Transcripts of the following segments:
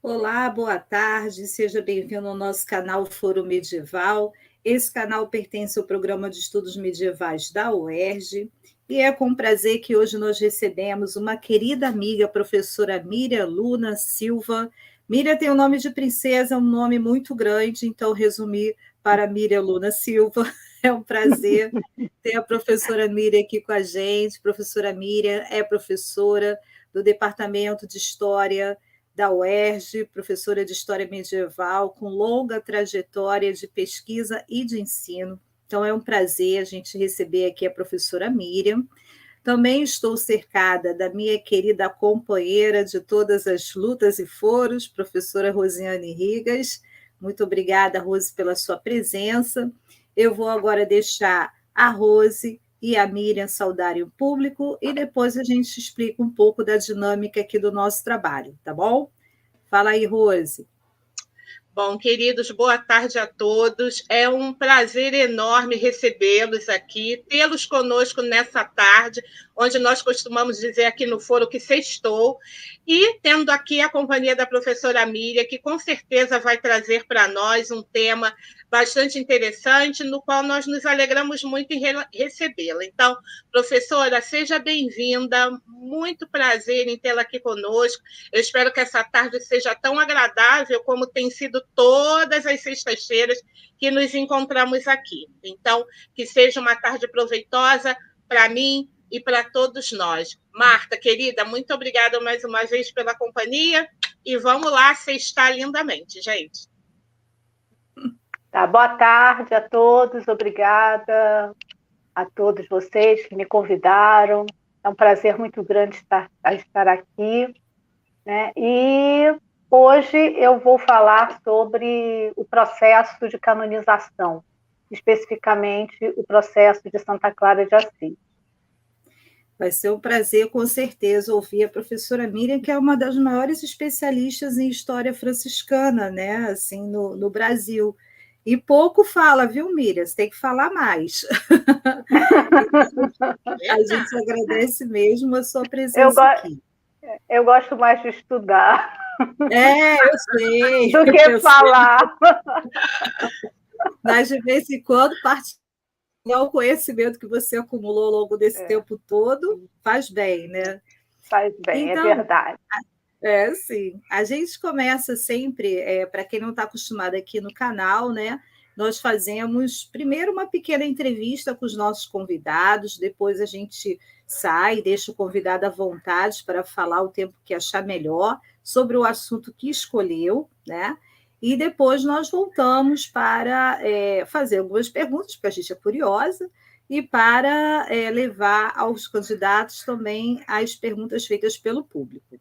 Olá, boa tarde, seja bem-vindo ao nosso canal Foro Medieval. Esse canal pertence ao programa de estudos medievais da UERJ e é com prazer que hoje nós recebemos uma querida amiga, professora Miriam Luna Silva. Miriam tem o um nome de princesa, um nome muito grande, então resumi para Miriam Luna Silva. É um prazer ter a professora Miriam aqui com a gente. Professora Miriam é professora do Departamento de História da UERJ, professora de História Medieval, com longa trajetória de pesquisa e de ensino. Então, é um prazer a gente receber aqui a professora Miriam. Também estou cercada da minha querida companheira de todas as lutas e foros, professora Rosiane Rigas. Muito obrigada, Rose, pela sua presença. Eu vou agora deixar a Rose e a Miriam saudarem o público e depois a gente explica um pouco da dinâmica aqui do nosso trabalho, tá bom? Fala aí, Rose. Bom, queridos, boa tarde a todos. É um prazer enorme recebê-los aqui, tê-los conosco nessa tarde, onde nós costumamos dizer aqui no foro que sextou, e tendo aqui a companhia da professora Miriam, que com certeza vai trazer para nós um tema bastante interessante, no qual nós nos alegramos muito em recebê-la. Então, professora, seja bem-vinda, muito prazer em tê-la aqui conosco. Eu espero que essa tarde seja tão agradável como tem sido todas as sextas-feiras que nos encontramos aqui. Então, que seja uma tarde proveitosa para mim e para todos nós. Marta, querida, muito obrigada mais uma vez pela companhia e vamos lá sextar lindamente, gente. Tá, boa tarde a todos, obrigada a todos vocês que me convidaram. É um prazer muito grande estar, estar aqui. Né? E hoje eu vou falar sobre o processo de canonização, especificamente o processo de Santa Clara de Assis. Vai ser um prazer, com certeza, ouvir a professora Miriam, que é uma das maiores especialistas em história franciscana, né? Assim, no, no Brasil. E pouco fala, viu, Miriam? Você tem que falar mais. a gente agradece mesmo a sua presença eu aqui. Eu gosto mais de estudar. É, eu sei. Do que falar. Sei. Mas, de vez em quando, partilhar o conhecimento que você acumulou ao longo desse é. tempo todo faz bem, né? Faz bem, é então, é verdade. É, sim. A gente começa sempre, é, para quem não está acostumado aqui no canal, né? Nós fazemos primeiro uma pequena entrevista com os nossos convidados, depois a gente sai, deixa o convidado à vontade para falar o tempo que achar melhor sobre o assunto que escolheu, né? E depois nós voltamos para é, fazer algumas perguntas, porque a gente é curiosa, e para é, levar aos candidatos também as perguntas feitas pelo público.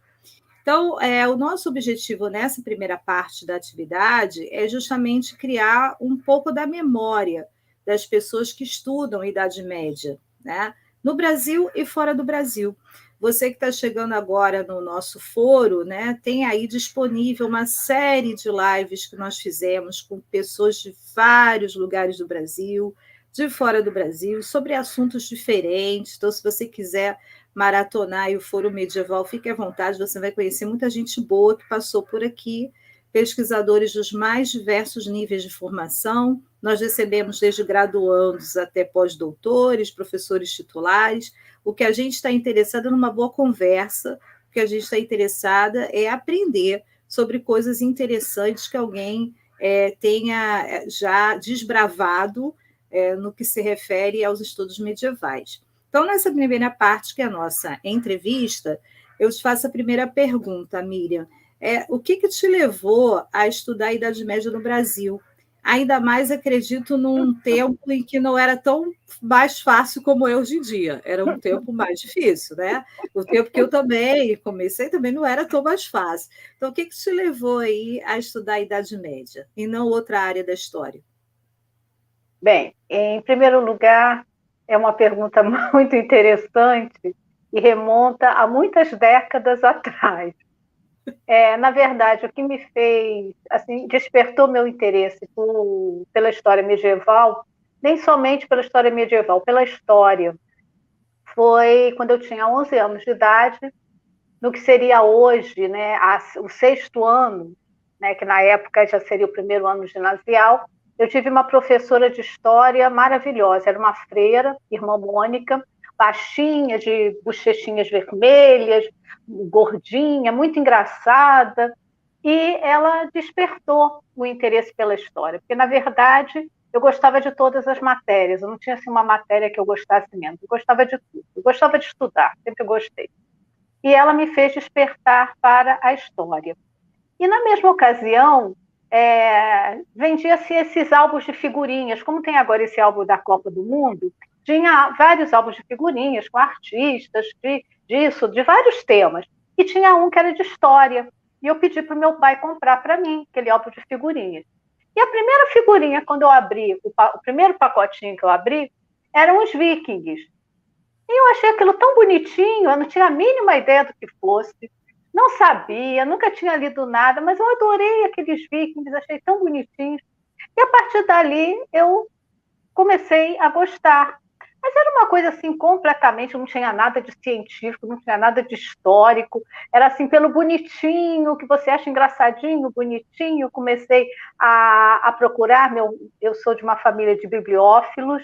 Então, é, o nosso objetivo nessa primeira parte da atividade é justamente criar um pouco da memória das pessoas que estudam Idade Média, né? no Brasil e fora do Brasil. Você que está chegando agora no nosso foro, né, tem aí disponível uma série de lives que nós fizemos com pessoas de vários lugares do Brasil, de fora do Brasil, sobre assuntos diferentes. Então, se você quiser maratonar o Foro Medieval, fique à vontade, você vai conhecer muita gente boa que passou por aqui, pesquisadores dos mais diversos níveis de formação. Nós recebemos desde graduandos até pós-doutores, professores titulares. O que a gente está interessado é numa boa conversa, o que a gente está interessada é aprender sobre coisas interessantes que alguém é, tenha é, já desbravado é, no que se refere aos estudos medievais. Então, nessa primeira parte, que é a nossa entrevista, eu te faço a primeira pergunta, Miriam. É, o que, que te levou a estudar a Idade Média no Brasil? Ainda mais, acredito, num tempo em que não era tão mais fácil como é hoje em dia. Era um tempo mais difícil, né? O tempo que eu também comecei também não era tão mais fácil. Então, o que, que te levou aí a estudar a Idade Média e não outra área da história? Bem, em primeiro lugar, é uma pergunta muito interessante e remonta a muitas décadas atrás. É, na verdade, o que me fez, assim, despertou meu interesse por, pela história medieval, nem somente pela história medieval, pela história, foi quando eu tinha 11 anos de idade no que seria hoje né, a, o sexto ano, né, que na época já seria o primeiro ano ginasial, eu tive uma professora de história maravilhosa, era uma freira, irmã Mônica, baixinha, de bochechinhas vermelhas, gordinha, muito engraçada, e ela despertou o interesse pela história, porque, na verdade, eu gostava de todas as matérias, eu não tinha assim, uma matéria que eu gostasse menos, eu gostava de tudo, eu gostava de estudar, sempre gostei. E ela me fez despertar para a história. E, na mesma ocasião, é, vendia-se esses álbuns de figurinhas, como tem agora esse álbum da Copa do Mundo, tinha vários álbuns de figurinhas com artistas de, disso, de vários temas. E tinha um que era de história. E eu pedi para o meu pai comprar para mim aquele álbum de figurinhas. E a primeira figurinha, quando eu abri, o, o primeiro pacotinho que eu abri, eram os vikings. E eu achei aquilo tão bonitinho, eu não tinha a mínima ideia do que fosse, não sabia, nunca tinha lido nada, mas eu adorei aqueles vikings, achei tão bonitinhos. E a partir dali eu comecei a gostar. Mas era uma coisa assim completamente, não tinha nada de científico, não tinha nada de histórico, era assim pelo bonitinho, que você acha engraçadinho, bonitinho. Comecei a, a procurar, meu, eu sou de uma família de bibliófilos,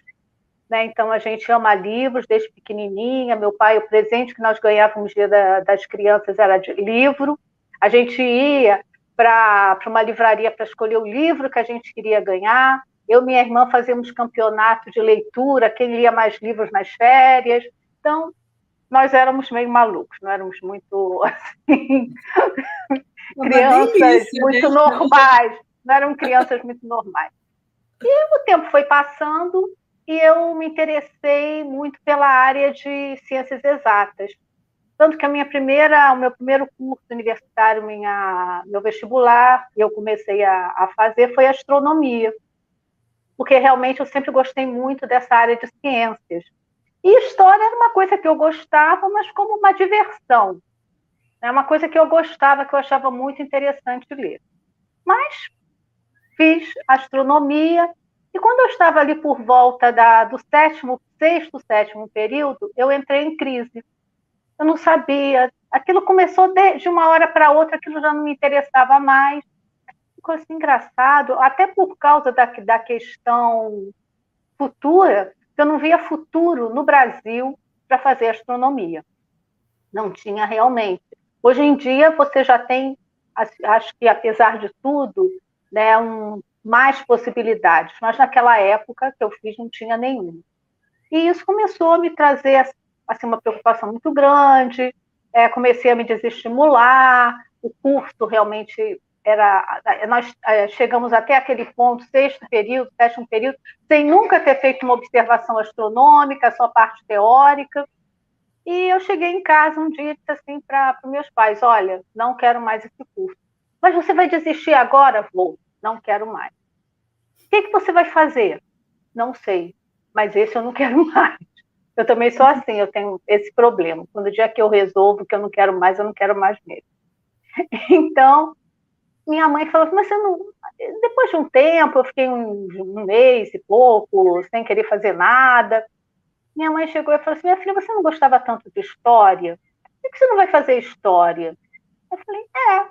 né? então a gente ama livros desde pequenininha. Meu pai, o presente que nós ganhávamos dia da, das crianças era de livro. A gente ia para uma livraria para escolher o livro que a gente queria ganhar. Eu e minha irmã fazíamos campeonato de leitura, quem lia mais livros nas férias. Então, nós éramos meio malucos, não éramos muito assim, crianças delícia, muito né? normais, não eram crianças muito normais. E o tempo foi passando e eu me interessei muito pela área de ciências exatas. Tanto que a minha primeira, o meu primeiro curso universitário, minha, meu vestibular, eu comecei a, a fazer foi astronomia porque realmente eu sempre gostei muito dessa área de ciências. E história era uma coisa que eu gostava, mas como uma diversão. É uma coisa que eu gostava, que eu achava muito interessante ler. Mas fiz astronomia, e quando eu estava ali por volta da, do sétimo, sexto, sétimo período, eu entrei em crise. Eu não sabia. Aquilo começou de, de uma hora para outra, aquilo já não me interessava mais ficou assim engraçado, até por causa da, da questão futura, eu não via futuro no Brasil para fazer astronomia. Não tinha realmente. Hoje em dia você já tem, acho que apesar de tudo, né, um, mais possibilidades, mas naquela época que eu fiz não tinha nenhuma. E isso começou a me trazer assim, uma preocupação muito grande, é, comecei a me desestimular, o curso realmente era nós é, chegamos até aquele ponto, sexto período, sétimo período, sem nunca ter feito uma observação astronômica, só parte teórica. E eu cheguei em casa um dia disse assim para meus pais: Olha, não quero mais esse curso. Mas você vai desistir agora? Vou, não quero mais. O que, que você vai fazer? Não sei, mas esse eu não quero mais. Eu também sou assim, eu tenho esse problema. Quando o dia que eu resolvo que eu não quero mais, eu não quero mais mesmo. Então, minha mãe falou assim, mas você não. Depois de um tempo, eu fiquei um, um mês e pouco, sem querer fazer nada. Minha mãe chegou e falou assim: minha filha, você não gostava tanto de história? Por que você não vai fazer história? Eu falei: é,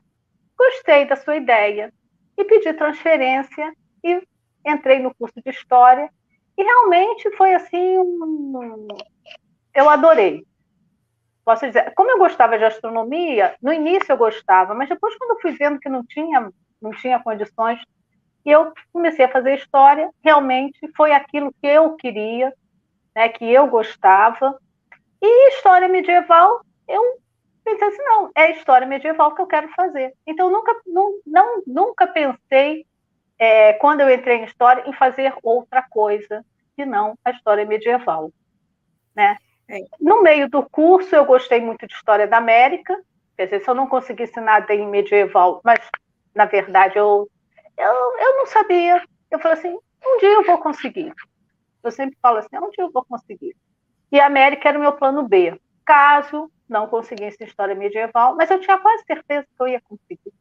gostei da sua ideia. E pedi transferência e entrei no curso de história. E realmente foi assim, um... eu adorei posso dizer, como eu gostava de astronomia, no início eu gostava, mas depois quando eu fui vendo que não tinha, não tinha condições, eu comecei a fazer história, realmente foi aquilo que eu queria, né, que eu gostava. E história medieval, eu pensei assim, não, é história medieval que eu quero fazer. Então nunca, não, não, nunca pensei, é, quando eu entrei em história, em fazer outra coisa que não a história medieval, né? É. No meio do curso, eu gostei muito de História da América. Quer dizer, se eu não conseguisse nada em medieval, mas, na verdade, eu, eu, eu não sabia. Eu falei assim, um dia eu vou conseguir. Eu sempre falo assim, um dia eu vou conseguir. E a América era o meu plano B. Caso não conseguisse História Medieval, mas eu tinha quase certeza que eu ia conseguir.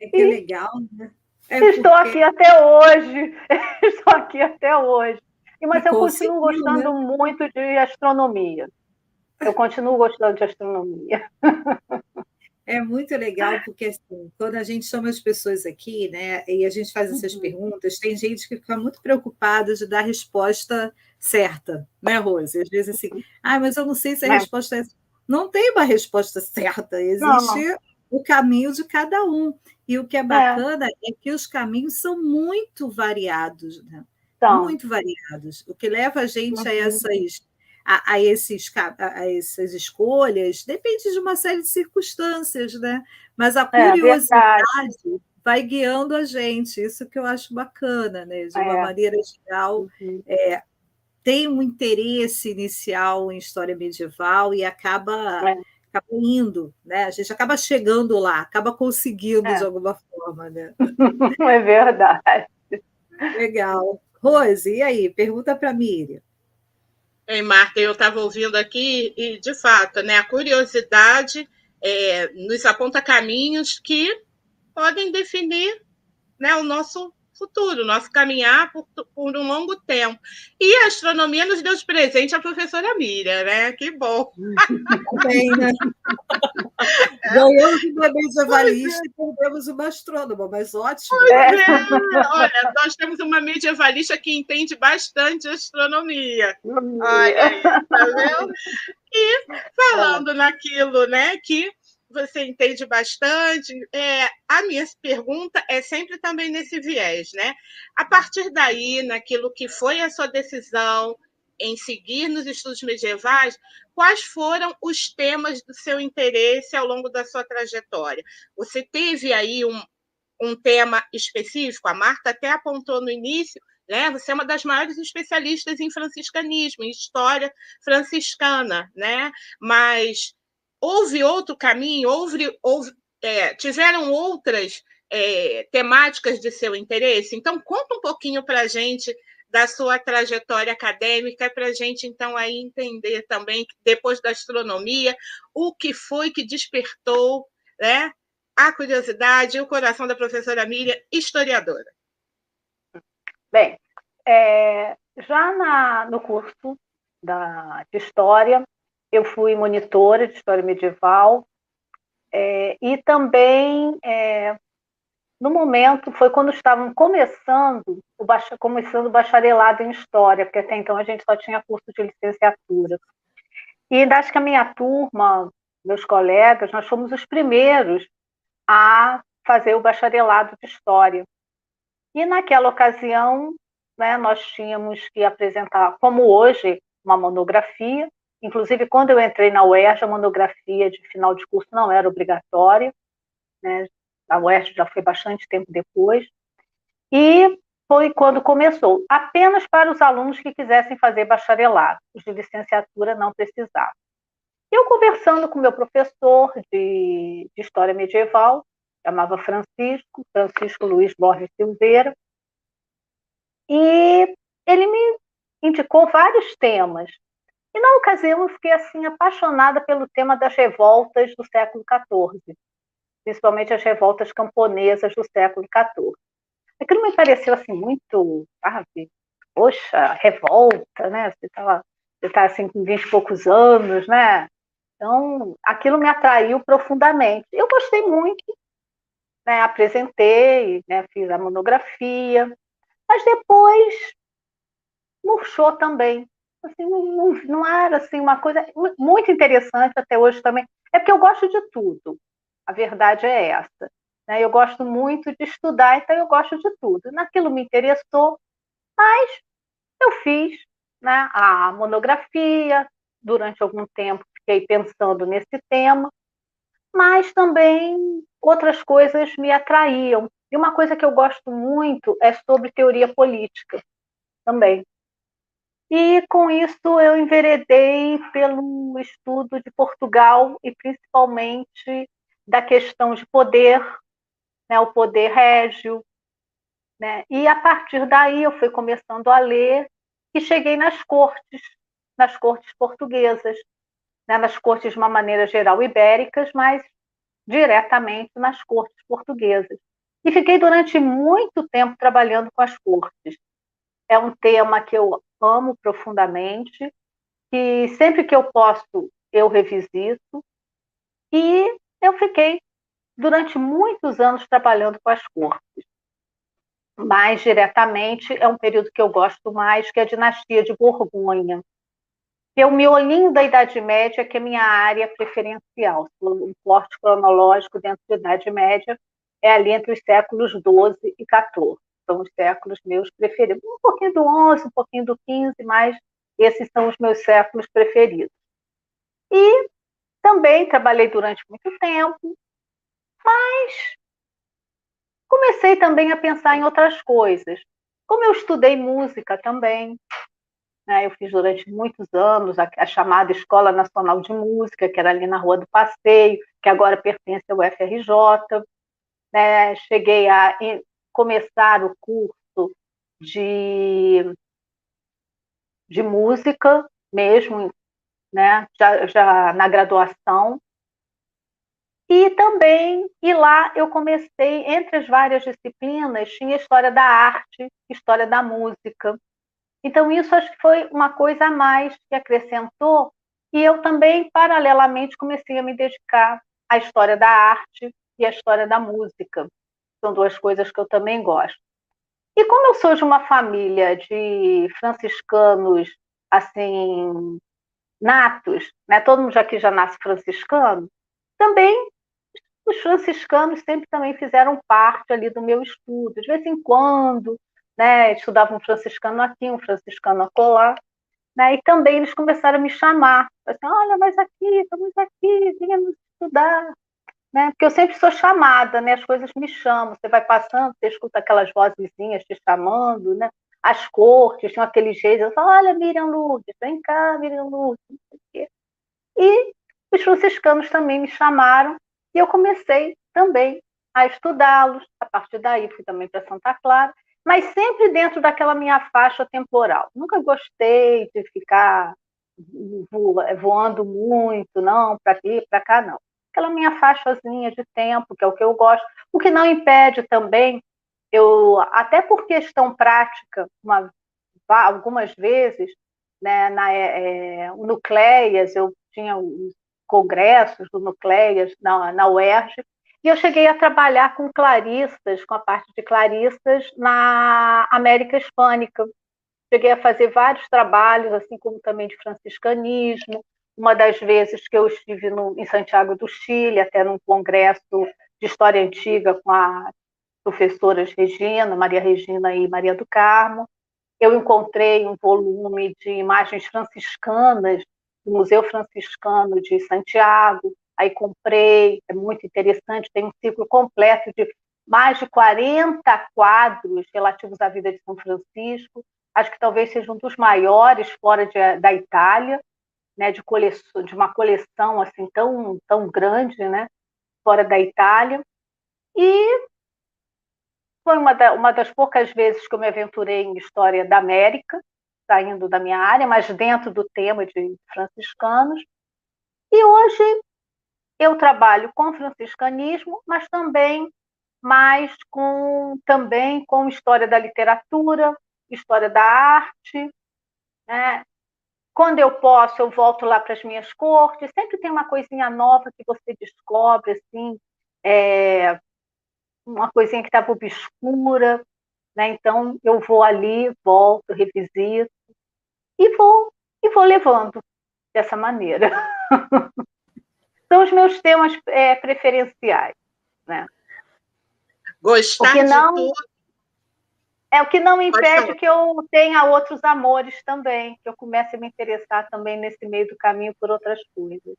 É que e legal, né? É estou porque... aqui até hoje. Estou aqui até hoje. Mas eu continuo gostando né? muito de astronomia. Eu continuo gostando de astronomia. É muito legal, porque assim, quando a gente chama as pessoas aqui, né, e a gente faz essas uhum. perguntas, tem gente que fica muito preocupada de dar a resposta certa, né, Rose? Às vezes assim, ah, mas eu não sei se a é. resposta é. Não tem uma resposta certa, existe não. o caminho de cada um. E o que é, é. bacana é, é que os caminhos são muito variados, né? Então. Muito variados. O que leva a gente uhum. a essas a, a, esses, a, essas escolhas depende de uma série de circunstâncias, né? Mas a é, curiosidade é, vai guiando a gente, isso que eu acho bacana, né? De uma é. maneira geral, uhum. é, tem um interesse inicial em história medieval e acaba, é. acaba indo, né? A gente acaba chegando lá, acaba conseguindo é. de alguma forma, né? É verdade. Legal. Rose, e aí? Pergunta para a Miriam. Ei, Marta, eu estava ouvindo aqui e, de fato, né, a curiosidade é, nos aponta caminhos que podem definir né, o nosso futuro, nosso caminhar por, por, um longo tempo. E a astronomia nos deu de presente a professora Miriam, né? Que bom. Bem, né? Ganhamos uma medievalista é. e perdemos uma astrônoma, mas ótimo. É. Olha, nós temos uma medievalista que entende bastante astronomia. Olha tá vendo? E falando é. naquilo, né, que você entende bastante. É, a minha pergunta é sempre também nesse viés, né? A partir daí, naquilo que foi a sua decisão em seguir nos estudos medievais, quais foram os temas do seu interesse ao longo da sua trajetória? Você teve aí um, um tema específico? A Marta até apontou no início né? Você é uma das maiores especialistas em franciscanismo, em história franciscana, né? Mas houve outro caminho, houve, houve é, tiveram outras é, temáticas de seu interesse? Então, conta um pouquinho para a gente da sua trajetória acadêmica, para a gente, então, aí entender também, depois da astronomia, o que foi que despertou né, a curiosidade e o coração da professora Miriam, historiadora. Bem, é, já na, no curso da, de História, eu fui monitora de história medieval é, e também é, no momento foi quando estavam começando o começando o bacharelado em história, porque até então a gente só tinha curso de licenciatura. E acho que a minha turma, meus colegas, nós fomos os primeiros a fazer o bacharelado de história. E naquela ocasião, né, nós tínhamos que apresentar, como hoje, uma monografia, Inclusive, quando eu entrei na UERJ, a monografia de final de curso não era obrigatória, né? a UERJ já foi bastante tempo depois, e foi quando começou, apenas para os alunos que quisessem fazer bacharelado, os de licenciatura não precisavam. Eu conversando com meu professor de, de História Medieval, chamava Francisco, Francisco Luiz Borges Silveira, e ele me indicou vários temas e na ocasião eu fiquei assim apaixonada pelo tema das revoltas do século XIV, principalmente as revoltas camponesas do século XIV. Aquilo me pareceu assim muito, sabe? Poxa, revolta, né? Você está você tá, assim com 20 e poucos anos, né? Então, aquilo me atraiu profundamente. Eu gostei muito, né? apresentei, né? fiz a monografia, mas depois murchou também assim, não, não era assim, uma coisa muito interessante até hoje também. É porque eu gosto de tudo. A verdade é essa. Né? Eu gosto muito de estudar, então eu gosto de tudo. Naquilo me interessou, mas eu fiz né, a monografia, durante algum tempo fiquei pensando nesse tema, mas também outras coisas me atraíam. E uma coisa que eu gosto muito é sobre teoria política também. E com isso eu enveredei pelo estudo de Portugal e principalmente da questão de poder, né, o poder régio. Né? E a partir daí eu fui começando a ler e cheguei nas cortes, nas cortes portuguesas, né, nas cortes de uma maneira geral ibéricas, mas diretamente nas cortes portuguesas. E fiquei durante muito tempo trabalhando com as cortes. É um tema que eu amo profundamente, e sempre que eu posso, eu revisito, e eu fiquei durante muitos anos trabalhando com as cortes. Mais diretamente, é um período que eu gosto mais, que é a dinastia de Borgonha. Que é o da Idade Média, que é minha área preferencial. O corte cronológico dentro da Idade Média é ali entre os séculos 12 e 14. São os séculos meus preferidos. Um pouquinho do 11, um pouquinho do 15, mas esses são os meus séculos preferidos. E também trabalhei durante muito tempo, mas comecei também a pensar em outras coisas. Como eu estudei música também, né, eu fiz durante muitos anos a, a, chamada Escola Nacional de Música, que era ali na Rua do Passeio, que agora pertence ao FRJ. Né, cheguei a começar o curso de, de música mesmo, né, já, já na graduação, e também, e lá eu comecei, entre as várias disciplinas, tinha história da arte, história da música. Então, isso acho que foi uma coisa a mais que acrescentou, e eu também, paralelamente, comecei a me dedicar à história da arte e à história da música. São duas coisas que eu também gosto. E como eu sou de uma família de franciscanos, assim, natos, né? todo mundo aqui já nasce franciscano, também os franciscanos sempre também fizeram parte ali do meu estudo. De vez em quando, né, estudava um franciscano aqui, um franciscano acolá, né, e também eles começaram a me chamar, assim, olha, mas aqui, estamos aqui, venha nos estudar, né, porque eu sempre sou chamada, né, as coisas me chamam, você vai passando, você escuta aquelas vozinhas te chamando, né, as cortes, tinham aqueles reis, eu falo, olha, Miriam Lourdes, vem cá, Miriam Lourdes, quê. E os franciscanos também me chamaram e eu comecei também a estudá-los. A partir daí fui também para Santa Clara, mas sempre dentro daquela minha faixa temporal. Nunca gostei de ficar voando muito, não, para aqui, para cá, não. Aquela minha faixazinha de tempo, que é o que eu gosto, o que não impede também, eu, até por questão prática, uma, algumas vezes, né, na é, Nucleias, eu tinha os congressos do Nucleias na, na UERJ, e eu cheguei a trabalhar com claristas, com a parte de claristas na América Hispânica. Cheguei a fazer vários trabalhos, assim como também de franciscanismo. Uma das vezes que eu estive no, em Santiago do Chile, até num congresso de história antiga com as professoras Regina, Maria Regina e Maria do Carmo, eu encontrei um volume de imagens franciscanas do Museu Franciscano de Santiago, aí comprei, é muito interessante, tem um ciclo completo de mais de 40 quadros relativos à vida de São Francisco, acho que talvez seja um dos maiores fora de, da Itália, né, de, coleção, de uma coleção assim tão, tão grande, né, fora da Itália, e foi uma, da, uma das poucas vezes que eu me aventurei em história da América, saindo da minha área, mas dentro do tema de franciscanos. E hoje eu trabalho com franciscanismo, mas também mais com também com história da literatura, história da arte. Né? Quando eu posso, eu volto lá para as minhas cortes. Sempre tem uma coisinha nova que você descobre, assim, é, uma coisinha que estava obscura. Né? Então eu vou ali, volto, revisito e vou e vou levando dessa maneira. São os meus temas é, preferenciais, né? Gostar não, de tudo. É o que não impede que eu tenha outros amores também, que eu comece a me interessar também nesse meio do caminho por outras coisas.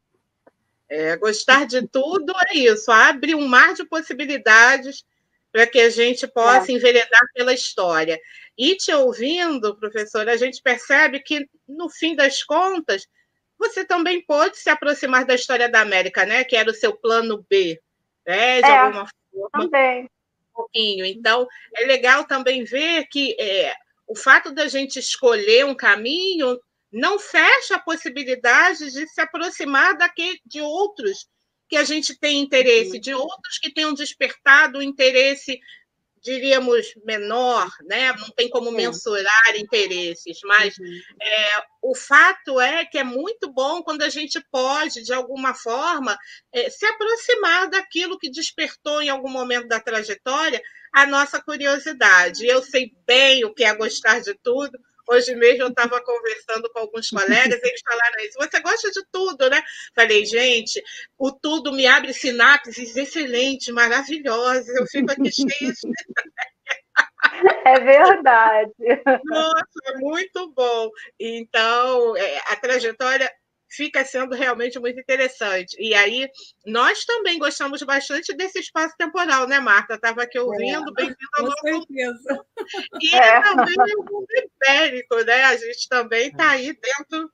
É, gostar de tudo é isso, abre um mar de possibilidades para que a gente possa é. enveredar pela história. E te ouvindo, professora, a gente percebe que, no fim das contas, você também pôde se aproximar da história da América, né? Que era o seu plano B, né? De é, alguma forma. Também. Pouquinho. Então, é legal também ver que é, o fato da gente escolher um caminho não fecha a possibilidade de se aproximar daquele, de outros que a gente tem interesse, uhum. de outros que tenham despertado o interesse diríamos, menor, né? não tem como mensurar interesses, mas uhum. é, o fato é que é muito bom quando a gente pode, de alguma forma, é, se aproximar daquilo que despertou em algum momento da trajetória a nossa curiosidade. Eu sei bem o que é gostar de tudo, Hoje mesmo eu estava conversando com alguns colegas, eles falaram isso. Você gosta de tudo, né? Falei, gente, o tudo me abre sinapses excelentes, maravilhosas. Eu fico aqui cheia de. É verdade. Nossa, muito bom. Então, é, a trajetória fica sendo realmente muito interessante. E aí, nós também gostamos bastante desse espaço temporal, né, Marta? Estava aqui ouvindo, é, bem-vindo ao nosso certeza. E é. também o mundo ibérico, né? A gente também está aí dentro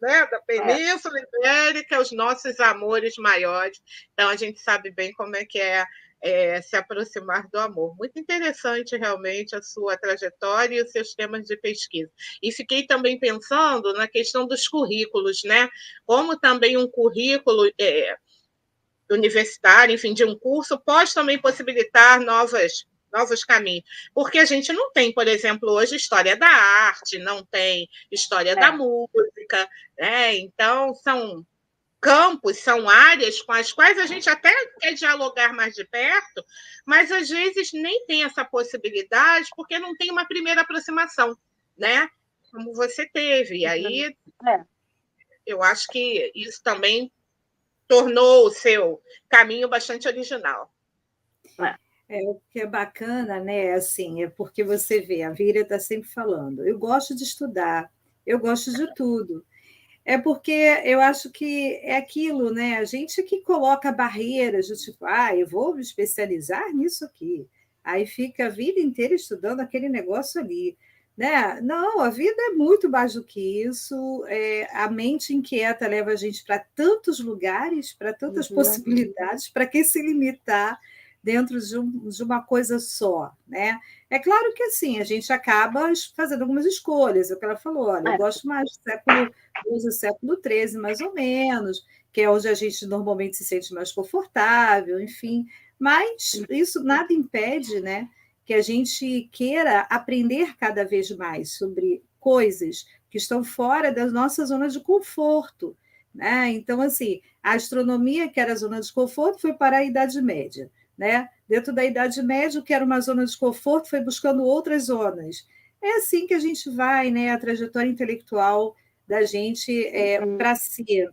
né, da Península Ibérica, os nossos amores maiores. Então, a gente sabe bem como é que é é, se aproximar do amor. Muito interessante, realmente, a sua trajetória e os seus temas de pesquisa. E fiquei também pensando na questão dos currículos, né? Como também um currículo é, universitário, enfim, de um curso, pode também possibilitar novas novos caminhos. Porque a gente não tem, por exemplo, hoje história da arte, não tem história é. da música, né? Então, são campos, são áreas com as quais a gente até quer dialogar mais de perto, mas às vezes nem tem essa possibilidade porque não tem uma primeira aproximação, né? Como você teve. E aí é. eu acho que isso também tornou o seu caminho bastante original. É, o que é bacana, né? Assim, é porque você vê, a Vira está sempre falando, eu gosto de estudar, eu gosto de tudo é porque eu acho que é aquilo, né? A gente que coloca barreiras do tipo, ah, eu vou me especializar nisso aqui. Aí fica a vida inteira estudando aquele negócio ali. Né? Não, a vida é muito mais do que isso. É, a mente inquieta leva a gente para tantos lugares, para tantas uhum. possibilidades, para que se limitar dentro de, um, de, uma coisa só, né? É claro que assim a gente acaba fazendo algumas escolhas. É o que ela falou, olha, eu é. gosto mais do século XII, século XIII, mais ou menos, que é onde a gente normalmente se sente mais confortável, enfim. Mas isso nada impede, né, que a gente queira aprender cada vez mais sobre coisas que estão fora da nossa zona de conforto. Né? Então, assim, a astronomia, que era a zona de conforto, foi para a Idade Média né? Dentro da Idade Média, que era uma zona de conforto, foi buscando outras zonas. É assim que a gente vai, né? A trajetória intelectual da gente é, uhum. para ser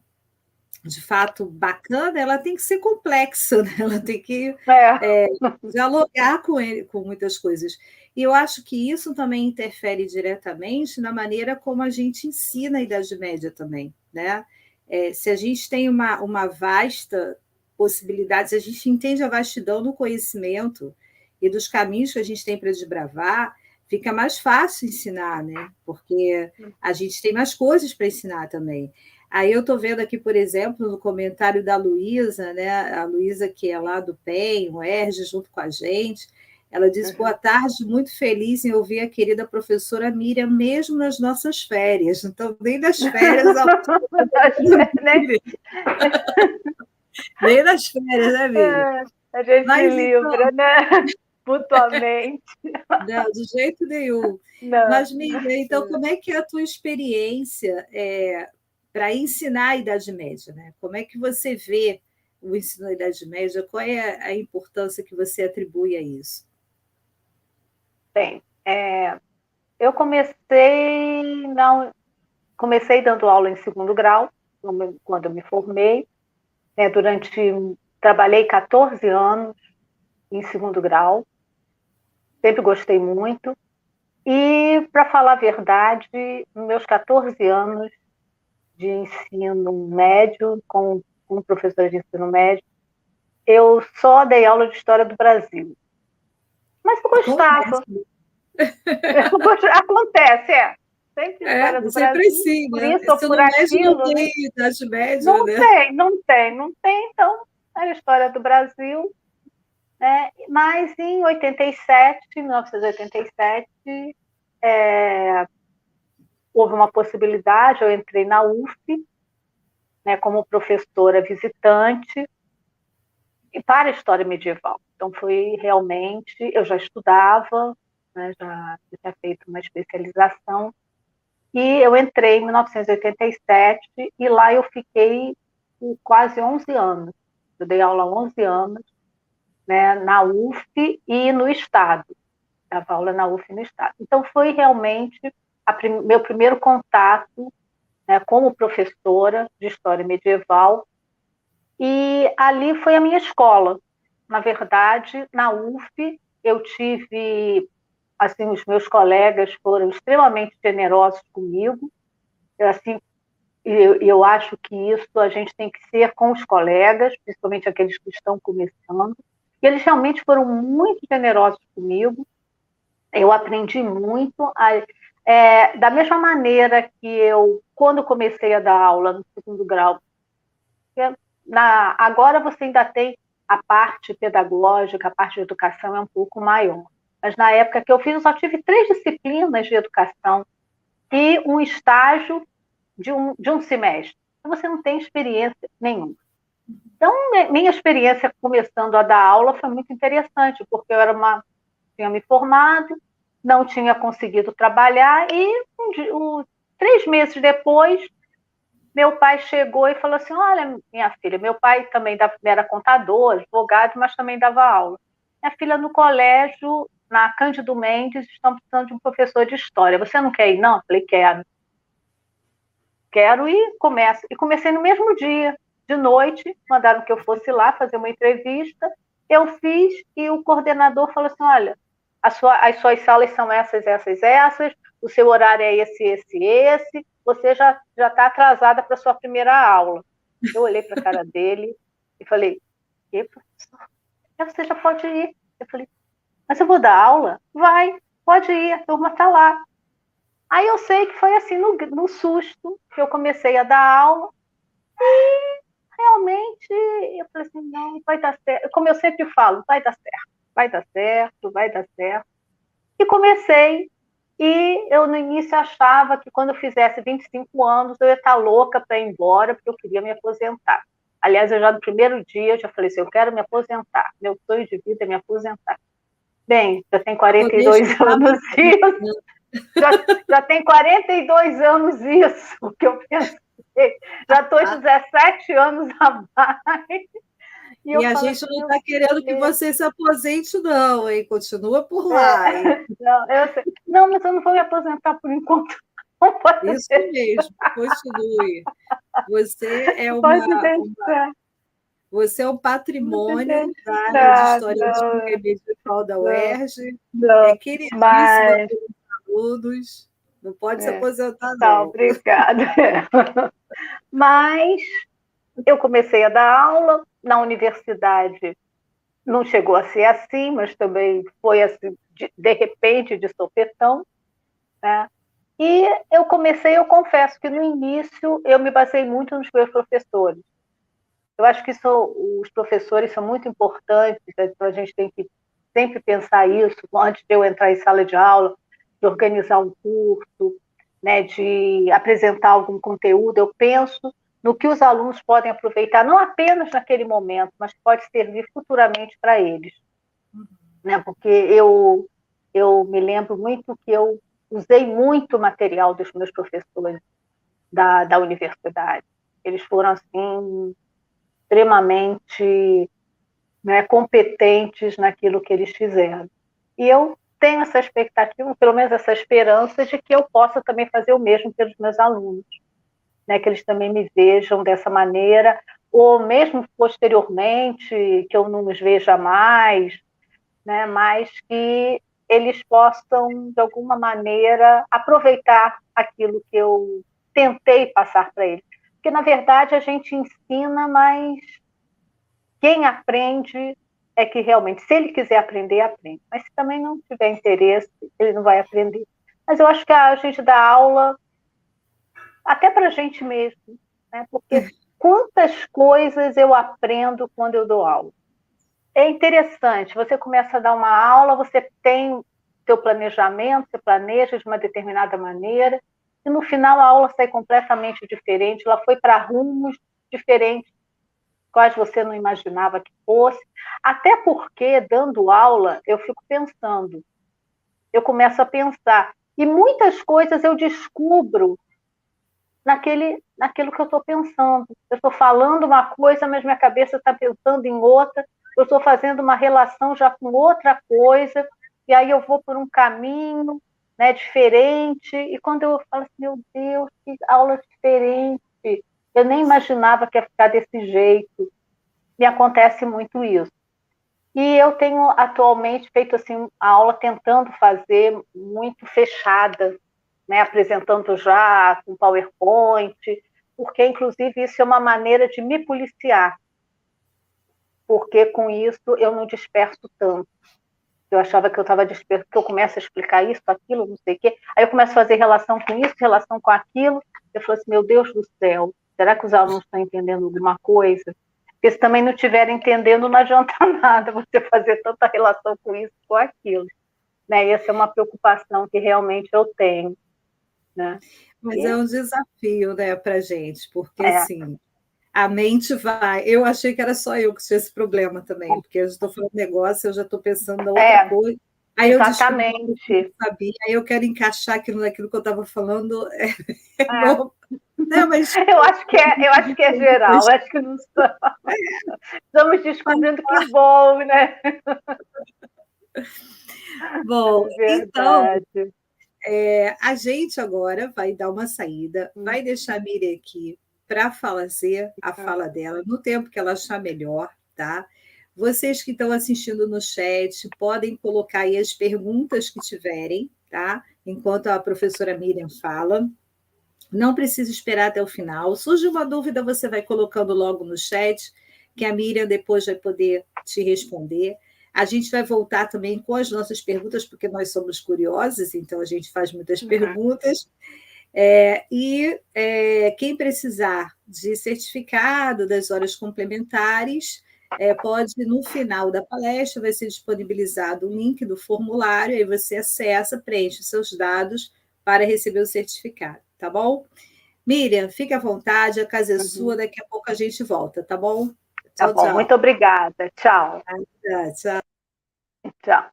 de fato bacana, ela tem que ser complexa, né? ela tem que é. É, dialogar com ele, com muitas coisas. E eu acho que isso também interfere diretamente na maneira como a gente ensina a Idade Média também. Né? É, se a gente tem uma, uma vasta possibilidades, a gente entende a vastidão do conhecimento e dos caminhos que a gente tem para desbravar, fica mais fácil ensinar, né? Porque a gente tem mais coisas para ensinar também. Aí eu estou vendo aqui, por exemplo, no comentário da Luísa, né? A Luísa, que é lá do PEN, o ERJ, junto com a gente, ela diz: uhum. boa tarde, muito feliz em ouvir a querida professora Miriam, mesmo nas nossas férias. Então, nem das férias. Nem nas férias, né, Miriam? É, a gente Mas, livra, então... né? Mutuamente. Não, de jeito nenhum. Não, Mas, Miriam, então, como é que é a tua experiência é, para ensinar a Idade Média? Né? Como é que você vê o ensino da Idade Média? Qual é a importância que você atribui a isso? Bem, é, eu comecei, não, comecei dando aula em segundo grau, quando eu me formei, né, durante trabalhei 14 anos em segundo grau, sempre gostei muito. E, para falar a verdade, meus 14 anos de ensino médio, com, com professor de ensino médio, eu só dei aula de história do Brasil. Mas eu gostava. Acontece, é sempre é, do sempre Brasil, sim, por né? isso ou por aquilo. Não tem Idade Média, não né? tem, não tem, não tem, então era a história do Brasil. Né? Mas em 87, 1987, é, houve uma possibilidade, eu entrei na UF, né, como professora visitante, e para a história medieval. Então, foi realmente. Eu já estudava, né, já tinha feito uma especialização, e eu entrei em 1987, e lá eu fiquei por quase 11 anos. Eu dei aula há 11 anos, né, na UF e no Estado. Dava aula na UF e no Estado. Então, foi realmente prim meu primeiro contato né, como professora de História Medieval, e ali foi a minha escola. Na verdade, na UF, eu tive, assim, os meus colegas foram extremamente generosos comigo, assim, eu, eu acho que isso a gente tem que ser com os colegas, principalmente aqueles que estão começando, e eles realmente foram muito generosos comigo, eu aprendi muito, a, é, da mesma maneira que eu, quando comecei a dar aula no segundo grau, na, agora você ainda tem a parte pedagógica, a parte de educação é um pouco maior. Mas na época que eu fiz, eu só tive três disciplinas de educação e um estágio de um, de um semestre. Você não tem experiência nenhuma. Então, minha experiência começando a dar aula foi muito interessante, porque eu era uma, tinha me formado, não tinha conseguido trabalhar, e um, um, três meses depois meu pai chegou e falou assim: Olha, minha filha, meu pai também era contador, advogado, mas também dava aula. Minha filha, no colégio, na Cândido Mendes, estão precisando de um professor de história. Você não quer ir, não? Eu falei: Quero. Quero e começo. E comecei no mesmo dia, de noite, mandaram que eu fosse lá fazer uma entrevista. Eu fiz e o coordenador falou assim: Olha, sua, as suas salas são essas, essas, essas, o seu horário é esse, esse, esse você já está atrasada para sua primeira aula. Eu olhei para a cara dele e falei, e professor? Você já pode ir. Eu falei, mas eu vou dar aula? Vai, pode ir, a turma está lá. Aí eu sei que foi assim, no, no susto, que eu comecei a dar aula, e realmente eu falei assim, não, vai dar certo. Como eu sempre falo, vai dar certo, vai dar certo, vai dar certo. E comecei e eu, no início, achava que quando eu fizesse 25 anos, eu ia estar louca para ir embora, porque eu queria me aposentar. Aliás, eu já no primeiro dia eu já falei assim: eu quero me aposentar. Meu sonho de vida é me aposentar. Bem, já tem 42 anos isso. Já, já tem 42 anos isso que eu pensei. Já estou 17 anos a mais. E, e a gente assim, não está querendo que você se aposente, não, hein? Continua por lá. É, não, não, mas eu não vou me aposentar por enquanto. Isso mesmo, continue. Você é uma, uma você é um patrimônio da área de história não, de medieval da UERJ. Não, é queridíssima mas... pelos alunos. Não pode é, se aposentar, não. Tá, obrigada. mas eu comecei a dar aula na universidade. Não chegou a ser assim, mas também foi assim, de, de repente, de sopetão. Né? E eu comecei, eu confesso que no início eu me basei muito nos meus professores. Eu acho que isso, os professores são muito importantes, então a gente tem que sempre pensar isso antes de eu entrar em sala de aula, de organizar um curso, né, de apresentar algum conteúdo. Eu penso no que os alunos podem aproveitar, não apenas naquele momento, mas pode servir futuramente para eles. Uhum. Né? Porque eu, eu me lembro muito que eu usei muito material dos meus professores da, da universidade. Eles foram, assim, extremamente né, competentes naquilo que eles fizeram. E eu tenho essa expectativa, pelo menos essa esperança, de que eu possa também fazer o mesmo pelos meus alunos né, que eles também me vejam dessa maneira, ou mesmo posteriormente, que eu não os veja mais, né, mas que eles possam, de alguma maneira, aproveitar aquilo que eu tentei passar para eles. Porque, na verdade, a gente ensina, mas quem aprende é que realmente, se ele quiser aprender, aprende. Mas se também não tiver interesse, ele não vai aprender. Mas eu acho que a gente dá aula até para a gente mesmo, né? porque é. quantas coisas eu aprendo quando eu dou aula. É interessante, você começa a dar uma aula, você tem seu planejamento, você planeja de uma determinada maneira, e no final a aula sai completamente diferente, ela foi para rumos diferentes. quais você não imaginava que fosse. Até porque, dando aula, eu fico pensando, eu começo a pensar. E muitas coisas eu descubro naquele, naquilo que eu estou pensando. Eu estou falando uma coisa, mas minha cabeça está pensando em outra. Eu estou fazendo uma relação já com outra coisa, e aí eu vou por um caminho né, diferente. E quando eu falo assim, meu Deus, que aula diferente! Eu nem imaginava que ia ficar desse jeito. E acontece muito isso. E eu tenho atualmente feito assim a aula tentando fazer muito fechada, né, apresentando já com PowerPoint, porque inclusive isso é uma maneira de me policiar. Porque com isso eu não disperso tanto. Eu achava que eu estava disperso, que eu começo a explicar isso, aquilo, não sei o quê. Aí eu começo a fazer relação com isso, relação com aquilo. Eu falo assim, meu Deus do céu, será que os alunos estão entendendo alguma coisa? Porque se também não estiverem entendendo, não adianta nada você fazer tanta relação com isso, com aquilo. Né? Essa é uma preocupação que realmente eu tenho. Né? Mas e... é um desafio né, para gente, porque é. assim, a mente vai. Eu achei que era só eu que tinha esse problema também, porque eu estou falando negócio, eu já estou pensando na outra é. coisa. Aí eu Exatamente. sabia, aí eu quero encaixar aquilo naquilo que eu estava falando. É, é. Não, mas... Eu acho que é, eu acho que é geral, mas... acho que não estamos descobrindo que bom, né? Bom, é então é, a gente agora vai dar uma saída, hum. vai deixar a Miriam aqui para fazer a fala dela no tempo que ela achar melhor, tá? Vocês que estão assistindo no chat podem colocar aí as perguntas que tiverem, tá? Enquanto a professora Miriam fala. Não precisa esperar até o final. Surge uma dúvida, você vai colocando logo no chat, que a Miriam depois vai poder te responder. A gente vai voltar também com as nossas perguntas, porque nós somos curiosos, então a gente faz muitas uhum. perguntas. É, e é, quem precisar de certificado das horas complementares, é, pode, no final da palestra, vai ser disponibilizado o link do formulário, aí você acessa, preenche seus dados para receber o certificado tá bom? Miriam, fique à vontade, a casa é uhum. sua, daqui a pouco a gente volta, tá bom? Tá tchau, tá bom, tchau. muito obrigada. Tchau. tchau. Tchau.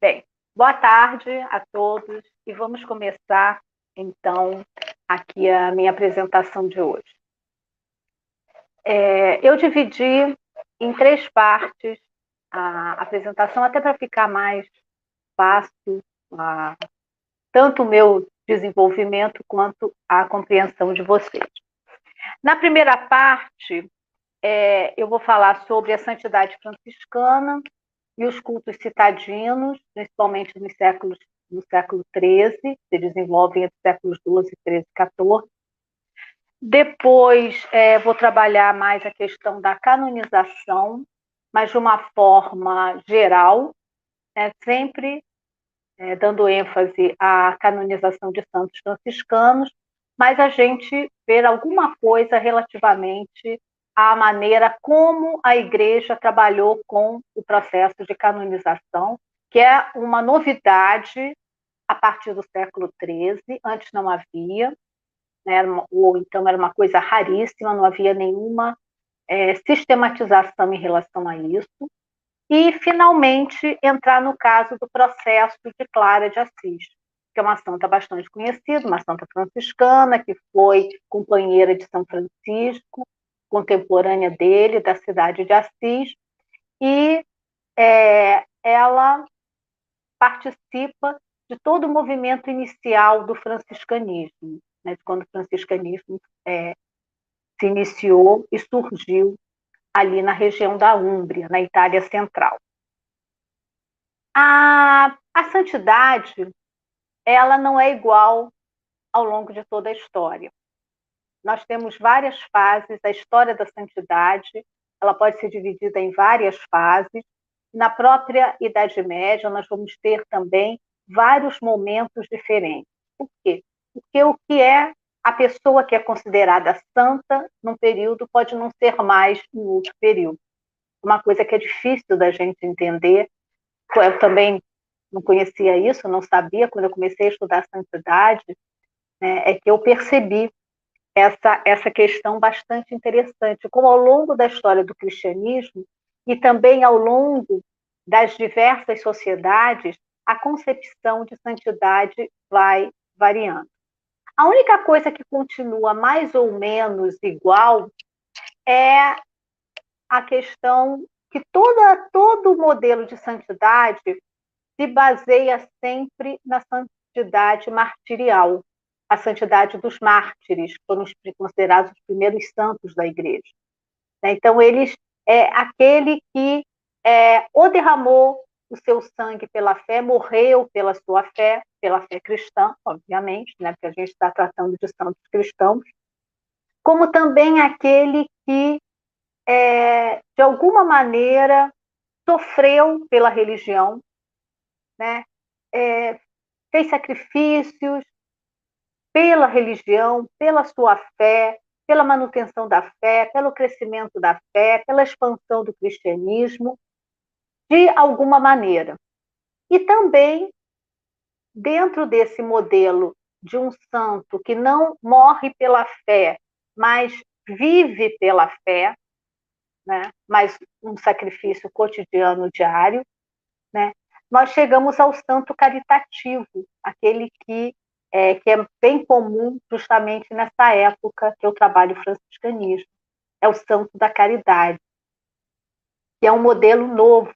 Bem, boa tarde a todos e vamos começar, então, aqui a minha apresentação de hoje. É, eu dividi em três partes a apresentação, até para ficar mais fácil, a, tanto o meu desenvolvimento quanto à compreensão de vocês. Na primeira parte, é, eu vou falar sobre a santidade franciscana e os cultos citadinos, principalmente nos séculos, no século XIII, se desenvolvem entre séculos XII, XIII e XIV. Depois, é, vou trabalhar mais a questão da canonização, mas de uma forma geral, é, sempre é, dando ênfase à canonização de santos franciscanos, mas a gente ver alguma coisa relativamente à maneira como a igreja trabalhou com o processo de canonização, que é uma novidade a partir do século XIII, antes não havia, né, ou então era uma coisa raríssima, não havia nenhuma é, sistematização em relação a isso. E, finalmente, entrar no caso do processo de Clara de Assis, que é uma santa bastante conhecida, uma santa franciscana, que foi companheira de São Francisco, contemporânea dele, da cidade de Assis, e é, ela participa de todo o movimento inicial do franciscanismo, né, quando o franciscanismo é, se iniciou e surgiu ali na região da Úmbria, na Itália Central. A, a santidade, ela não é igual ao longo de toda a história. Nós temos várias fases, a história da santidade, ela pode ser dividida em várias fases. Na própria Idade Média, nós vamos ter também vários momentos diferentes. Por quê? Porque o que é a pessoa que é considerada santa num período pode não ser mais em outro período. Uma coisa que é difícil da gente entender, eu também não conhecia isso, não sabia, quando eu comecei a estudar santidade, né, é que eu percebi essa, essa questão bastante interessante, como ao longo da história do cristianismo e também ao longo das diversas sociedades, a concepção de santidade vai variando. A única coisa que continua mais ou menos igual é a questão que toda, todo modelo de santidade se baseia sempre na santidade martirial, a santidade dos mártires, que foram considerados os primeiros santos da igreja. Né? Então, eles é aquele que é, ou derramou o seu sangue pela fé, morreu pela sua fé, pela fé cristã, obviamente, né, porque a gente está tratando de santos cristãos, como também aquele que, é, de alguma maneira, sofreu pela religião, né, é, fez sacrifícios pela religião, pela sua fé, pela manutenção da fé, pelo crescimento da fé, pela expansão do cristianismo, de alguma maneira. E também, dentro desse modelo de um santo que não morre pela fé, mas vive pela fé, né? mas um sacrifício cotidiano diário, né? nós chegamos ao santo caritativo, aquele que é, que é bem comum justamente nessa época que eu trabalho franciscanismo. É o santo da caridade que é um modelo novo,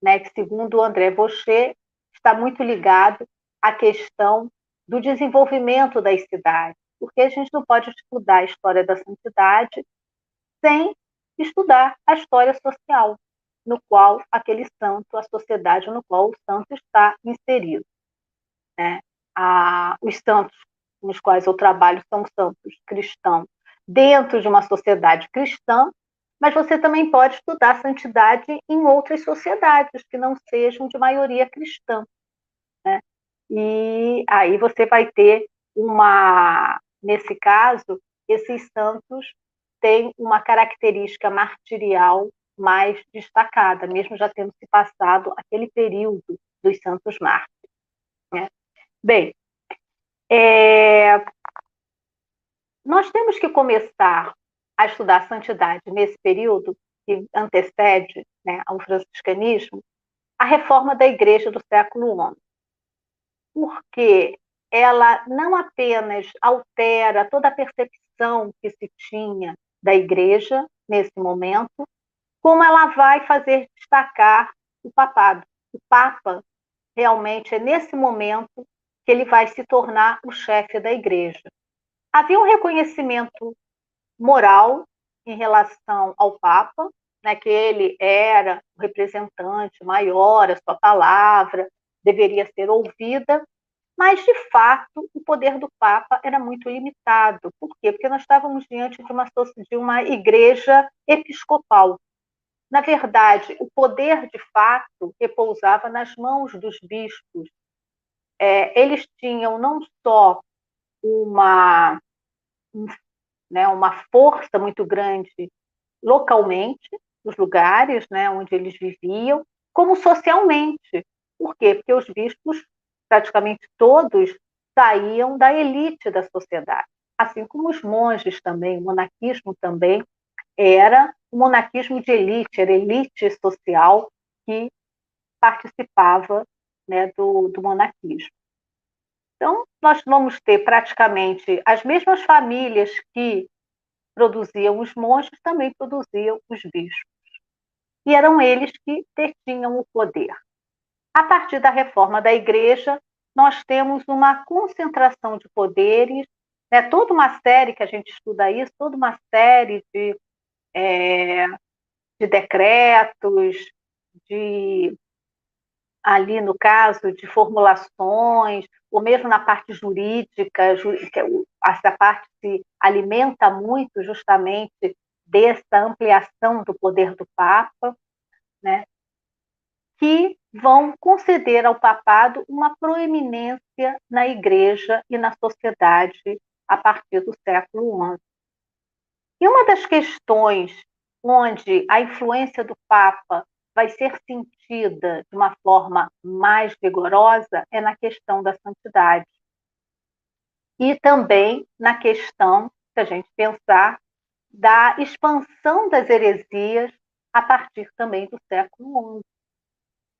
né, que, segundo André Vaucher, está muito ligado à questão do desenvolvimento das cidades, porque a gente não pode estudar a história da santidade sem estudar a história social no qual aquele santo, a sociedade no qual o santo está inserido. Né? A, os santos nos quais eu trabalho são santos cristãos dentro de uma sociedade cristã, mas você também pode estudar santidade em outras sociedades que não sejam de maioria cristã. Né? E aí você vai ter uma, nesse caso, esses santos têm uma característica martirial mais destacada, mesmo já tendo se passado aquele período dos santos mártires. Bem, é, nós temos que começar a estudar santidade nesse período que antecede né, ao franciscanismo, a reforma da igreja do século XI. Porque ela não apenas altera toda a percepção que se tinha da igreja nesse momento, como ela vai fazer destacar o papado. O Papa realmente é nesse momento que ele vai se tornar o chefe da igreja. Havia um reconhecimento moral em relação ao Papa, né, que ele era o representante maior, a sua palavra deveria ser ouvida, mas, de fato, o poder do Papa era muito limitado. Por quê? Porque nós estávamos diante de uma, de uma igreja episcopal. Na verdade, o poder, de fato, repousava nas mãos dos bispos. É, eles tinham não só uma, um né, uma força muito grande localmente, nos lugares né, onde eles viviam, como socialmente. Por quê? Porque os bispos, praticamente todos, saíam da elite da sociedade. Assim como os monges também, o monarquismo também era um monarquismo de elite, era elite social que participava né, do, do monarquismo. Então, nós vamos ter praticamente as mesmas famílias que produziam os monges, também produziam os bispos. E eram eles que detinham o poder. A partir da reforma da igreja, nós temos uma concentração de poderes, né, toda uma série que a gente estuda isso, toda uma série de, é, de decretos, de ali no caso de formulações, ou mesmo na parte jurídica, essa parte se alimenta muito justamente dessa ampliação do poder do Papa, né, que vão conceder ao papado uma proeminência na igreja e na sociedade a partir do século XI. E uma das questões onde a influência do Papa vai ser sentida de uma forma mais vigorosa é na questão da santidade. E também na questão se a gente pensar, da expansão das heresias a partir também do século XI.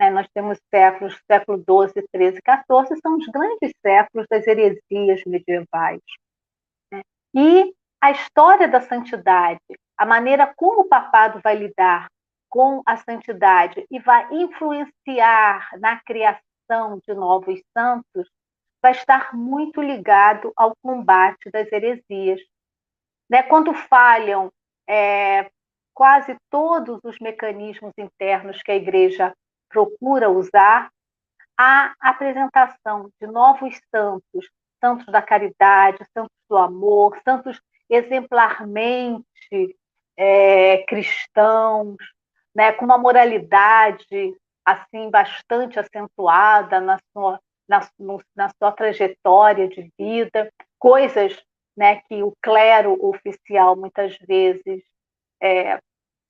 Né? Nós temos séculos, século XII, XIII, XIV, são os grandes séculos das heresias medievais. Né? E a história da santidade, a maneira como o papado vai lidar com a santidade e vai influenciar na criação de novos santos, vai estar muito ligado ao combate das heresias. Né? Quando falham é, quase todos os mecanismos internos que a igreja procura usar, a apresentação de novos santos, santos da caridade, santos do amor, santos exemplarmente é, cristãos, né, com uma moralidade assim bastante acentuada na sua, na, no, na sua trajetória de vida, coisas né, que o clero oficial muitas vezes é,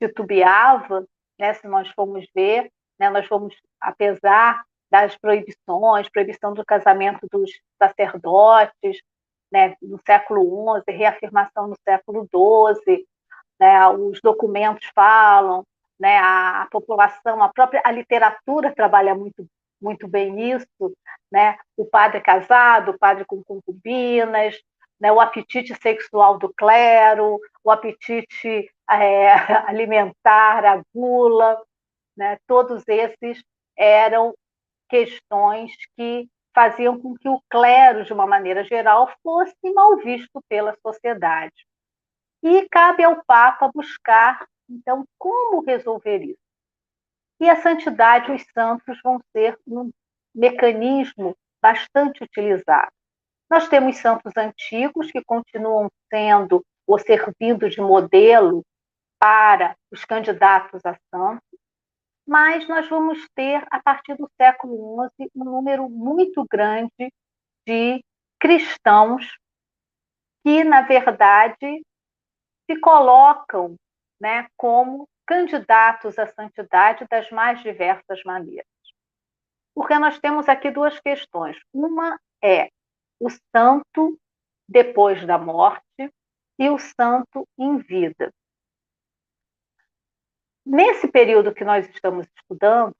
titubeava, né, se nós formos ver, né, nós fomos, apesar das proibições, proibição do casamento dos sacerdotes, né, no século XI, reafirmação no século XII, né, os documentos falam, né, a, a, população, a própria a literatura trabalha muito muito bem isso, né, o padre casado, o padre com concubinas, né, o apetite sexual do clero, o apetite é, alimentar, a gula, né, todos esses eram questões que faziam com que o clero, de uma maneira geral, fosse mal visto pela sociedade. E cabe ao Papa buscar, então, como resolver isso. E a santidade, os santos vão ser um mecanismo bastante utilizado. Nós temos santos antigos que continuam sendo ou servindo de modelo para os candidatos a santos, mas nós vamos ter, a partir do século XI, um número muito grande de cristãos que, na verdade, se colocam né, como candidatos à santidade das mais diversas maneiras. Porque nós temos aqui duas questões. Uma é o santo depois da morte e o santo em vida. Nesse período que nós estamos estudando,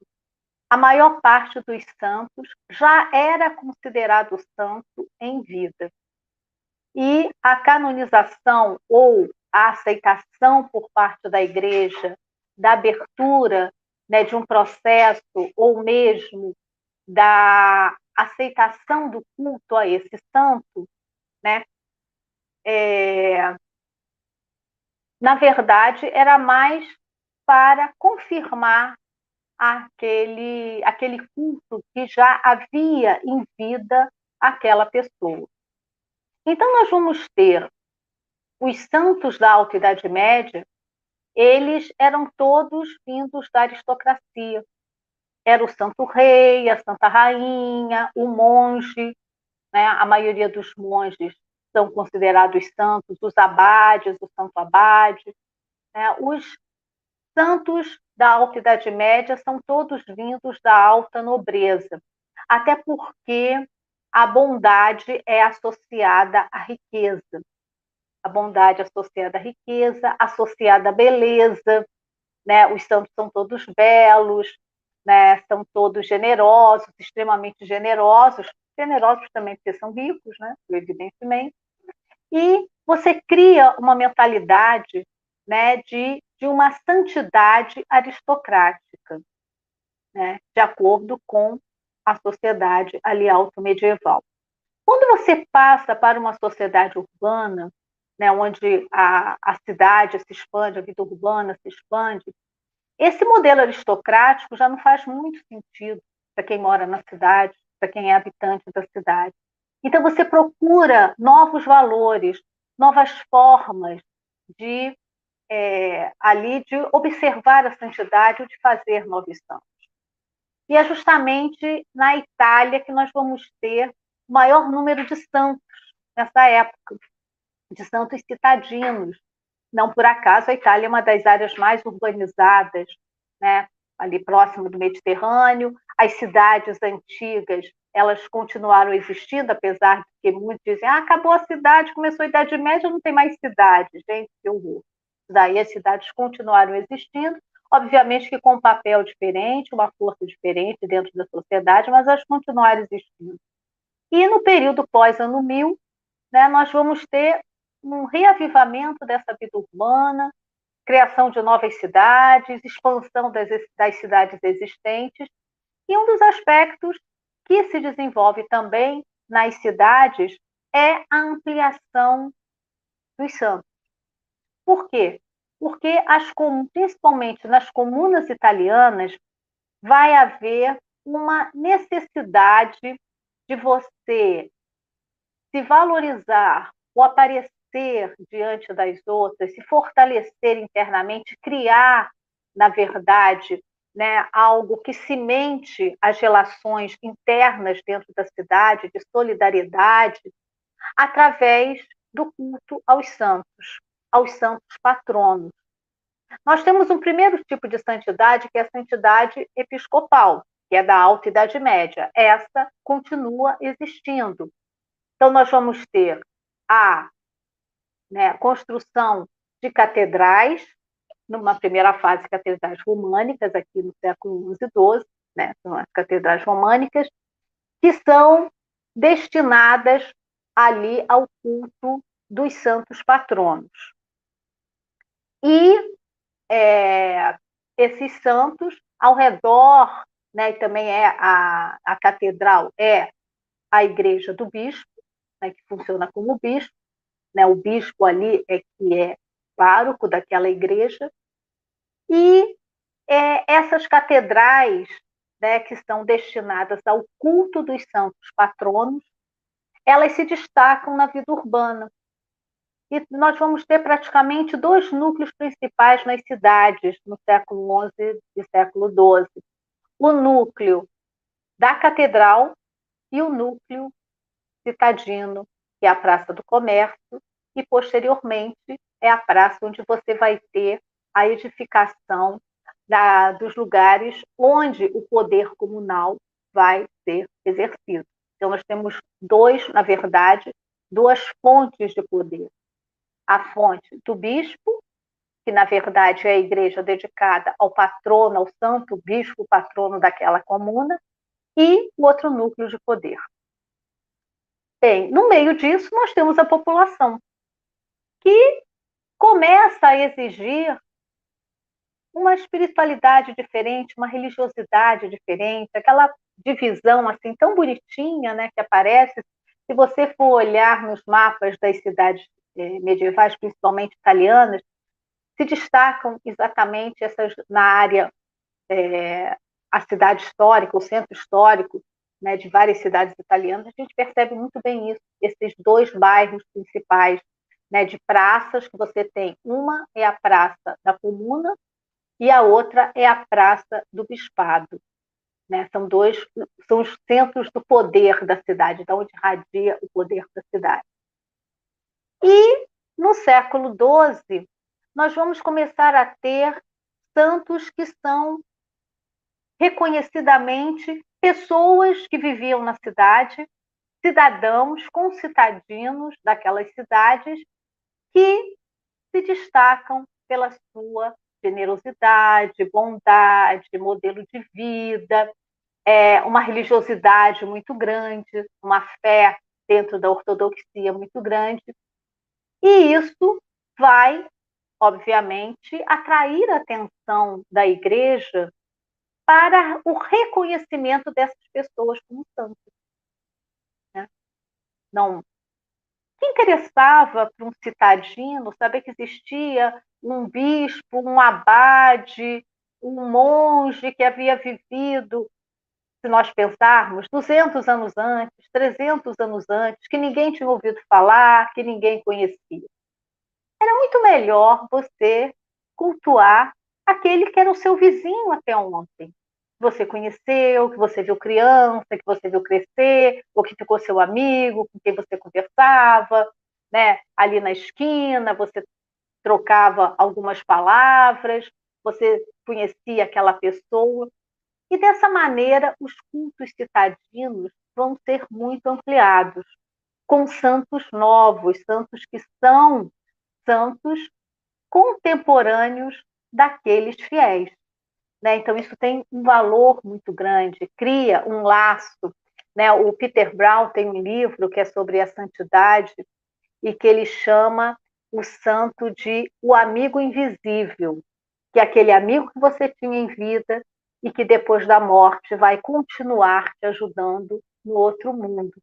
a maior parte dos santos já era considerado santo em vida. E a canonização ou a aceitação por parte da igreja da abertura né, de um processo ou mesmo da aceitação do culto a esse santo, né, é, na verdade, era mais para confirmar aquele, aquele culto que já havia em vida aquela pessoa. Então, nós vamos ter os santos da Alta Idade Média, eles eram todos vindos da aristocracia. Era o santo rei, a santa rainha, o monge, né? a maioria dos monges são considerados santos, os abades, o santo abade. Né? Os santos da Alta Idade Média são todos vindos da alta nobreza, até porque a bondade é associada à riqueza. A bondade associada à riqueza, associada à beleza, né? Os santos são todos belos, né? São todos generosos, extremamente generosos, generosos também porque são ricos, né? Evidentemente. E você cria uma mentalidade, né? De de uma santidade aristocrática, né, de acordo com a sociedade ali alto-medieval. Quando você passa para uma sociedade urbana, né, onde a, a cidade se expande, a vida urbana se expande, esse modelo aristocrático já não faz muito sentido para quem mora na cidade, para quem é habitante da cidade. Então, você procura novos valores, novas formas de é, ali de observar a santidade ou de fazer novos santos. E é justamente na Itália que nós vamos ter o maior número de santos nessa época, de santos citadinos. Não por acaso a Itália é uma das áreas mais urbanizadas, né? ali próximo do Mediterrâneo. As cidades antigas elas continuaram existindo, apesar de que muitos dizem, ah, acabou a cidade, começou a Idade Média, não tem mais cidade. Gente, que horror. Daí as cidades continuaram existindo, obviamente que com um papel diferente, uma força diferente dentro da sociedade, mas elas continuaram existindo. E no período pós-ano 1000, né, nós vamos ter um reavivamento dessa vida urbana, criação de novas cidades, expansão das, das cidades existentes, e um dos aspectos que se desenvolve também nas cidades é a ampliação dos santos. Por quê? Porque as, principalmente nas comunas italianas vai haver uma necessidade de você se valorizar, o aparecer diante das outras, se fortalecer internamente, criar, na verdade, né, algo que cimente as relações internas dentro da cidade, de solidariedade, através do culto aos santos, aos santos patronos. Nós temos um primeiro tipo de santidade, que é a santidade episcopal, que é da Alta Idade Média. Essa continua existindo. Então, nós vamos ter a né, construção de catedrais, numa primeira fase, catedrais românicas, aqui no século XI e XII, né, são as catedrais românicas, que são destinadas ali ao culto dos santos patronos. E é, esses santos, ao redor, né, também é a, a catedral, é a igreja do bispo, né, que funciona como bispo, né, o bispo ali é que é pároco daquela igreja, e é, essas catedrais né, que estão destinadas ao culto dos santos patronos, elas se destacam na vida urbana. E nós vamos ter praticamente dois núcleos principais nas cidades no século XI e século XII. O núcleo da catedral e o núcleo citadino, que é a Praça do Comércio, e posteriormente é a praça onde você vai ter a edificação da, dos lugares onde o poder comunal vai ser exercido. Então, nós temos dois, na verdade, duas fontes de poder. A fonte do bispo, que na verdade é a igreja dedicada ao patrono, ao santo bispo patrono daquela comuna, e o outro núcleo de poder. Bem, no meio disso, nós temos a população, que começa a exigir uma espiritualidade diferente, uma religiosidade diferente, aquela divisão assim tão bonitinha, né, que aparece. Se você for olhar nos mapas das cidades eh, medievais, principalmente italianas, se destacam exatamente essas na área é, a cidade histórica, o centro histórico, né, de várias cidades italianas. A gente percebe muito bem isso, esses dois bairros principais né, de praças que você tem. Uma é a praça da comuna e a outra é a Praça do Bispado. Né? São dois, são os centros do poder da cidade, da onde radia o poder da cidade. E no século XII, nós vamos começar a ter santos que são reconhecidamente pessoas que viviam na cidade, cidadãos, concitadinos daquelas cidades, que se destacam pela sua generosidade, bondade, modelo de vida, é, uma religiosidade muito grande, uma fé dentro da ortodoxia muito grande. E isso vai, obviamente, atrair a atenção da igreja para o reconhecimento dessas pessoas como santas. Né? Não, que interessava para um citadino saber que existia um bispo, um abade, um monge que havia vivido, se nós pensarmos, 200 anos antes, 300 anos antes, que ninguém tinha ouvido falar, que ninguém conhecia. Era muito melhor você cultuar aquele que era o seu vizinho até ontem. Que você conheceu, que você viu criança, que você viu crescer, ou que ficou seu amigo, com quem você conversava, né? ali na esquina, você trocava algumas palavras, você conhecia aquela pessoa. E dessa maneira, os cultos citadinos vão ser muito ampliados, com santos novos, santos que são santos contemporâneos daqueles fiéis. Né? Então, isso tem um valor muito grande, cria um laço. Né? O Peter Brown tem um livro que é sobre a santidade e que ele chama o santo de o amigo invisível, que é aquele amigo que você tinha em vida e que depois da morte vai continuar te ajudando no outro mundo.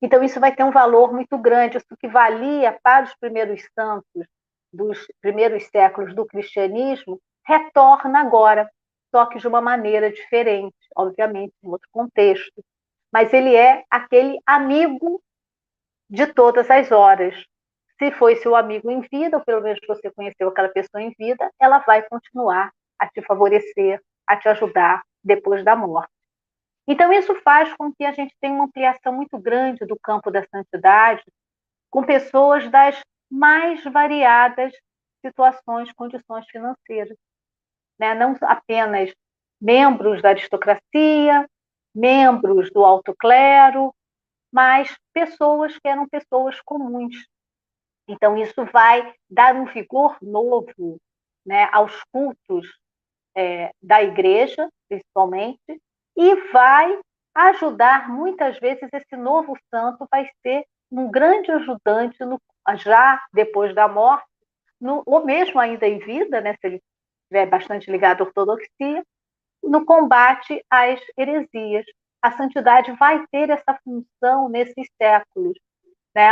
Então, isso vai ter um valor muito grande. Isso que valia para os primeiros santos dos primeiros séculos do cristianismo retorna agora, só que de uma maneira diferente, obviamente, em outro contexto. Mas ele é aquele amigo de todas as horas. Se foi seu amigo em vida, ou pelo menos você conheceu aquela pessoa em vida, ela vai continuar a te favorecer, a te ajudar depois da morte. Então, isso faz com que a gente tenha uma ampliação muito grande do campo da santidade, com pessoas das mais variadas situações, condições financeiras. Né? Não apenas membros da aristocracia, membros do alto clero, mas pessoas que eram pessoas comuns. Então, isso vai dar um vigor novo né, aos cultos é, da igreja, principalmente, e vai ajudar, muitas vezes, esse novo santo vai ser um grande ajudante no, já depois da morte, no, ou mesmo ainda em vida, né, se ele estiver bastante ligado à ortodoxia, no combate às heresias. A santidade vai ter essa função nesses séculos. Né?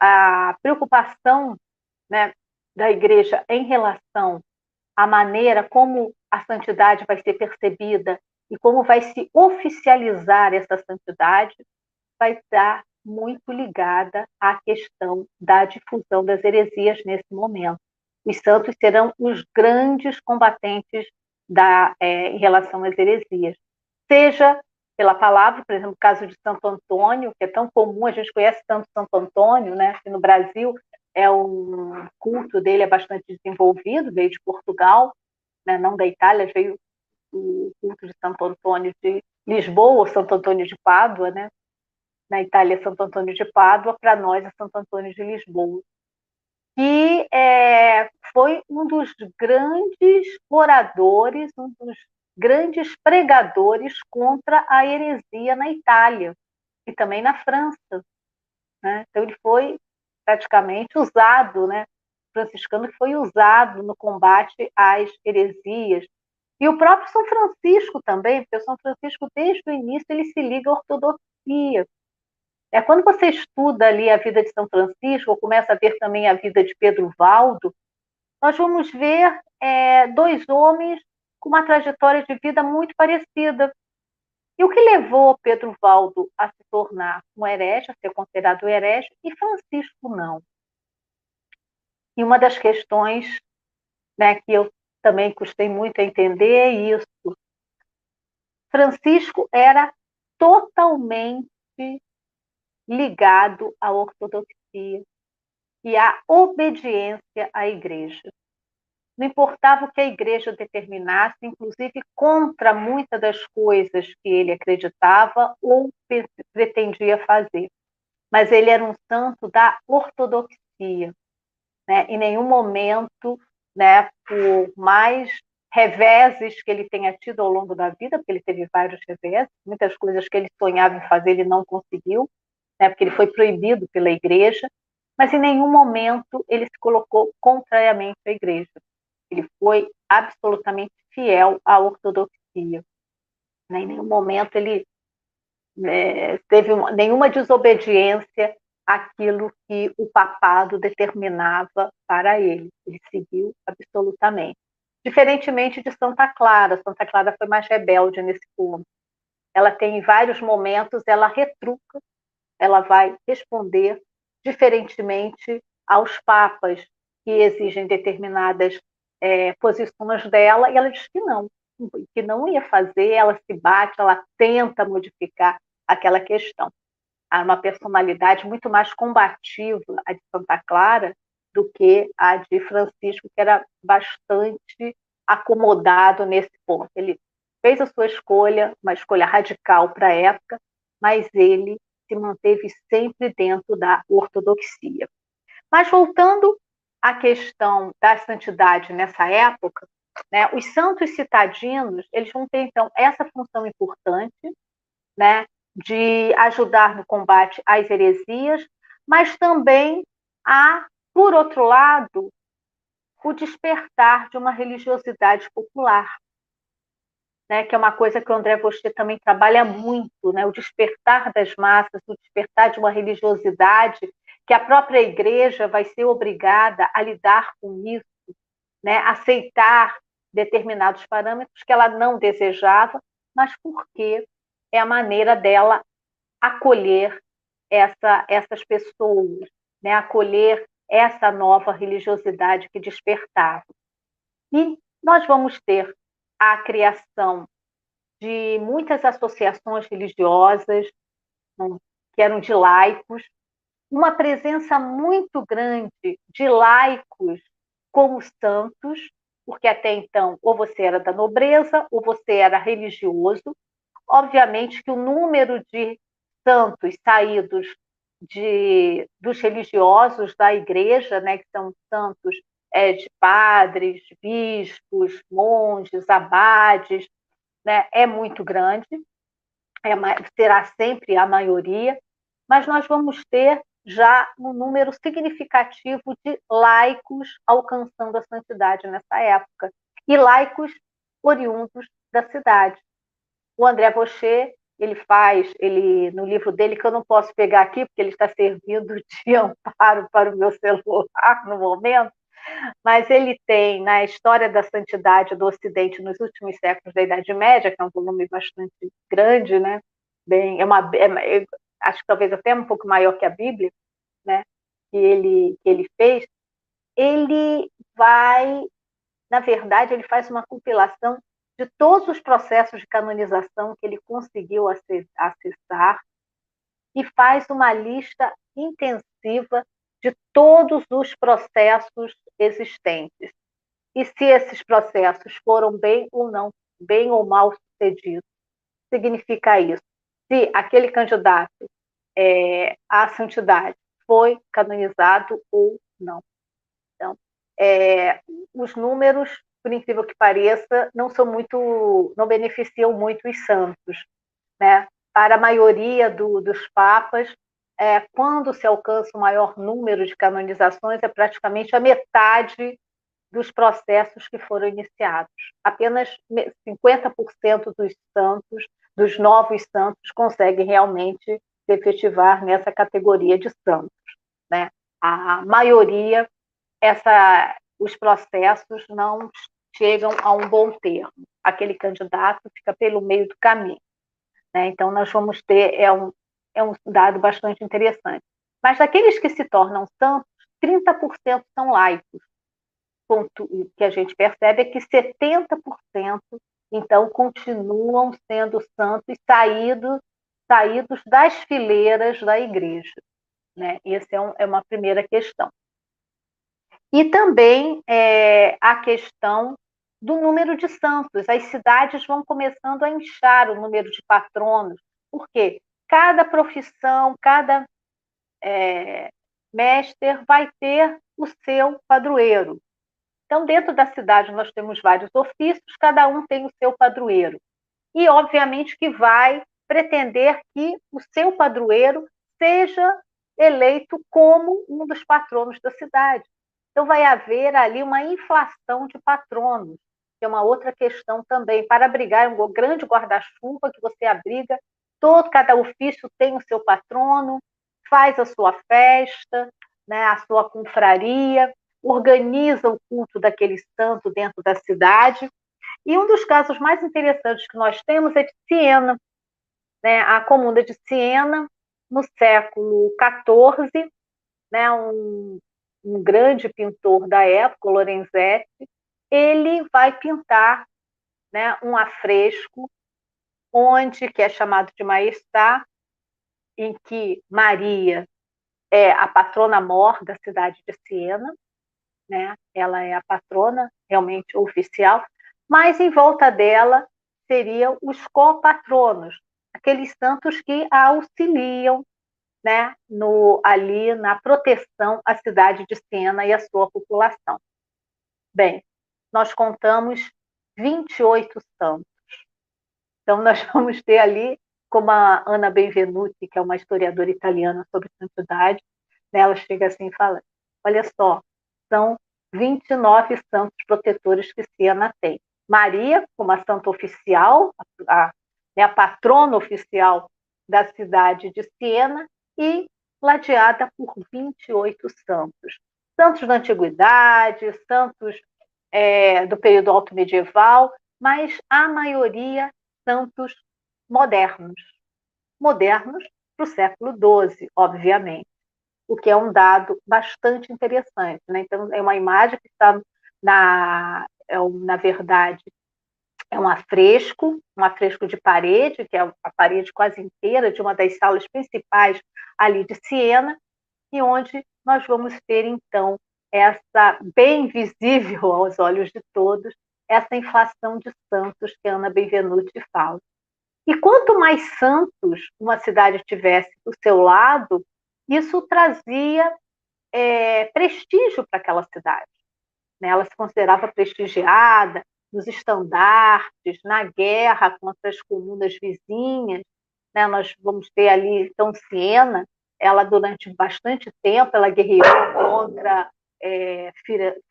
A preocupação né, da igreja em relação à maneira como a santidade vai ser percebida e como vai se oficializar essa santidade vai estar muito ligada à questão da difusão das heresias nesse momento. Os santos serão os grandes combatentes da, é, em relação às heresias, seja pela palavra, por exemplo, o caso de Santo Antônio, que é tão comum, a gente conhece tanto Santo Antônio, né? Que no Brasil é um culto dele é bastante desenvolvido, veio de Portugal, né? não da Itália, veio o culto de Santo Antônio de Lisboa, ou Santo Antônio de Pádua, né? Na Itália, Santo Antônio de Pádua, para nós é Santo Antônio de Lisboa. E é, foi um dos grandes oradores, um dos grandes pregadores contra a heresia na Itália e também na França. Né? Então, ele foi praticamente usado, né? franciscano foi usado no combate às heresias, e o próprio São Francisco também, porque o São Francisco, desde o início, ele se liga à ortodoxia. É, quando você estuda ali a vida de São Francisco, ou começa a ver também a vida de Pedro Valdo, nós vamos ver é, dois homens com uma trajetória de vida muito parecida. E o que levou Pedro Valdo a se tornar um herege, a ser considerado herege, e Francisco não? E uma das questões né, que eu também custei muito a entender isso. Francisco era totalmente ligado à ortodoxia e à obediência à igreja. Não importava o que a igreja determinasse, inclusive contra muitas das coisas que ele acreditava ou pretendia fazer. Mas ele era um santo da ortodoxia. Né? Em nenhum momento né, por mais reveses que ele tenha tido ao longo da vida, porque ele teve vários reveses, muitas coisas que ele sonhava em fazer ele não conseguiu, né, porque ele foi proibido pela igreja, mas em nenhum momento ele se colocou contrariamente à igreja. Ele foi absolutamente fiel à ortodoxia. Né, em nenhum momento ele é, teve uma, nenhuma desobediência aquilo que o papado determinava para ele. Ele seguiu absolutamente. Diferentemente de Santa Clara, Santa Clara foi mais rebelde nesse ponto. Ela tem em vários momentos, ela retruca, ela vai responder diferentemente aos papas que exigem determinadas é, posições dela, e ela diz que não, que não ia fazer, ela se bate, ela tenta modificar aquela questão uma personalidade muito mais combativa, a de Santa Clara, do que a de Francisco, que era bastante acomodado nesse ponto. Ele fez a sua escolha, uma escolha radical para a época, mas ele se manteve sempre dentro da ortodoxia. Mas voltando à questão da santidade nessa época, né, os santos citadinos eles vão ter então essa função importante, né, de ajudar no combate às heresias, mas também a, por outro lado, o despertar de uma religiosidade popular, né, que é uma coisa que o André Vostê também trabalha muito, né, o despertar das massas, o despertar de uma religiosidade que a própria igreja vai ser obrigada a lidar com isso, né, aceitar determinados parâmetros que ela não desejava, mas porque é a maneira dela acolher essa, essas pessoas, né, acolher essa nova religiosidade que despertava. E nós vamos ter a criação de muitas associações religiosas, né, que eram de laicos, uma presença muito grande de laicos como santos, porque até então ou você era da nobreza ou você era religioso. Obviamente que o número de santos saídos de, dos religiosos da igreja, né, que são santos é, de padres, bispos, monges, abades, né, é muito grande, é, será sempre a maioria, mas nós vamos ter já um número significativo de laicos alcançando a santidade nessa época, e laicos oriundos da cidade. O André Rocher, ele faz, ele no livro dele, que eu não posso pegar aqui, porque ele está servindo de amparo para o meu celular no momento, mas ele tem na história da santidade do Ocidente nos últimos séculos da Idade Média, que é um volume bastante grande, né? Bem, é uma, é, acho que talvez até um pouco maior que a Bíblia, né? Que ele que ele fez, ele vai, na verdade, ele faz uma compilação de todos os processos de canonização que ele conseguiu acessar e faz uma lista intensiva de todos os processos existentes. E se esses processos foram bem ou não, bem ou mal sucedidos, significa isso. Se aquele candidato é, à santidade foi canonizado ou não. Então, é, os números, por incrível que pareça, não são muito, não beneficiam muito os santos, né? Para a maioria do, dos papas, é, quando se alcança o maior número de canonizações, é praticamente a metade dos processos que foram iniciados. Apenas 50% dos santos, dos novos santos, conseguem realmente se efetivar nessa categoria de santos. Né? A maioria, essa, os processos não chegam a um bom termo. Aquele candidato fica pelo meio do caminho. Né? Então, nós vamos ter, é um, é um dado bastante interessante. Mas daqueles que se tornam santos, 30% são laicos. O que a gente percebe é que 70% então continuam sendo santos saídos, saídos das fileiras da igreja. Né? Essa é, um, é uma primeira questão. E também é, a questão do número de santos. As cidades vão começando a inchar o número de patronos. Por quê? Cada profissão, cada é, mestre vai ter o seu padroeiro. Então, dentro da cidade, nós temos vários ofícios, cada um tem o seu padroeiro. E, obviamente, que vai pretender que o seu padroeiro seja eleito como um dos patronos da cidade. Então, vai haver ali uma inflação de patronos, que é uma outra questão também. Para abrigar um grande guarda-chuva que você abriga todo cada ofício tem o seu patrono, faz a sua festa, né, a sua confraria, organiza o culto daquele santo dentro da cidade. E um dos casos mais interessantes que nós temos é de Siena, né, a comuna de Siena, no século XIV, né, um, um grande pintor da época, Lorenzetti, ele vai pintar né, um afresco onde que é chamado de Maestá, em que Maria é a patrona mor da cidade de Siena, né? Ela é a patrona realmente oficial, mas em volta dela seriam os copatronos, aqueles santos que a auxiliam né, no, ali na proteção à cidade de Siena e à sua população. Bem, nós contamos 28 santos. Então, nós vamos ter ali, como a Ana Benvenuti, que é uma historiadora italiana sobre santidade, né, ela chega assim e fala: olha só, são 29 santos protetores que Siena tem. Maria, como a santa oficial, a, a, né, a patrona oficial da cidade de Siena, e ladeada por 28 santos. Santos da antiguidade, santos é, do período alto medieval, mas a maioria santos modernos. Modernos para o século XII, obviamente, o que é um dado bastante interessante. Né? Então, é uma imagem que está, na, é, na verdade, é um afresco, um afresco de parede, que é a parede quase inteira de uma das salas principais ali de Siena, e onde nós vamos ter, então, essa bem visível aos olhos de todos, essa inflação de santos que Ana Benvenuti fala. E quanto mais santos uma cidade tivesse do seu lado, isso trazia é, prestígio para aquela cidade. Né? Ela se considerava prestigiada, nos estandartes, na guerra contra as comunas vizinhas. Né? Nós vamos ter ali, então, Siena, ela durante bastante tempo, ela guerreou contra é,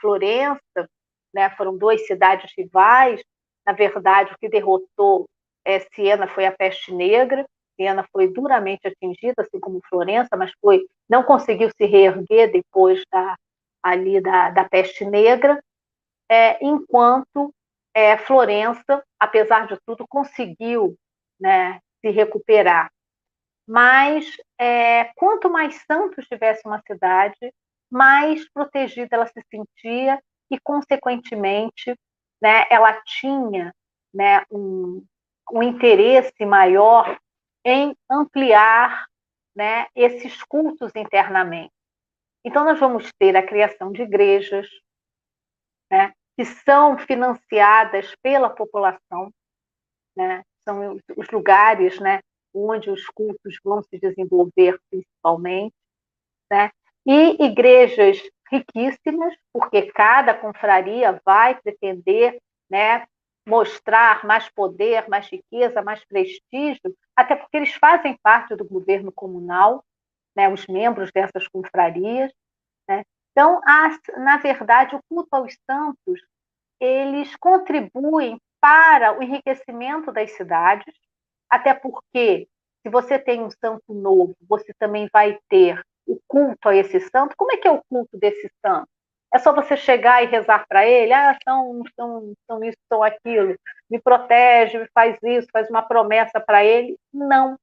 Florença, né? foram duas cidades rivais. Na verdade, o que derrotou é, Siena foi a peste negra. Siena foi duramente atingida, assim como Florença, mas foi não conseguiu se reerguer depois da ali da, da peste negra, é, enquanto é, Florença, apesar de tudo, conseguiu né, se recuperar. Mas é, quanto mais santos tivesse uma cidade, mais protegida ela se sentia e, consequentemente, né, ela tinha né, um, um interesse maior em ampliar né, esses cultos internamente. Então, nós vamos ter a criação de igrejas, né, que são financiadas pela população, né? são os lugares né, onde os cultos vão se desenvolver principalmente, né? e igrejas riquíssimas, porque cada confraria vai pretender né, mostrar mais poder, mais riqueza, mais prestígio, até porque eles fazem parte do governo comunal, né, os membros dessas confrarias. Né? Então, na verdade, o culto aos santos, eles contribuem para o enriquecimento das cidades, até porque se você tem um santo novo, você também vai ter o culto a esse santo. Como é que é o culto desse santo? É só você chegar e rezar para ele, ah, são, são, são isso, são aquilo, me protege, faz isso, faz uma promessa para ele. Não,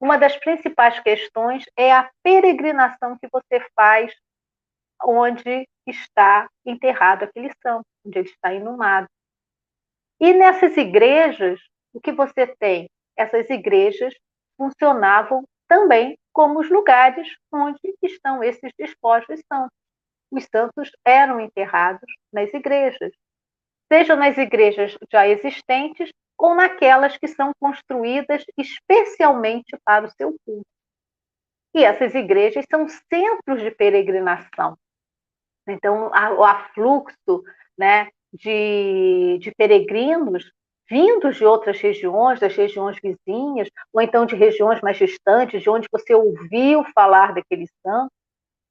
uma das principais questões é a peregrinação que você faz onde está enterrado aquele santo, onde ele está inumado. E nessas igrejas, o que você tem? Essas igrejas funcionavam também como os lugares onde estão esses despojos santos. Os santos eram enterrados nas igrejas, seja nas igrejas já existentes ou naquelas que são construídas especialmente para o seu culto. E essas igrejas são centros de peregrinação. Então, o afluxo né, de, de peregrinos vindos de outras regiões, das regiões vizinhas, ou então de regiões mais distantes, de onde você ouviu falar daquele santo.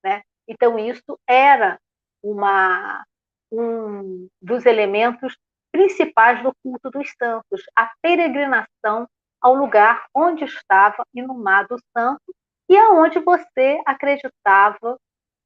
Né? Então, isso era uma, um dos elementos principais do culto dos santos, a peregrinação ao lugar onde estava inumado o santo e aonde você acreditava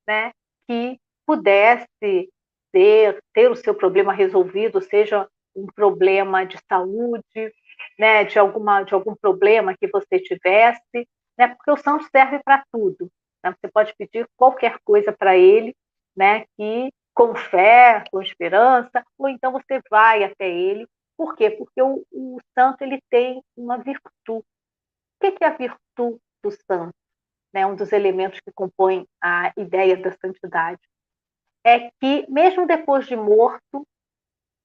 né, que pudesse ter, ter o seu problema resolvido, seja um problema de saúde, né, de, alguma, de algum problema que você tivesse, né, porque o santo serve para tudo. Né? Você pode pedir qualquer coisa para ele, né, que com fé, com esperança, ou então você vai até ele. Por quê? Porque o, o santo ele tem uma virtude. O que é a virtude do santo? Né, um dos elementos que compõem a ideia da santidade. É que, mesmo depois de morto,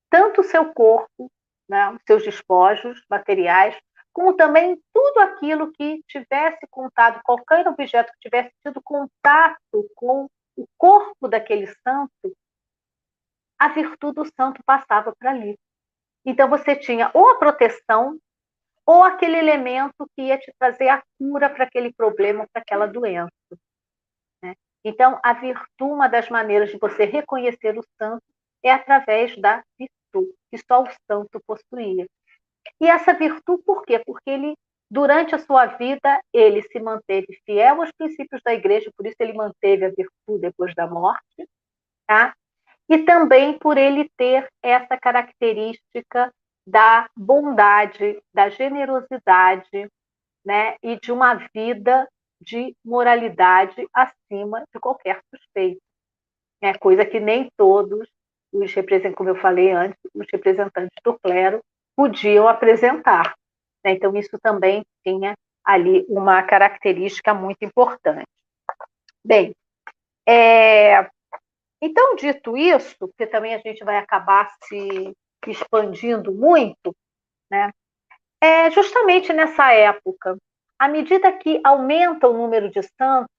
tanto o seu corpo, né, os seus despojos materiais, como também tudo aquilo que tivesse contado, qualquer objeto que tivesse tido contato com o corpo daquele santo, a virtude do santo passava para ali. Então você tinha ou a proteção ou aquele elemento que ia te trazer a cura para aquele problema, para aquela doença. Né? Então, a virtude, uma das maneiras de você reconhecer o santo é através da virtude, que só o santo possuía. E essa virtude, por quê? Porque ele, durante a sua vida, ele se manteve fiel aos princípios da igreja, por isso ele manteve a virtude depois da morte, tá? E também por ele ter essa característica da bondade, da generosidade, né? E de uma vida de moralidade acima de qualquer suspeito. É coisa que nem todos os representantes, como eu falei antes, os representantes do clero podiam apresentar. Né? Então, isso também tinha ali uma característica muito importante. Bem, é... então, dito isso, porque também a gente vai acabar se expandindo muito, né? é justamente nessa época, à medida que aumenta o número de santos,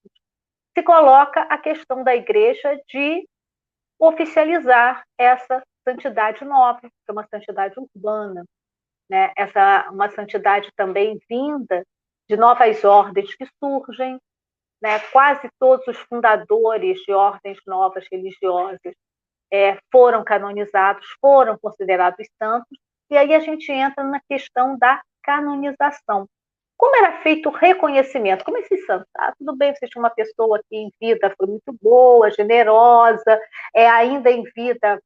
se coloca a questão da igreja de oficializar essa santidade nova, que é uma santidade urbana, né? Essa uma santidade também vinda de novas ordens que surgem, né? Quase todos os fundadores de ordens novas religiosas é, foram canonizados, foram considerados santos, e aí a gente entra na questão da canonização. Como era feito o reconhecimento? Como esses santos? Ah, tudo bem, você tinha uma pessoa que em vida foi muito boa, generosa, é, ainda em vida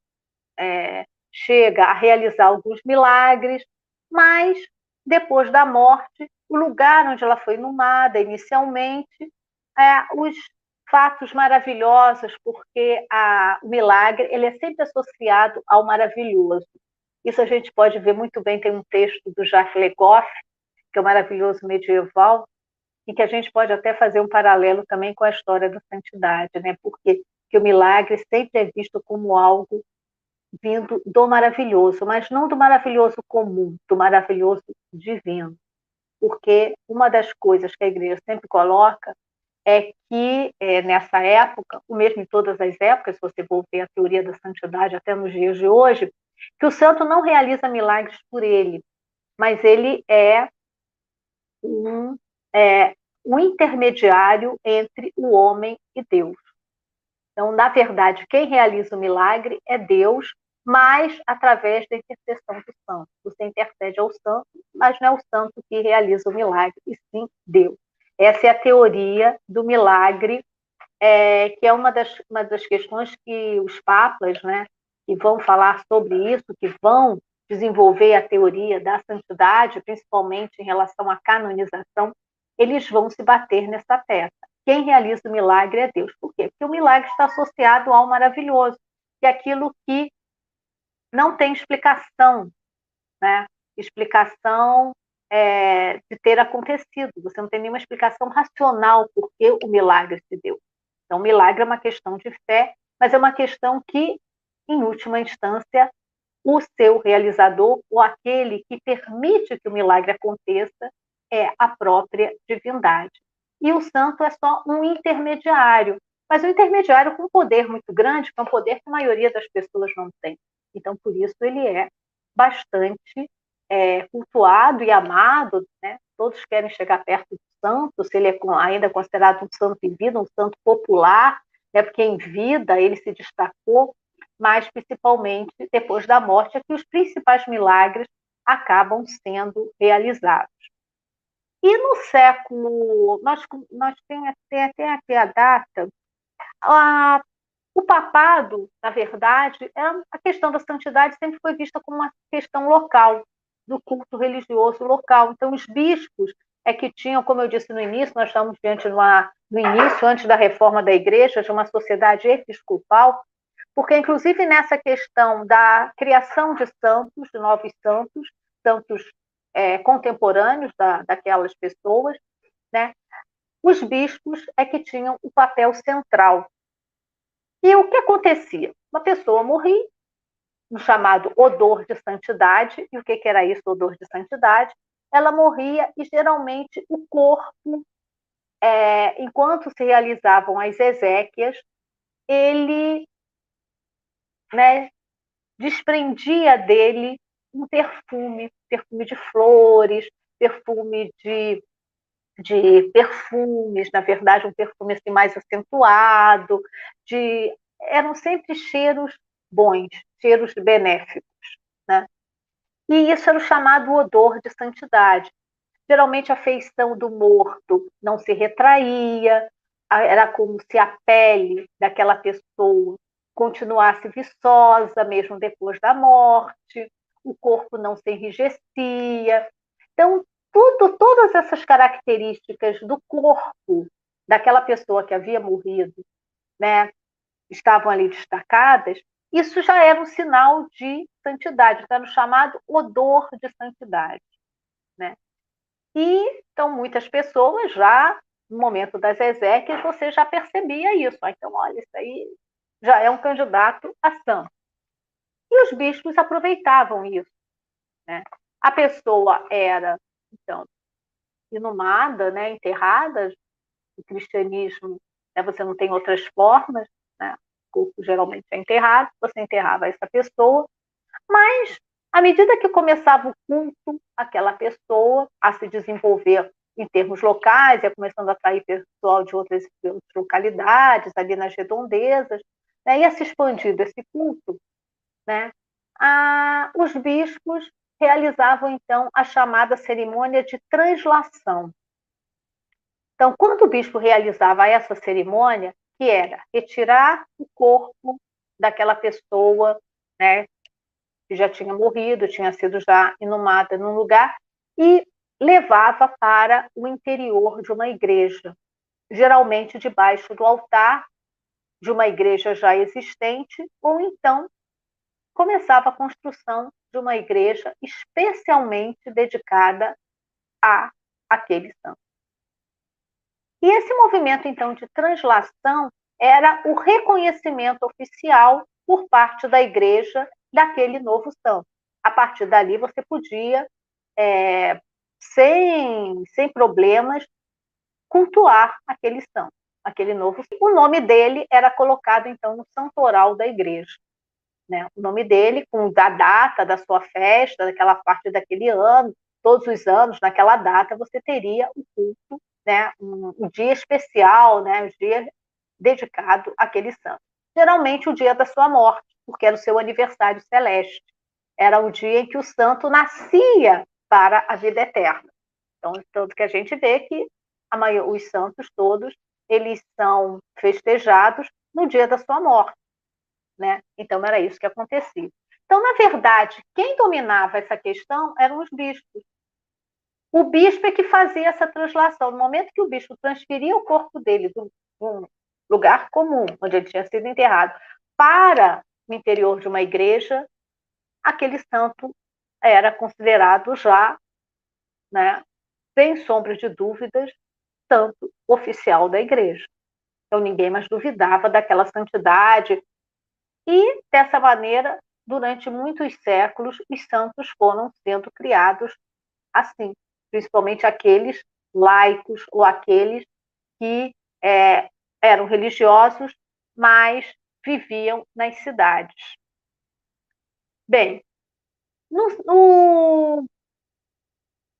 é, chega a realizar alguns milagres, mas depois da morte, o lugar onde ela foi inumada inicialmente, é, os fatos maravilhosos, porque a, o milagre ele é sempre associado ao maravilhoso. Isso a gente pode ver muito bem, tem um texto do Jacques Legoff, que é o maravilhoso medieval, e que a gente pode até fazer um paralelo também com a história da santidade, né? Porque que o milagre sempre é visto como algo vindo do maravilhoso, mas não do maravilhoso comum, do maravilhoso divino. Porque uma das coisas que a igreja sempre coloca é que é, nessa época, o mesmo em todas as épocas, se você for ver a teoria da santidade até nos dias de hoje, que o santo não realiza milagres por ele, mas ele é um, é, um intermediário entre o homem e Deus. Então, na verdade, quem realiza o milagre é Deus, mas através da intercessão do santo. Você intercede ao santo, mas não é o santo que realiza o milagre, e sim Deus. Essa é a teoria do milagre, é, que é uma das, uma das questões que os papas, né, que vão falar sobre isso, que vão desenvolver a teoria da santidade, principalmente em relação à canonização, eles vão se bater nessa peça. Quem realiza o milagre é Deus. Por quê? Porque o milagre está associado ao maravilhoso, que é aquilo que não tem explicação, né? Explicação é, de ter acontecido. Você não tem nenhuma explicação racional por que o milagre se deu. Então, o milagre é uma questão de fé, mas é uma questão que, em última instância, o seu realizador, ou aquele que permite que o milagre aconteça, é a própria divindade. E o santo é só um intermediário, mas um intermediário com um poder muito grande, que é um poder que a maioria das pessoas não tem. Então, por isso, ele é bastante é, cultuado e amado, né? todos querem chegar perto do santo, se ele é ainda considerado um santo em vida, um santo popular, né? porque em vida ele se destacou mas principalmente depois da morte, é que os principais milagres acabam sendo realizados. E no século, nós, nós temos até, até aqui a data, a, o papado, na verdade, é, a questão da santidade sempre foi vista como uma questão local, do culto religioso local. Então, os bispos é que tinham, como eu disse no início, nós estamos diante de uma, no início, antes da reforma da igreja, de uma sociedade episcopal, porque, inclusive, nessa questão da criação de santos, de novos santos, santos é, contemporâneos da, daquelas pessoas, né, os bispos é que tinham o papel central. E o que acontecia? Uma pessoa morria, um chamado odor de santidade, e o que, que era isso, odor de santidade? ela morria e geralmente o corpo, é, enquanto se realizavam as exéquias, ele né, desprendia dele um perfume, perfume de flores, perfume de, de perfumes, na verdade, um perfume assim, mais acentuado, de eram sempre cheiros bons, cheiros benéficos. Né? E isso era o chamado odor de santidade. Geralmente a feição do morto não se retraía, era como se a pele daquela pessoa continuasse viçosa mesmo depois da morte, o corpo não se enrijecia. Então, tudo, todas essas características do corpo daquela pessoa que havia morrido, né, estavam ali destacadas, isso já era um sinal de santidade, está no chamado odor de santidade. Né? E, então, muitas pessoas já, no momento das exéquias, você já percebia isso. Então, olha, isso aí já é um candidato a santo. E os bispos aproveitavam isso. Né? A pessoa era, então, inumada, né, enterrada. O cristianismo, né, você não tem outras formas, né? o corpo geralmente é enterrado, você enterrava essa pessoa, mas à medida que começava o culto, aquela pessoa a se desenvolver em termos locais, ia começando a atrair pessoal de outras, de outras localidades, ali nas redondezas, né, ia se expandindo esse culto, né, a, os bispos realizavam então a chamada cerimônia de translação. Então, quando o bispo realizava essa cerimônia, que era retirar o corpo daquela pessoa, né, que já tinha morrido, tinha sido já inumada num lugar, e levava para o interior de uma igreja, geralmente debaixo do altar de uma igreja já existente, ou então começava a construção de uma igreja especialmente dedicada a aquele santo. E esse movimento, então, de translação era o reconhecimento oficial por parte da igreja daquele novo santo. A partir dali, você podia, é, sem, sem problemas, cultuar aquele santo, aquele novo. O nome dele era colocado, então, no santoral da igreja né? O nome dele, com a data da sua festa, daquela parte daquele ano, todos os anos, naquela data, você teria o um culto, né? Um, um, dia especial, né? Um dia dedicado àquele santo. Geralmente o dia da sua morte, porque era o seu aniversário celeste. Era o dia em que o santo nascia para a vida eterna. Então, tanto que a gente vê que os santos todos, eles são festejados no dia da sua morte. Né? Então, era isso que acontecia. Então, na verdade, quem dominava essa questão eram os bispos. O bispo é que fazia essa translação. No momento que o bispo transferia o corpo dele de um lugar comum, onde ele tinha sido enterrado, para o interior de uma igreja, aquele santo era considerado já, né, sem sombra de dúvidas, santo oficial da igreja. Então ninguém mais duvidava daquela santidade, e, dessa maneira, durante muitos séculos, os santos foram sendo criados assim, principalmente aqueles laicos ou aqueles que é, eram religiosos, mas viviam nas cidades. Bem, no, no,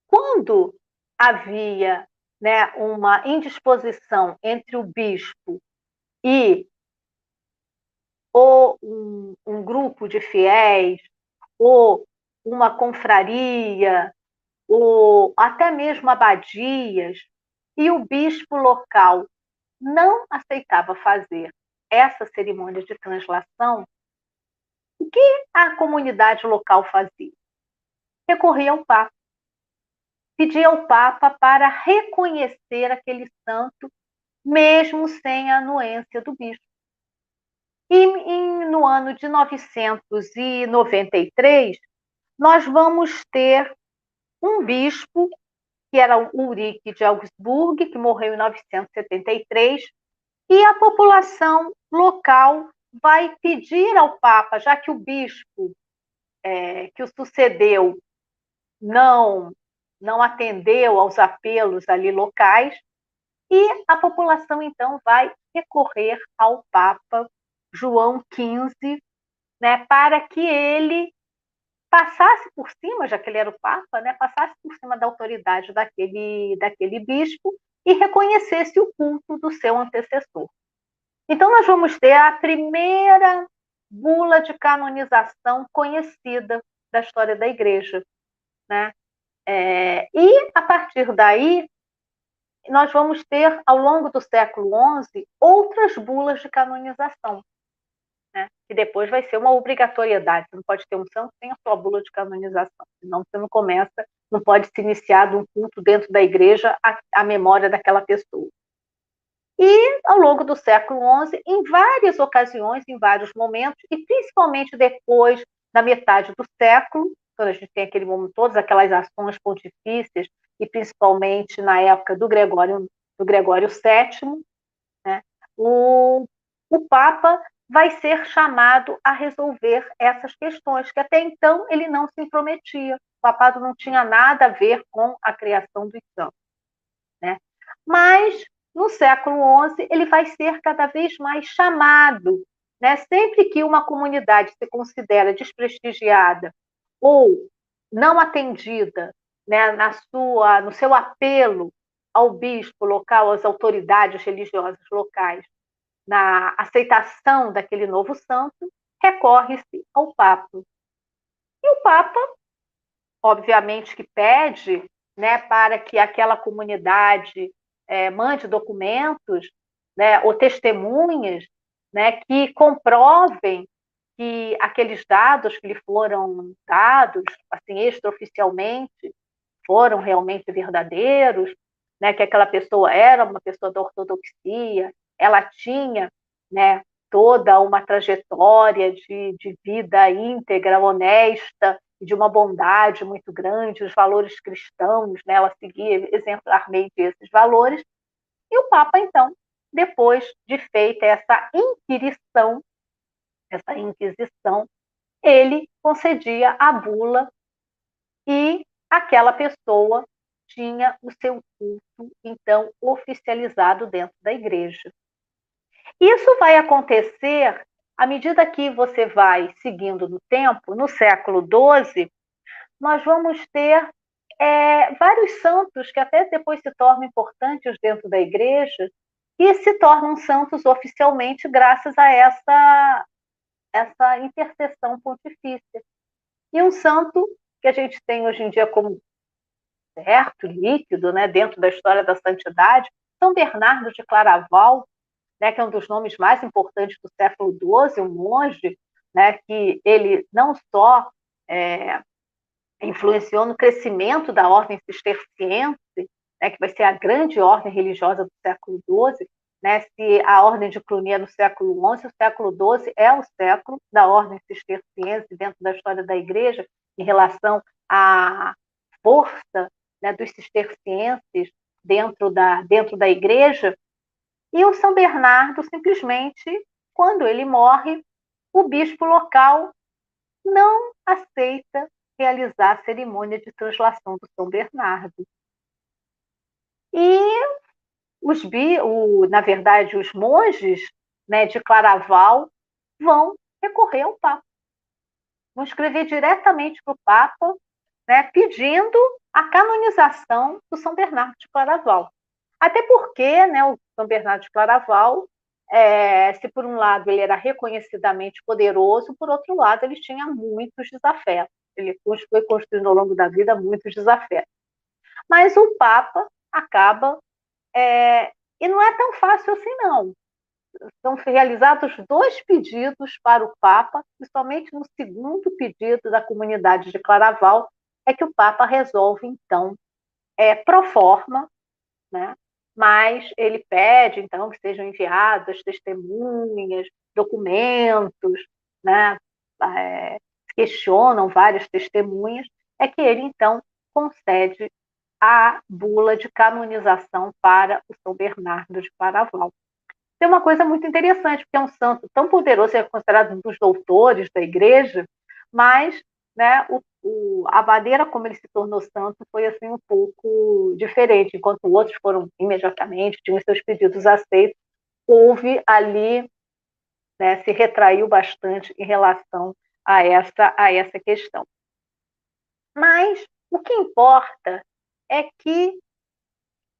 quando havia né, uma indisposição entre o bispo e ou um, um grupo de fiéis, ou uma confraria, ou até mesmo abadias, e o bispo local não aceitava fazer essa cerimônia de translação, o que a comunidade local fazia? Recorria ao Papa. Pedia ao Papa para reconhecer aquele santo, mesmo sem a anuência do bispo. E em, no ano de 993, nós vamos ter um bispo, que era Ulrich de Augsburg, que morreu em 973, e a população local vai pedir ao Papa, já que o bispo é, que o sucedeu não não atendeu aos apelos ali locais, e a população então vai recorrer ao Papa João XV, né, para que ele passasse por cima, já que ele era o Papa, né, passasse por cima da autoridade daquele, daquele bispo e reconhecesse o culto do seu antecessor. Então, nós vamos ter a primeira bula de canonização conhecida da história da Igreja. Né? É, e, a partir daí, nós vamos ter, ao longo do século XI, outras bulas de canonização, né? que depois vai ser uma obrigatoriedade. Você não pode ter um santo sem a sua bula de canonização, senão você não começa, não pode se iniciar de um culto dentro da igreja à, memória daquela pessoa. E, ao longo do século XI, em várias ocasiões, em vários momentos, e principalmente depois da metade do século, quando a gente tem aquele momento, todas aquelas ações pontifícias, e principalmente na época do Gregório, do Gregório VII, né, o, o Papa vai ser chamado a resolver essas questões, que até então ele não se intrometia. O papado não tinha nada a ver com a criação dos santos. Né? Mas, no século XI, ele vai ser cada vez mais chamado. Né? Sempre que uma comunidade se considera desprestigiada ou não atendida né, na sua, no seu apelo ao bispo local, às autoridades religiosas locais, na aceitação daquele novo santo, recorre-se ao Papa. E o Papa, obviamente, que pede né, para que aquela comunidade é, mande documentos né, ou testemunhas né, que comprovem que aqueles dados que lhe foram dados, assim, extraoficialmente, foram realmente verdadeiros, né, que aquela pessoa era uma pessoa da ortodoxia, ela tinha né, toda uma trajetória de, de vida íntegra, honesta, de uma bondade muito grande, os valores cristãos, né, ela seguia exemplarmente esses valores. E o Papa, então, depois de feita essa inquirição, essa inquisição, ele concedia a bula e aquela pessoa tinha o seu culto, então, oficializado dentro da igreja. Isso vai acontecer à medida que você vai seguindo no tempo, no século XII, nós vamos ter é, vários santos que até depois se tornam importantes dentro da igreja e se tornam santos oficialmente graças a essa, essa intercessão pontifícia. E um santo que a gente tem hoje em dia como certo, líquido, né, dentro da história da santidade, São Bernardo de Claraval, né, que é um dos nomes mais importantes do século XII, um monge, né, que ele não só é, influenciou no crescimento da ordem cisterciense, né, que vai ser a grande ordem religiosa do século XII, né, se a ordem de Cluny é no século XI, o século XII é o século da ordem cisterciense dentro da história da Igreja em relação à força né, dos cistercienses dentro da, dentro da Igreja, e o São Bernardo, simplesmente, quando ele morre, o bispo local não aceita realizar a cerimônia de translação do São Bernardo. E os o, na verdade, os monges né, de Claraval vão recorrer ao Papa. Vão escrever diretamente para o Papa, né, pedindo a canonização do São Bernardo de Claraval. Até porque né, o São Bernardo de Claraval, é, se por um lado ele era reconhecidamente poderoso, por outro lado ele tinha muitos desafetos. Ele foi construindo ao longo da vida muitos desafetos. Mas o Papa acaba. É, e não é tão fácil assim, não. São realizados dois pedidos para o Papa, e somente no segundo pedido da comunidade de Claraval é que o Papa resolve, então, é, pro forma, né, mas ele pede, então, que sejam enviadas testemunhas, documentos, né, é, questionam várias testemunhas, é que ele, então, concede a bula de canonização para o São Bernardo de Paraval. Tem uma coisa muito interessante, porque é um santo tão poderoso, é considerado um dos doutores da igreja, mas né, o, o, a maneira como ele se tornou santo foi assim um pouco diferente, enquanto outros foram imediatamente, tinham seus pedidos aceitos, houve ali, né, se retraiu bastante em relação a essa, a essa questão. Mas o que importa é que,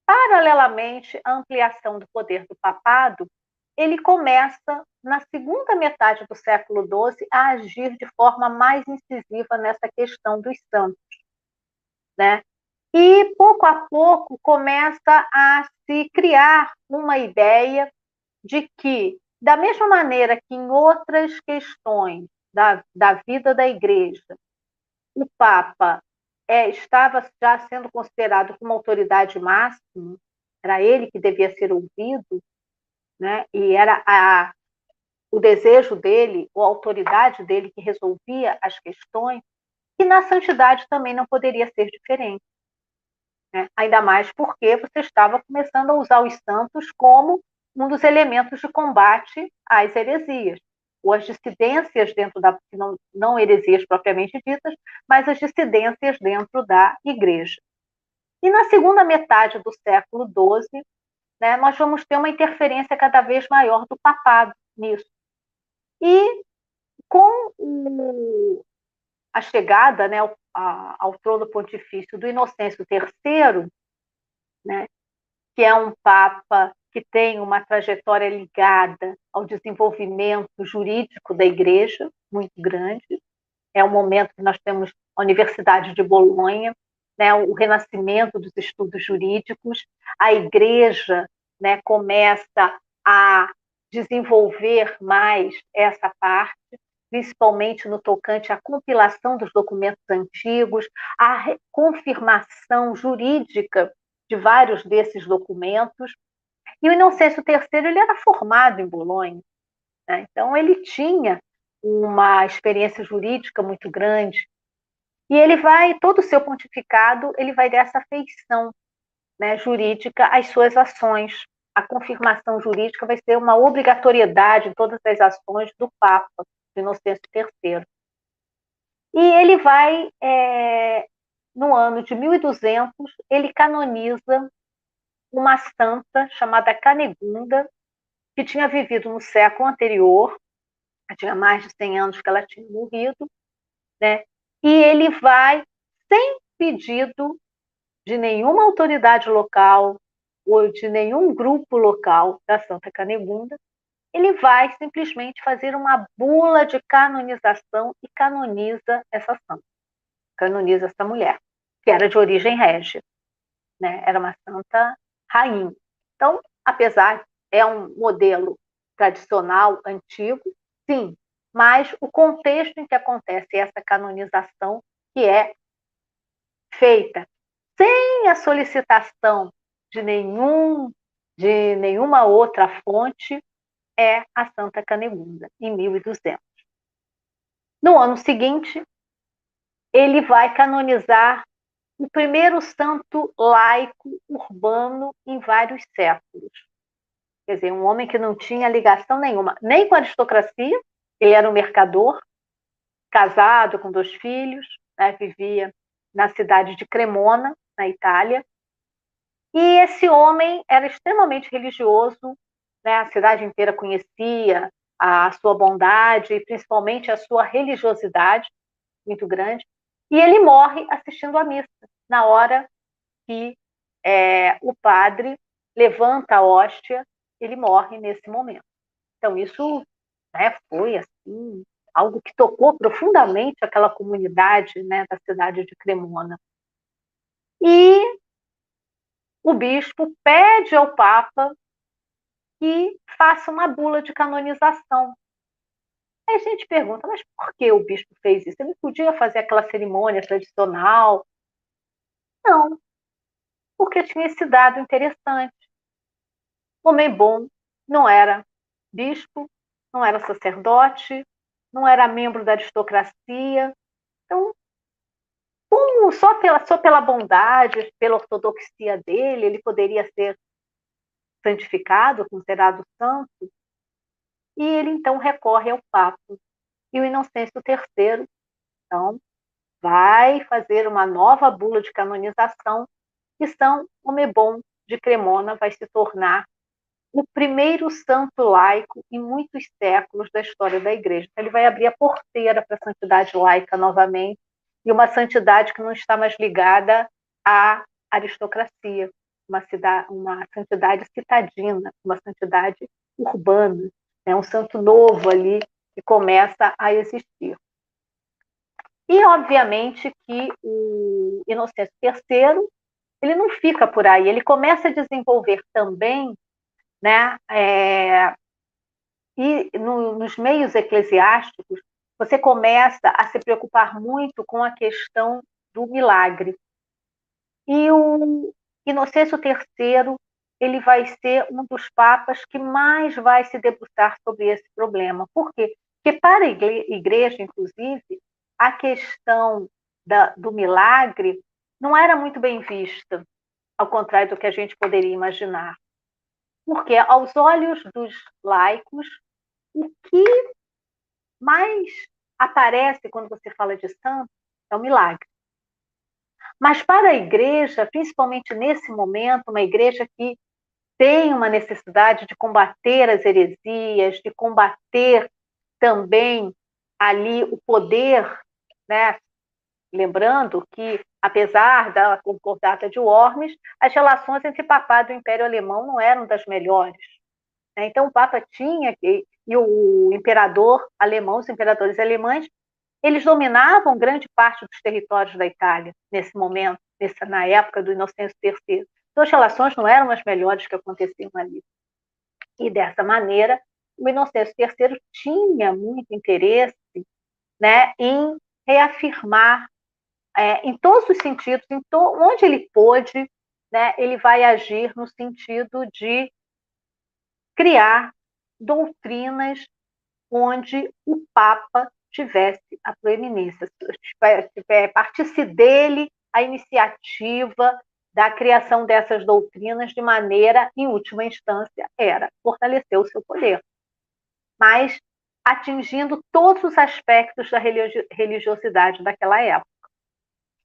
paralelamente à ampliação do poder do papado, ele começa, na segunda metade do século XII, a agir de forma mais incisiva nessa questão dos santos. Né? E, pouco a pouco, começa a se criar uma ideia de que, da mesma maneira que em outras questões da, da vida da igreja, o Papa é, estava já sendo considerado como autoridade máxima, era ele que devia ser ouvido, né? e era a, o desejo dele, ou a autoridade dele que resolvia as questões, e na santidade também não poderia ser diferente. Né? Ainda mais porque você estava começando a usar os santos como um dos elementos de combate às heresias, ou as dissidências dentro da, não, não heresias propriamente ditas, mas as dissidências dentro da igreja. E na segunda metade do século XII, né, nós vamos ter uma interferência cada vez maior do papado nisso. E com o, a chegada né, ao, a, ao, trono pontifício do Inocêncio III, né, que é um papa que tem uma trajetória ligada ao desenvolvimento jurídico da igreja, muito grande. É o momento que nós temos a Universidade de Bolonha, né, o renascimento dos estudos jurídicos, a igreja né, começa a desenvolver mais essa parte, principalmente no tocante à compilação dos documentos antigos, a confirmação jurídica de vários desses documentos. E o Inocêncio III ele era formado em Bolonha, né? então ele tinha uma experiência jurídica muito grande, e ele vai, todo o seu pontificado, ele vai dessa feição né, jurídica às suas ações. A confirmação jurídica vai ser uma obrigatoriedade em todas as ações do Papa, Inocêncio III. E ele vai, é, no ano de 1200, ele canoniza uma santa chamada Canegunda, que tinha vivido no século anterior, tinha mais de 100 anos que ela tinha morrido, né? e ele vai, sem pedido de nenhuma autoridade local ou de nenhum grupo local da Santa Canegunda, ele vai simplesmente fazer uma bula de canonização e canoniza essa santa, canoniza essa mulher, que era de origem régia, né? era uma santa rainha. Então, apesar é um modelo tradicional, antigo, sim, mas o contexto em que acontece essa canonização, que é feita sem a solicitação de nenhum de nenhuma outra fonte, é a Santa Canegunda, em 1200. No ano seguinte, ele vai canonizar o primeiro santo laico urbano em vários séculos. Quer dizer, um homem que não tinha ligação nenhuma, nem com a aristocracia, ele era um mercador, casado com dois filhos, né, vivia na cidade de Cremona, na Itália. E esse homem era extremamente religioso, né, a cidade inteira conhecia a sua bondade e principalmente a sua religiosidade muito grande. E ele morre assistindo à missa, na hora que é, o padre levanta a hóstia, ele morre nesse momento. Então, isso né, foi assim algo que tocou profundamente aquela comunidade né, da cidade de Cremona. E o bispo pede ao Papa que faça uma bula de canonização. Aí a gente pergunta, mas por que o bispo fez isso? Ele podia fazer aquela cerimônia tradicional? Não, porque tinha esse dado interessante. Homem bom não era bispo, não era sacerdote, não era membro da aristocracia. Então, só pela, só pela bondade, pela ortodoxia dele, ele poderia ser santificado, considerado santo? E ele então recorre ao Papa. E o Inocêncio III, então, vai fazer uma nova bula de canonização e São Omebon de Cremona vai se tornar o primeiro santo laico em muitos séculos da história da Igreja. Então, ele vai abrir a porteira para a santidade laica novamente e uma santidade que não está mais ligada à aristocracia, uma, cidade, uma santidade citadina, uma santidade urbana, é um santo novo ali que começa a existir. E, obviamente, que o Inocêncio III ele não fica por aí, ele começa a desenvolver também, né, é, e no, nos meios eclesiásticos, você começa a se preocupar muito com a questão do milagre. E o Inocêncio III, ele vai ser um dos papas que mais vai se debruçar sobre esse problema. Por quê? Porque para a igreja, inclusive, a questão da, do milagre não era muito bem vista, ao contrário do que a gente poderia imaginar. Porque, aos olhos dos laicos, o que mais aparece quando você fala de santo é o milagre. Mas para a igreja, principalmente nesse momento, uma igreja que tem uma necessidade de combater as heresias, de combater também ali o poder, né? Lembrando que, apesar da concordata de Worms, as relações entre papado e o Império Alemão não eram das melhores. Né? Então, o Papa tinha, e, e o imperador alemão, os imperadores alemães, eles dominavam grande parte dos territórios da Itália nesse momento, nessa, na época do Inocêncio III. Então, as relações não eram as melhores que aconteciam ali. E dessa maneira, o Inocêncio III tinha muito interesse né, em reafirmar é, em todos os sentidos, em to onde ele pôde, né, ele vai agir no sentido de criar doutrinas onde o Papa tivesse a proeminência, partisse dele a iniciativa da criação dessas doutrinas de maneira, em última instância, era fortalecer o seu poder. Mas atingindo todos os aspectos da religiosidade daquela época.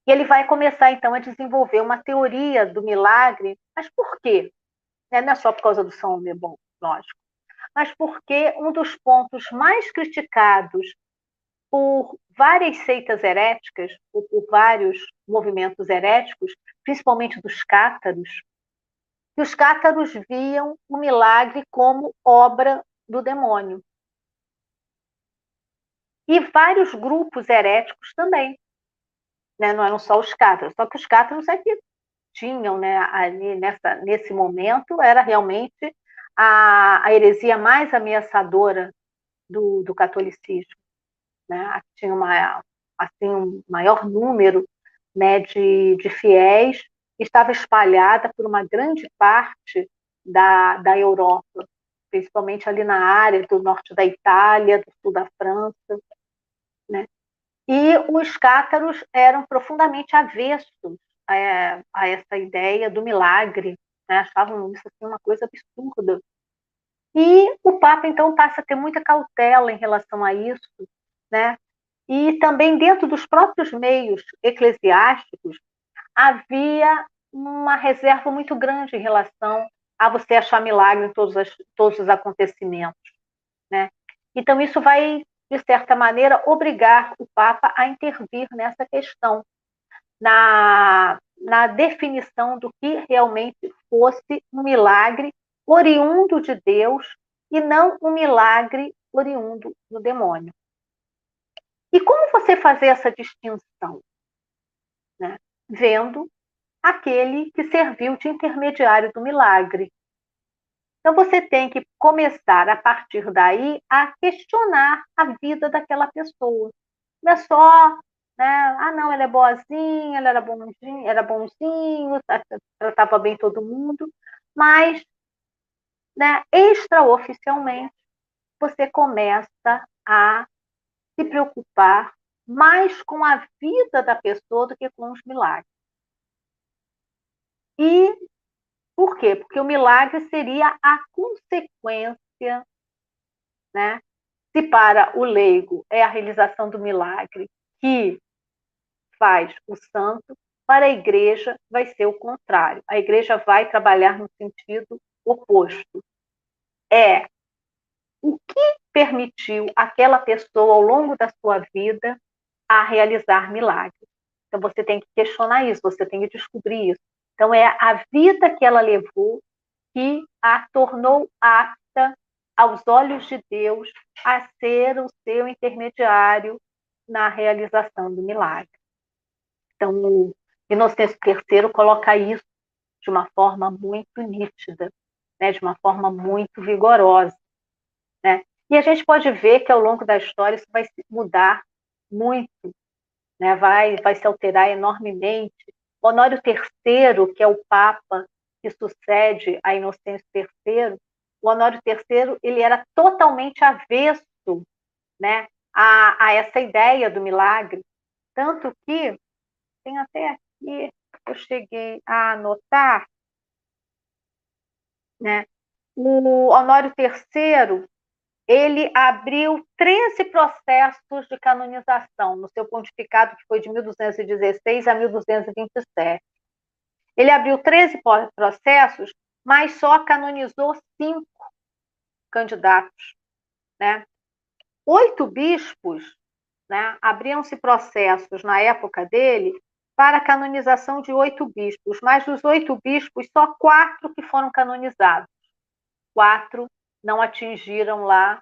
E ele vai começar, então, a desenvolver uma teoria do milagre, mas por quê? Né, não é só por causa do São bom, lógico, mas porque um dos pontos mais criticados por várias seitas heréticas, ou por vários movimentos heréticos, principalmente dos cátaros, que os cátaros viam o milagre como obra do demônio e vários grupos heréticos também. Né? Não eram só os cátaros, só que os cátaros é que tinham, né, ali nessa, nesse momento, era realmente a, a heresia mais ameaçadora do, do catolicismo. Né? Tinha uma, assim, um maior número né, de, de fiéis, estava espalhada por uma grande parte da, da Europa, principalmente ali na área do norte da Itália, do sul da França. Né? E os cátaros eram profundamente avessos a, a essa ideia do milagre, né? achavam isso assim, uma coisa absurda. E o Papa, então, passa a ter muita cautela em relação a isso, né? E também dentro dos próprios meios eclesiásticos havia uma reserva muito grande em relação a você achar milagre em todos, as, todos os acontecimentos, né? Então isso vai de certa maneira, obrigar o Papa a intervir nessa questão, na, na definição do que realmente fosse um milagre oriundo de Deus e não um milagre oriundo do demônio. E como você fazer essa distinção? Né? Vendo aquele que serviu de intermediário do milagre, então você tem que começar a partir daí a questionar a vida daquela pessoa. Não é só, né? Ah, não, ela é boazinha, ela era bonzinho, era bonzinho, tratava bem todo mundo, mas, né, extraoficialmente, você começa a se preocupar mais com a vida da pessoa do que com os milagres. E por quê? Porque o milagre seria a consequência, né? Se para o leigo é a realização do milagre que faz o santo, para a igreja vai ser o contrário. A igreja vai trabalhar no sentido oposto. É o que permitiu aquela pessoa ao longo da sua vida a realizar milagres. Então você tem que questionar isso, você tem que descobrir isso. Então é a vida que ela levou que a tornou apta aos olhos de Deus a ser o seu intermediário na realização do milagre. Então, o Inocêncio III coloca isso de uma forma muito nítida, né, de uma forma muito vigorosa. E a gente pode ver que ao longo da história isso vai mudar muito, né? vai, vai se alterar enormemente. Honório III, que é o Papa que sucede a Inocêncio III, o Honório III ele era totalmente avesso né, a, a essa ideia do milagre, tanto que tem até aqui eu cheguei a anotar, né? O Honório III ele abriu 13 processos de canonização no seu pontificado, que foi de 1216 a 1227. Ele abriu 13 processos, mas só canonizou cinco candidatos. Né? Oito bispos, né, abriam-se processos na época dele para a canonização de oito bispos, mas dos oito bispos, só quatro que foram canonizados. Quatro não atingiram lá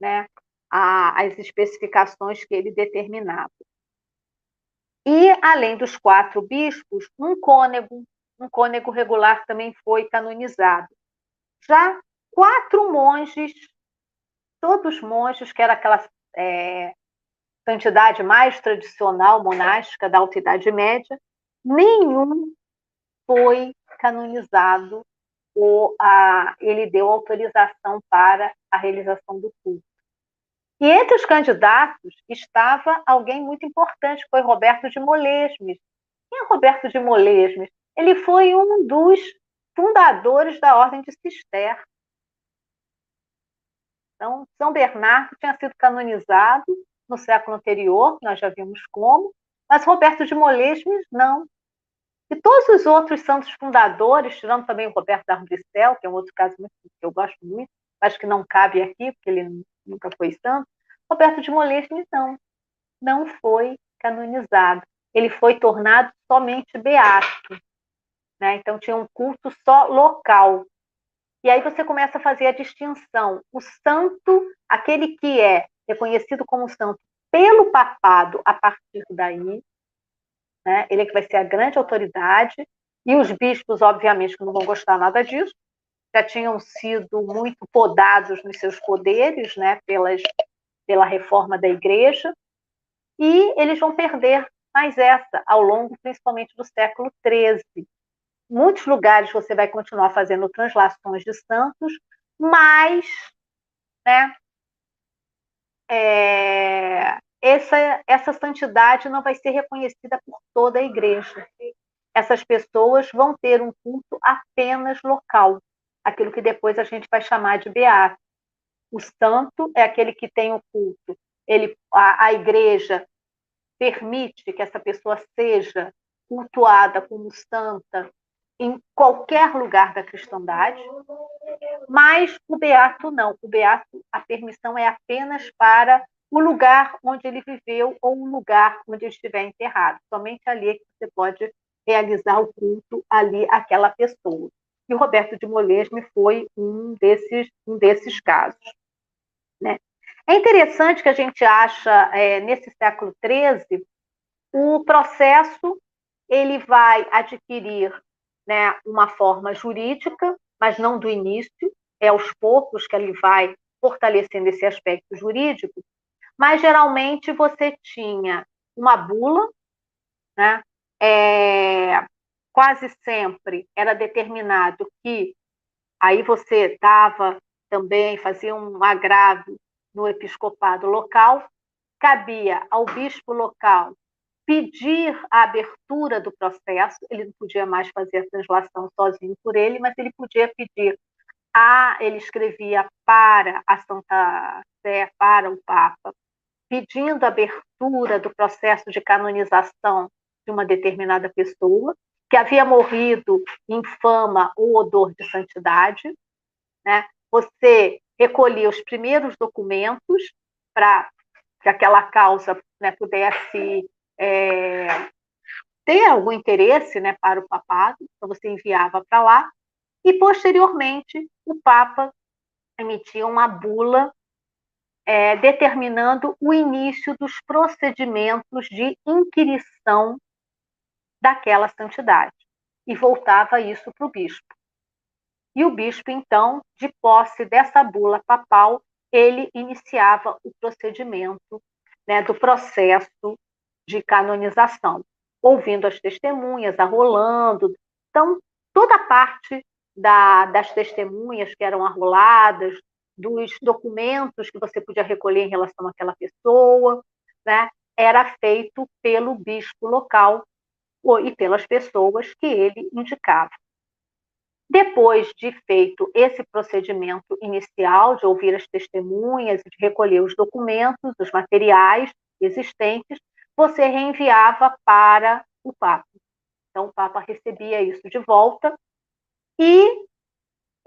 né, a, as especificações que ele determinava. E, além dos quatro bispos, um cônego, um cônego regular também foi canonizado. Já quatro monges, todos monges, que era aquela é, santidade mais tradicional monástica da Alta Idade Média, nenhum foi canonizado ou a, ele deu autorização para a realização do culto. E entre os candidatos estava alguém muito importante, foi Roberto de Molesmes. Quem é Roberto de Molesmes? Ele foi um dos fundadores da Ordem de Cister. Então, São Bernardo tinha sido canonizado no século anterior, nós já vimos como, mas Roberto de Molesmes não. E todos os outros santos fundadores, tirando também o Roberto da Arbricel, que é um outro caso muito, que eu gosto muito, acho que não cabe aqui, porque ele nunca foi santo, Roberto de Molesme não, não foi canonizado. Ele foi tornado somente beato. Né? Então tinha um culto só local. E aí você começa a fazer a distinção. O santo, aquele que é reconhecido como santo pelo papado a partir daí, né? Ele é que vai ser a grande autoridade, e os bispos, obviamente, que não vão gostar nada disso, já tinham sido muito podados nos seus poderes, né, pelas, pela reforma da igreja, e eles vão perder mais essa ao longo, principalmente do século XIII. Muitos lugares você vai continuar fazendo translações de santos, mas né, é, essa, essa santidade não vai ser reconhecida por toda a igreja. Essas pessoas vão ter um culto apenas local, aquilo que depois a gente vai chamar de beato. O santo é aquele que tem o culto. Ele, a, a igreja permite que essa pessoa seja cultuada como santa em qualquer lugar da cristandade, mas o beato não. O beato, a permissão é apenas para o lugar onde ele viveu ou o lugar onde ele estiver enterrado. Somente ali é que você pode realizar o culto ali àquela pessoa. E Roberto de Molesme foi um desses, um desses casos. Né? É interessante que a gente acha, é, nesse século XIII, o processo ele vai adquirir né, uma forma jurídica, mas não do início, é aos poucos que ele vai fortalecendo esse aspecto jurídico, mas geralmente você tinha uma bula, né? É, quase sempre era determinado que aí você dava também, fazia um agravo no episcopado local, cabia ao bispo local pedir a abertura do processo, ele não podia mais fazer a translação sozinho por ele, mas ele podia pedir. A, ele escrevia para a Santa Sé, para o Papa, pedindo abertura do processo de canonização de uma determinada pessoa, que havia morrido em fama ou odor de santidade. Né? Você recolhia os primeiros documentos para que aquela causa né, pudesse é, ter algum interesse né, para o papado, então você enviava para lá, e posteriormente o Papa emitia uma bula é, determinando o início dos procedimentos de inquirição daquela santidade, e voltava isso para o bispo. E o bispo, então, de posse dessa bula papal, ele iniciava o procedimento né, do processo de canonização, ouvindo as testemunhas, arrolando. Então, toda a parte da, das testemunhas que eram arroladas, dos documentos que você podia recolher em relação àquela pessoa, né, era feito pelo bispo local e pelas pessoas que ele indicava. Depois de feito esse procedimento inicial de ouvir as testemunhas de recolher os documentos, os materiais existentes, você reenviava para o Papa. Então, o Papa recebia isso de volta e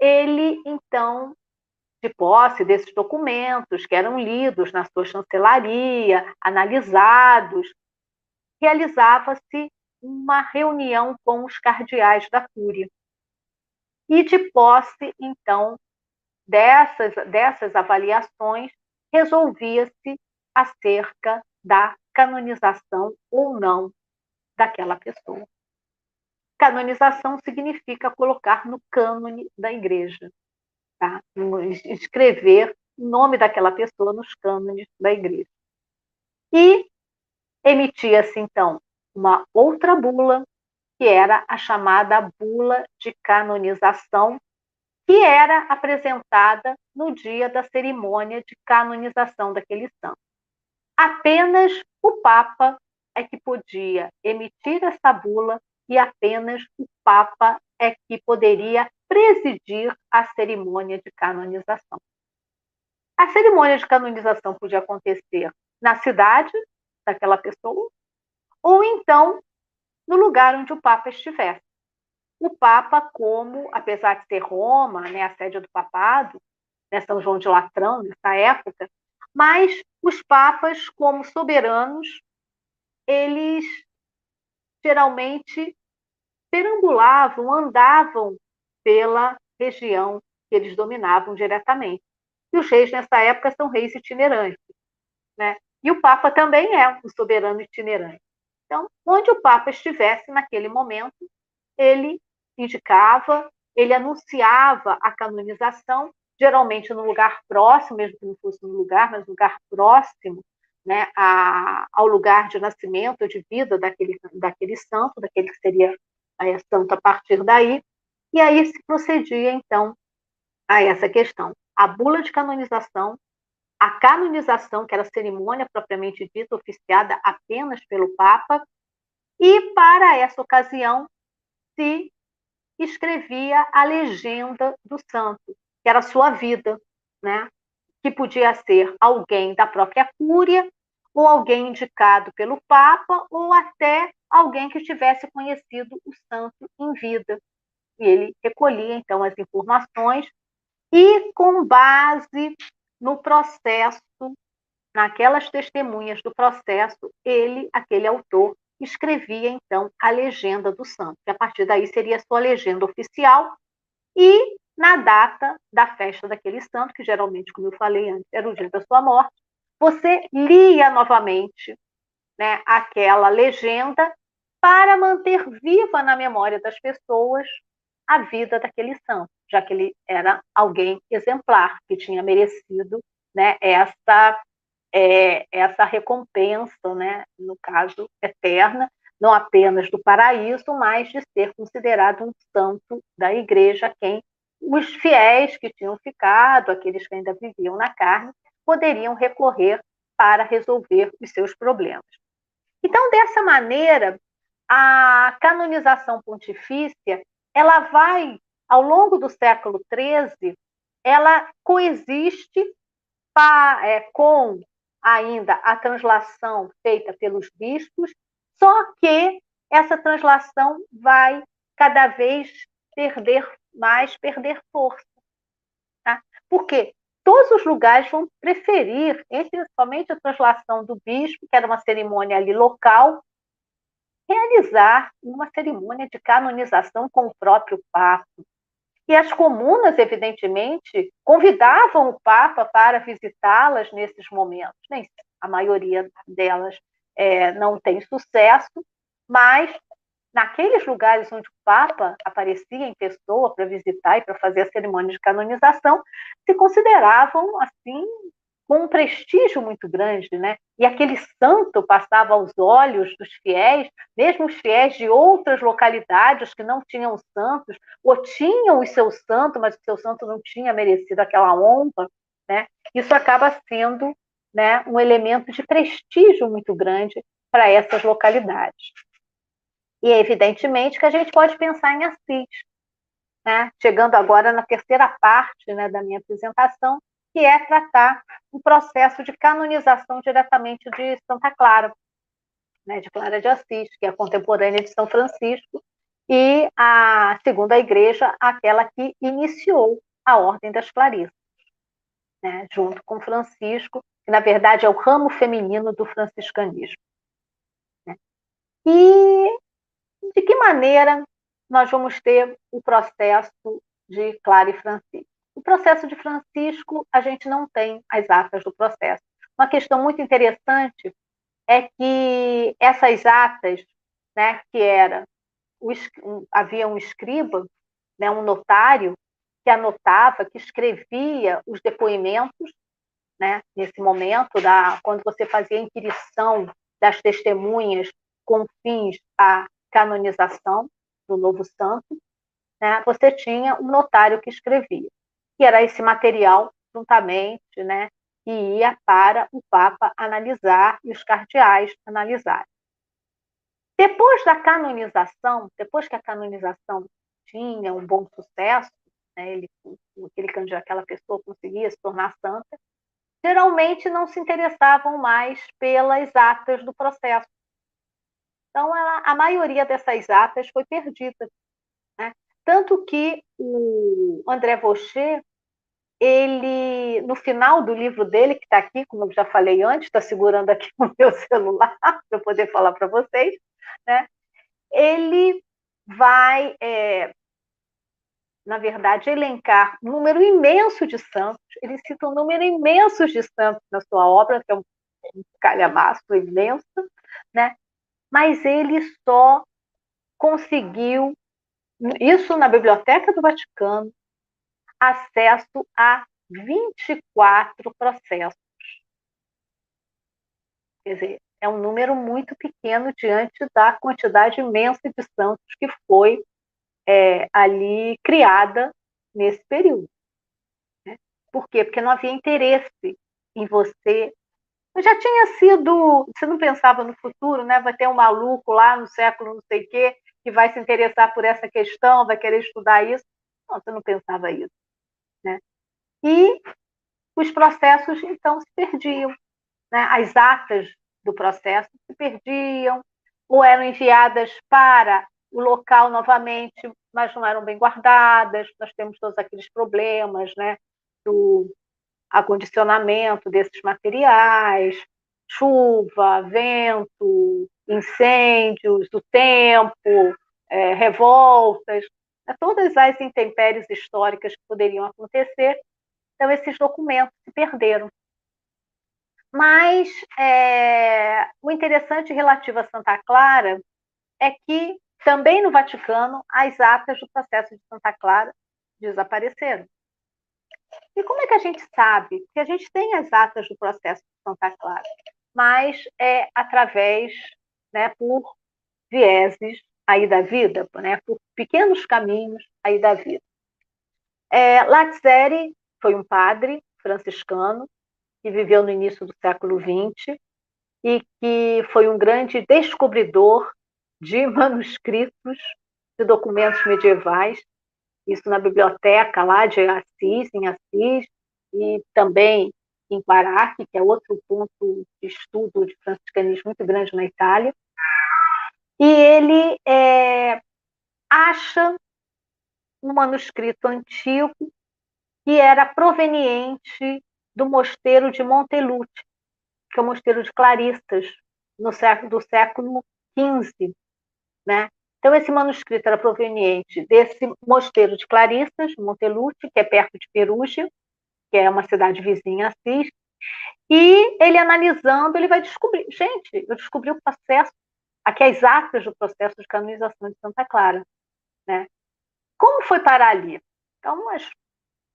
ele, então, de posse desses documentos que eram lidos na sua chancelaria, analisados, realizava-se uma reunião com os cardeais da Cúria. E de posse, então, dessas, dessas avaliações, resolvia-se acerca da canonização ou não daquela pessoa. Canonização significa colocar no cânone da igreja, tá? escrever o nome daquela pessoa nos cânones da igreja. E emitia-se, então, uma outra bula, que era a chamada bula de canonização, que era apresentada no dia da cerimônia de canonização daquele santo. Apenas o Papa é que podia emitir essa bula e apenas o Papa é que poderia presidir a cerimônia de canonização. A cerimônia de canonização podia acontecer na cidade daquela pessoa, ou então no lugar onde o Papa estivesse. O Papa, como, apesar de ser Roma, né, a sede do papado, né, São João de Latrão, nessa época, mas os papas, como soberanos, eles geralmente perambulavam, andavam pela região que eles dominavam diretamente. E os reis nessa época são reis itinerantes, né? E o Papa também é um soberano itinerante. Então, onde o Papa estivesse naquele momento, ele indicava, ele anunciava a canonização geralmente no lugar próximo, mesmo que não fosse no lugar, mas no lugar próximo né, a, ao lugar de nascimento, de vida daquele, daquele santo, daquele que seria é, santo a partir daí, e aí se procedia, então, a essa questão. A bula de canonização, a canonização, que era cerimônia propriamente dita, oficiada apenas pelo Papa, e para essa ocasião se escrevia a legenda do santo, que era a sua vida, né? que podia ser alguém da própria Cúria, ou alguém indicado pelo Papa, ou até alguém que tivesse conhecido o santo em vida. E ele recolhia, então, as informações e, com base no processo, naquelas testemunhas do processo, ele, aquele autor, escrevia, então, a legenda do santo, que a partir daí seria a sua legenda oficial, e na data da festa daquele santo, que geralmente, como eu falei antes, era o dia da sua morte, você lia novamente né, aquela legenda para manter viva na memória das pessoas a vida daquele santo, já que ele era alguém exemplar, que tinha merecido né, essa, é, essa recompensa, né, no caso, eterna, não apenas do paraíso, mas de ser considerado um santo da igreja, quem os fiéis que tinham ficado, aqueles que ainda viviam na carne, poderiam recorrer para resolver os seus problemas. Então, dessa maneira, a canonização pontifícia, ela vai, ao longo do século XIII, ela coexiste é, com ainda a translação feita pelos bispos, só que essa translação vai cada vez perder mais, perder força. Tá? Por quê? Todos os lugares vão preferir, entre somente a translação do bispo, que era uma cerimônia ali local, realizar uma cerimônia de canonização com o próprio Papa. E as comunas, evidentemente, convidavam o Papa para visitá-las nesses momentos. Nem a maioria delas é, não tem sucesso, mas naqueles lugares onde o Papa aparecia em pessoa para visitar e para fazer a cerimônia de canonização, se consideravam assim com um prestígio muito grande, né? E aquele santo passava aos olhos dos fiéis, mesmo os fiéis de outras localidades que não tinham santos, ou tinham o seu santo, mas o seu santo não tinha merecido aquela honra, né? Isso acaba sendo, né, um elemento de prestígio muito grande para essas localidades. E evidentemente que a gente pode pensar em Assis, né? Chegando agora na terceira parte, né, da minha apresentação, que é tratar o processo de canonização diretamente de Santa Clara, né, de Clara de Assis, que é a contemporânea de São Francisco, e a segunda igreja, aquela que iniciou a Ordem das Clarissas, né, junto com Francisco, que na verdade é o ramo feminino do franciscanismo. Né. E de que maneira nós vamos ter o processo de Clara e Francisco? O processo de Francisco, a gente não tem as atas do processo. Uma questão muito interessante é que essas atas, né, que era o, havia um escriba, né, um notário que anotava, que escrevia os depoimentos, né, nesse momento da quando você fazia a inquirição das testemunhas com fins à canonização do novo santo, né, você tinha um notário que escrevia que era esse material juntamente, né, que ia para o Papa analisar e os cardeais analisarem. Depois da canonização, depois que a canonização tinha um bom sucesso, né, ele, aquele aquela pessoa conseguia se tornar santa, geralmente não se interessavam mais pelas atas do processo. Então, ela, a maioria dessas atas foi perdida. Tanto que o André Vaucher, ele, no final do livro dele, que está aqui, como eu já falei antes, está segurando aqui o meu celular para poder falar para vocês, né? ele vai, é, na verdade, elencar um número imenso de santos, ele cita um número imenso de santos na sua obra, que é um, um calhamaço imenso, né? mas ele só conseguiu, isso na Biblioteca do Vaticano, acesso a 24 processos. Quer dizer, é um número muito pequeno diante da quantidade imensa de santos que foi é, ali criada nesse período. Né? Por quê? Porque não havia interesse em você. Eu já tinha sido. Você não pensava no futuro, né? Vai ter um maluco lá no século não sei o quê que vai se interessar por essa questão, vai querer estudar isso. Não, você não pensava isso. Né? E os processos, então, se perdiam. Né? As atas do processo se perdiam, ou eram enviadas para o local novamente, mas não eram bem guardadas. Nós temos todos aqueles problemas né? do acondicionamento desses materiais, chuva, vento, incêndios, do tempo, é, revoltas todas as intempéries históricas que poderiam acontecer. Então, esses documentos se perderam. Mas é, o interessante relativo a Santa Clara é que também no Vaticano as atas do processo de Santa Clara desapareceram. E como é que a gente sabe? Porque a gente tem as atas do processo de Santa Clara, mas é através, né, por vieses aí da vida, né, por pequenos caminhos aí da vida. É, Lazzeri foi um padre franciscano que viveu no início do século XX e que foi um grande descobridor de manuscritos de documentos medievais, isso na biblioteca lá de Assis, em Assis, e também em Paraque, que é outro ponto de estudo de franciscanismo muito grande na Itália. E ele é, acha um manuscrito antigo que era proveniente do mosteiro de Montelute, que é o mosteiro de Claristas, no século, do século XV. Né? Então, esse manuscrito era proveniente desse mosteiro de Claristas, Montelute, que é perto de Perugia, que é uma cidade vizinha a Assis, e ele analisando, ele vai descobrir, gente, eu descobri o processo, aqui as atas do processo de canonização de Santa Clara, né? Como foi parar ali? Então, as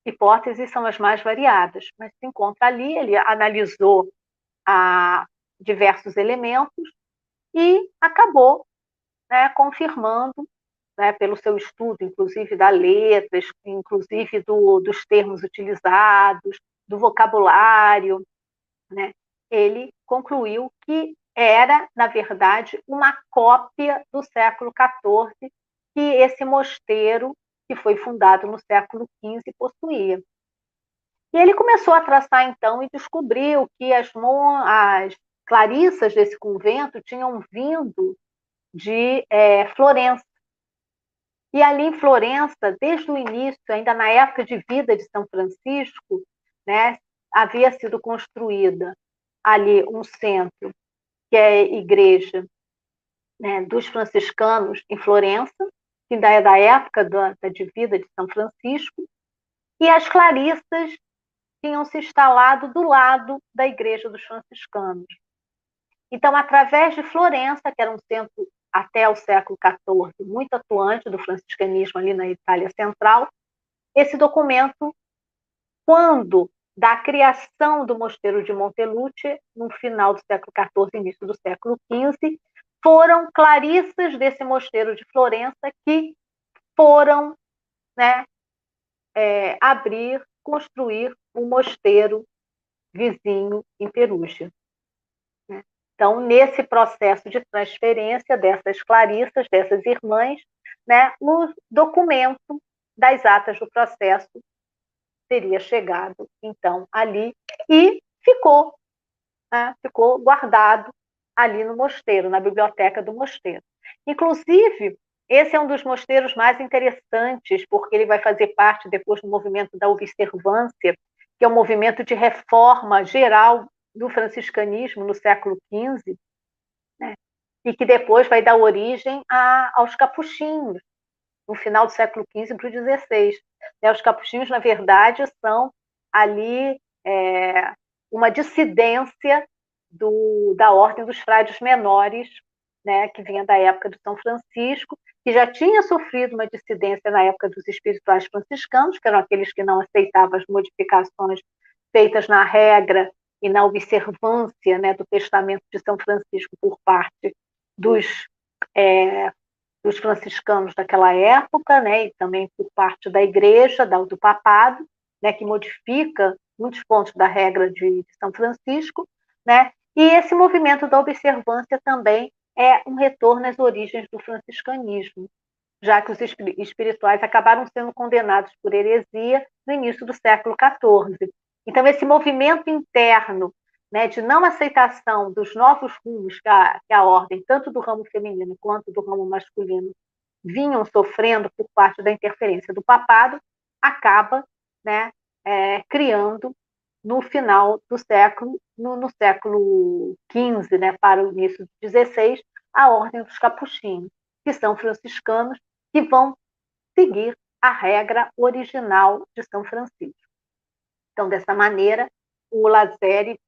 hipóteses são as mais variadas, mas se encontra ali, ele analisou a, diversos elementos e acabou né, confirmando, né, pelo seu estudo, inclusive da letra, inclusive do, dos termos utilizados, do vocabulário, né, ele concluiu que era, na verdade, uma cópia do século XIV que esse mosteiro, que foi fundado no século XV, possuía. E ele começou a traçar, então, e descobriu que as, as clarissas desse convento tinham vindo de é, Florença. E ali em Florença, desde o início, ainda na época de vida de São Francisco, né, havia sido construída ali um centro, que é a igreja né, dos franciscanos em Florença, que ainda é da época da, da de São Francisco, e as clarissas tinham se instalado do lado da igreja dos franciscanos. Então, através de Florença, que era um centro até o século XIV muito atuante do franciscanismo ali na Itália Central, esse documento, quando da criação do mosteiro de Monteluce, no final do século XIV, início do século XV, foram clarissas desse mosteiro de Florença que foram né, é, abrir, construir um mosteiro vizinho em Perugia. Né. Então, nesse processo de transferência dessas clarissas, dessas irmãs, né, o documento das atas do processo teria chegado, então, ali e ficou, né, ficou guardado ali no mosteiro, na biblioteca do mosteiro. Inclusive, esse é um dos mosteiros mais interessantes, porque ele vai fazer parte depois do movimento da observância, que é um movimento de reforma geral do franciscanismo no século XV, né? e que depois vai dar origem a, aos capuchinhos, no final do século XV para o XVI. Né? Os capuchinhos, na verdade, são ali é, uma dissidência do, da ordem dos frades menores, né, que vinha da época de São Francisco, que já tinha sofrido uma dissidência na época dos espirituais franciscanos, que eram aqueles que não aceitavam as modificações feitas na regra e na observância né, do testamento de São Francisco por parte dos, é, dos franciscanos daquela época, né, e também por parte da igreja, do papado, né, que modifica muitos pontos da regra de, São Francisco, né, e esse movimento da observância também é um retorno às origens do franciscanismo, já que os espirituais acabaram sendo condenados por heresia no início do século XIV. Então, esse movimento interno né, de não aceitação dos novos rumos que a, que a ordem, tanto do ramo feminino quanto do ramo masculino, vinham sofrendo por parte da interferência do papado, acaba né, é, criando no final do século, no, no século XV, né, para o início do XVI, a ordem dos capuchinhos, que são franciscanos que vão seguir a regra original de São Francisco. Então, dessa maneira, o Lazeri,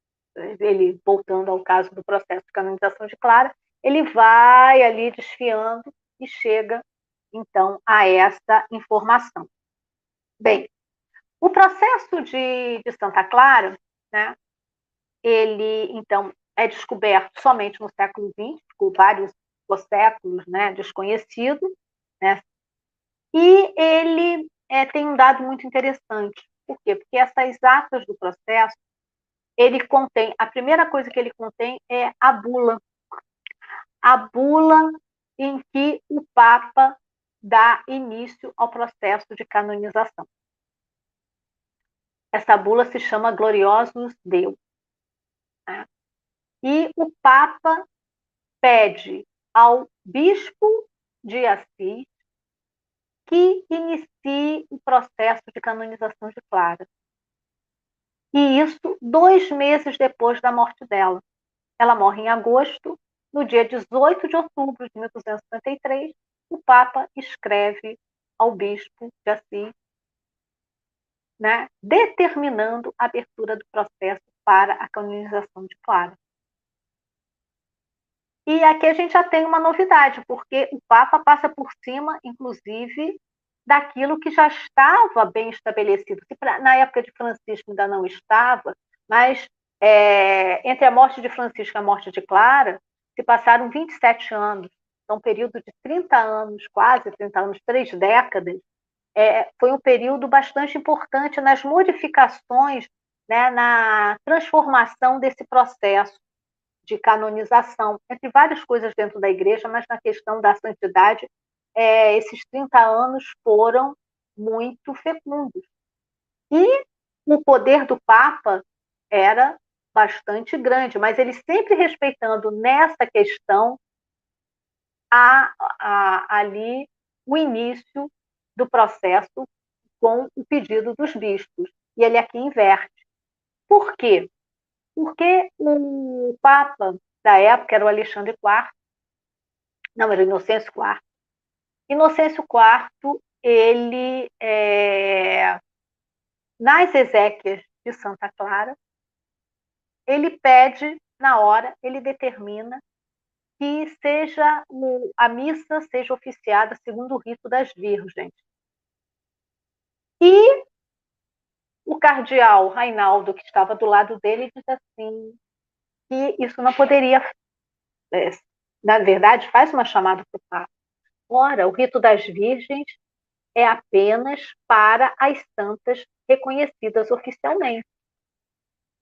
ele voltando ao caso do processo de canonização de Clara, ele vai ali desfiando e chega então a essa informação. Bem, o processo de, de Santa Clara, né, ele então é descoberto somente no século XX, por vários séculos, né, desconhecido, né, e ele é, tem um dado muito interessante. Por quê? Porque essas atas do processo, ele contém, a primeira coisa que ele contém é a bula. A bula em que o Papa dá início ao processo de canonização. Essa bula se chama Gloriosus Deus. Né? E o Papa pede ao bispo de Assis que inicie o processo de canonização de Clara. E isso dois meses depois da morte dela. Ela morre em agosto, no dia 18 de outubro de 1253, o Papa escreve ao bispo de Assis, né, determinando a abertura do processo para a canonização de Clara. E aqui a gente já tem uma novidade, porque o Papa passa por cima, inclusive, daquilo que já estava bem estabelecido. Pra, na época de Francisco ainda não estava, mas é, entre a morte de Francisco e a morte de Clara, se passaram 27 anos. Então, um período de 30 anos, quase 30 anos, três décadas, é, foi um período bastante importante nas modificações, né, na transformação desse processo de canonização, entre várias coisas dentro da igreja, mas na questão da santidade, é, esses 30 anos foram muito fecundos. E o poder do Papa era bastante grande, mas ele sempre respeitando nessa questão a, a, ali o início do processo com o pedido dos bispos. E ele aqui inverte. Por quê? Porque o Papa da época era o Alexandre IV, não, era o Inocêncio IV. Inocêncio IV, ele, é, nas exéquias de Santa Clara, ele pede, na hora, ele determina que seja a missa seja oficiada segundo o rito das virgens. E o cardeal Reinaldo, que estava do lado dele, diz assim que isso não poderia, é, na verdade, faz uma chamada para o Papa. Ora, o rito das virgens é apenas para as santas reconhecidas oficialmente.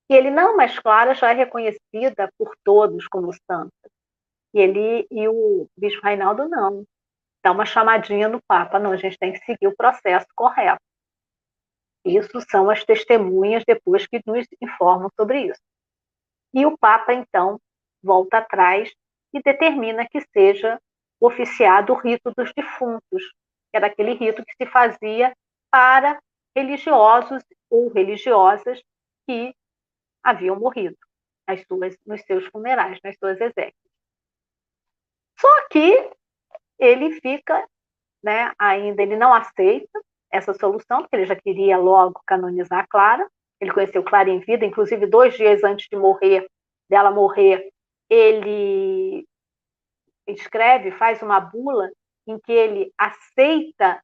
E ele não, mas Clara já é reconhecida por todos como santa. E ele e o bispo Reinaldo não. Dá uma chamadinha no Papa, não, a gente tem que seguir o processo correto. Isso são as testemunhas depois que nos informam sobre isso. E o Papa, então, volta atrás e determina que seja oficiado o rito dos defuntos, que era aquele rito que se fazia para religiosos ou religiosas que haviam morrido nas suas, nos seus funerais, nas suas exéquias. Só que ele fica, né, ainda ele não aceita essa solução, porque ele já queria logo canonizar Clara. Ele conheceu Clara em vida, inclusive dois dias antes de morrer, dela morrer, ele escreve, faz uma bula em que ele aceita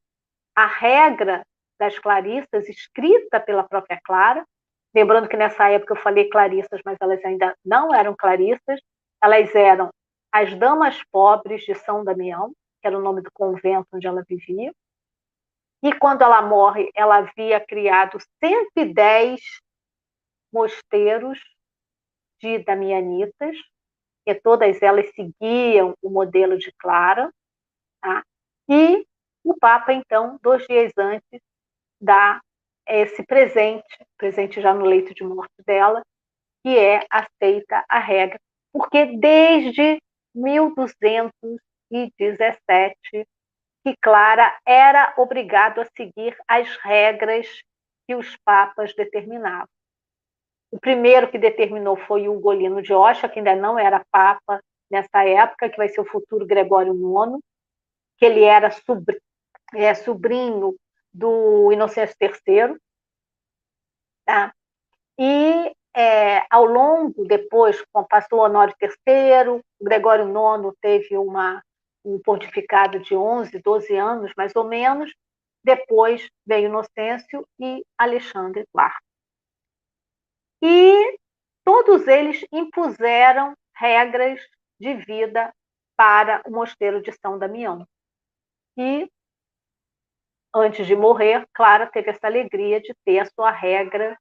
a regra das clarissas escrita pela própria Clara. Lembrando que nessa época eu falei clarissas, mas elas ainda não eram clarissas, elas eram as Damas Pobres de São Damião, que era o nome do convento onde ela vivia. E quando ela morre, ela havia criado 110 mosteiros de damianitas, e todas elas seguiam o modelo de Clara. Tá? E o Papa, então, dois dias antes, dá esse presente, presente já no leito de morte dela, que é aceita a regra, porque desde 1217 que Clara era obrigado a seguir as regras que os papas determinavam. O primeiro que determinou foi o Ugolino de Osha, que ainda não era papa nessa época, que vai ser o futuro Gregório IX, que ele era sobrinho, é, sobrinho do Inocêncio III. Tá? E é, ao longo, depois, passou o Honório III, Gregório IX teve uma um pontificado de 11, 12 anos, mais ou menos. Depois veio Inocêncio e Alexandre IV. E todos eles impuseram regras de vida para o mosteiro de São Damião. E, antes de morrer, Clara teve essa alegria de ter a sua regra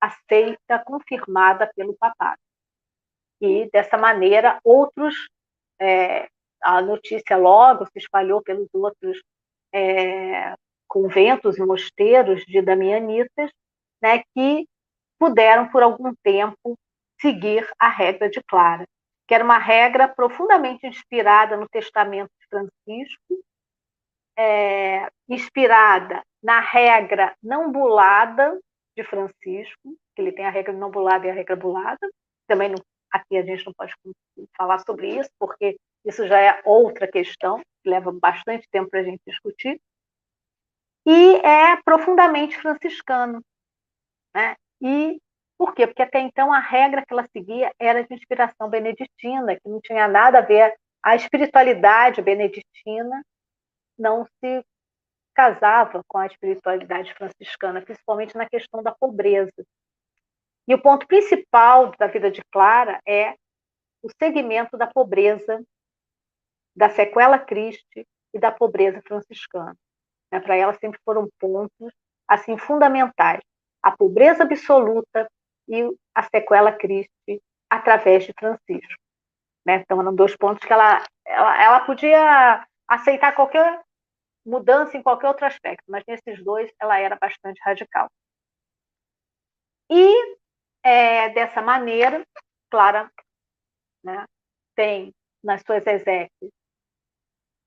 aceita, confirmada pelo papado. E, dessa maneira, outros é, a notícia logo se espalhou pelos outros é, conventos e mosteiros de damianitas, né, que puderam por algum tempo seguir a regra de Clara, que era uma regra profundamente inspirada no Testamento de Francisco, é, inspirada na regra não bulada de Francisco, que ele tem a regra não bulada e a regra bulada. Também não, aqui a gente não pode falar sobre isso, porque isso já é outra questão, que leva bastante tempo para a gente discutir. E é profundamente franciscano. Né? E por quê? Porque até então a regra que ela seguia era de inspiração beneditina, que não tinha nada a ver. A espiritualidade beneditina não se casava com a espiritualidade franciscana, principalmente na questão da pobreza. E o ponto principal da vida de Clara é o segmento da pobreza, da sequela Christi e da pobreza franciscana. Né? Para ela sempre foram pontos assim fundamentais: a pobreza absoluta e a sequela Christi através de Francisco. Né? Então eram dois pontos que ela, ela, ela podia aceitar qualquer mudança em qualquer outro aspecto, mas nesses dois ela era bastante radical. E é, dessa maneira, Clara né, tem nas suas exéquias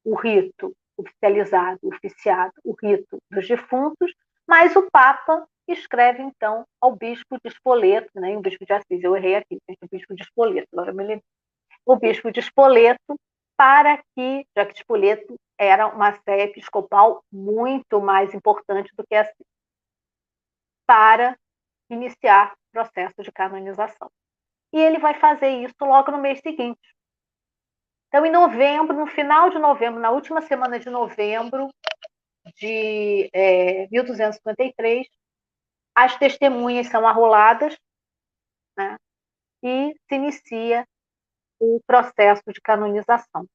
o rito oficializado, oficiado, o rito dos defuntos, mas o Papa escreve então ao bispo de Spoleto, né, o bispo de Assis, eu errei aqui, o bispo de Spoleto, agora me lembro, o bispo de Spoleto, para que, já que Spoleto era uma sé episcopal muito mais importante do que Assis, para iniciar o processo de canonização. E ele vai fazer isso logo no mês seguinte. Então, em novembro, no final de novembro, na última semana de novembro de é, 1253, as testemunhas são arroladas né, e se inicia o processo de canonização.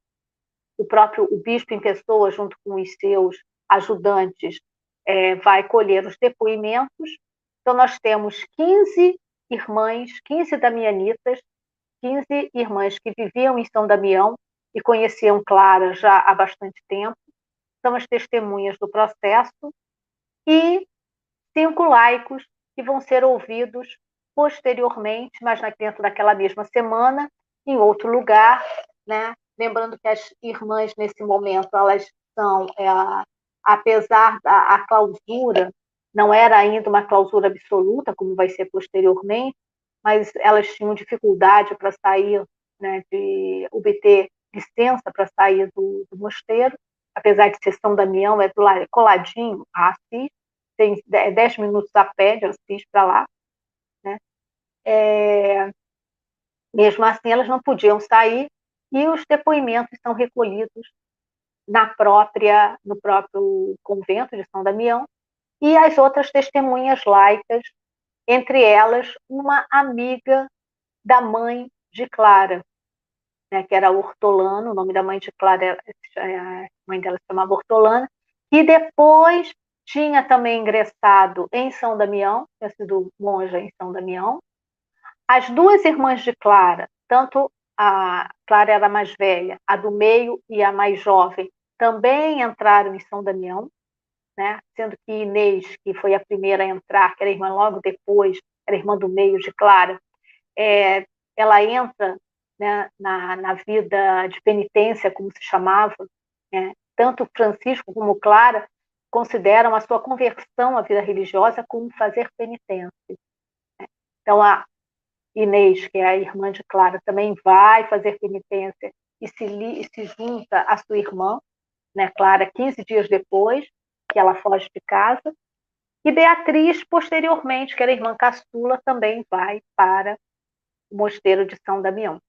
O próprio o bispo em pessoa, junto com os seus ajudantes, é, vai colher os depoimentos. Então, nós temos 15 irmãs, 15 damianitas, 15 irmãs que viviam em São Damião e conheciam Clara já há bastante tempo, são as testemunhas do processo, e cinco laicos que vão ser ouvidos posteriormente, mas dentro daquela mesma semana, em outro lugar, né? Lembrando que as irmãs, nesse momento, elas são, é, apesar da clausura não era ainda uma clausura absoluta, como vai ser posteriormente, mas elas tinham dificuldade para sair, né, de obter licença para sair do, do, mosteiro, apesar de ser São Damião, é do coladinho a Assis, tem 10 minutos a pé de Assis para lá. Né? É, mesmo assim, elas não podiam sair e os depoimentos são recolhidos na própria, no próprio convento de São Damião, e as outras testemunhas laicas, entre elas uma amiga da mãe de Clara, né, que era Hortolano, o nome da mãe de Clara, a mãe dela se chamava Hortolana, que depois tinha também ingressado em São Damião, tinha sido monja em São Damião. As duas irmãs de Clara, tanto a Clara era a mais velha, a do meio e a mais jovem, também entraram em São Damião né? sendo que Inês, que foi a primeira a entrar, que era irmã logo depois, era irmã do meio de Clara, é, ela entra né, na, na vida de penitência, como se chamava, né? tanto Francisco como Clara consideram a sua conversão à vida religiosa como fazer penitência. Né? Então, a Inês, que é a irmã de Clara, também vai fazer penitência e se, e se junta à sua irmã, né, Clara, 15 dias depois, que ela foge de casa. E Beatriz, posteriormente, que era irmã caçula, também vai para o mosteiro de São Damião.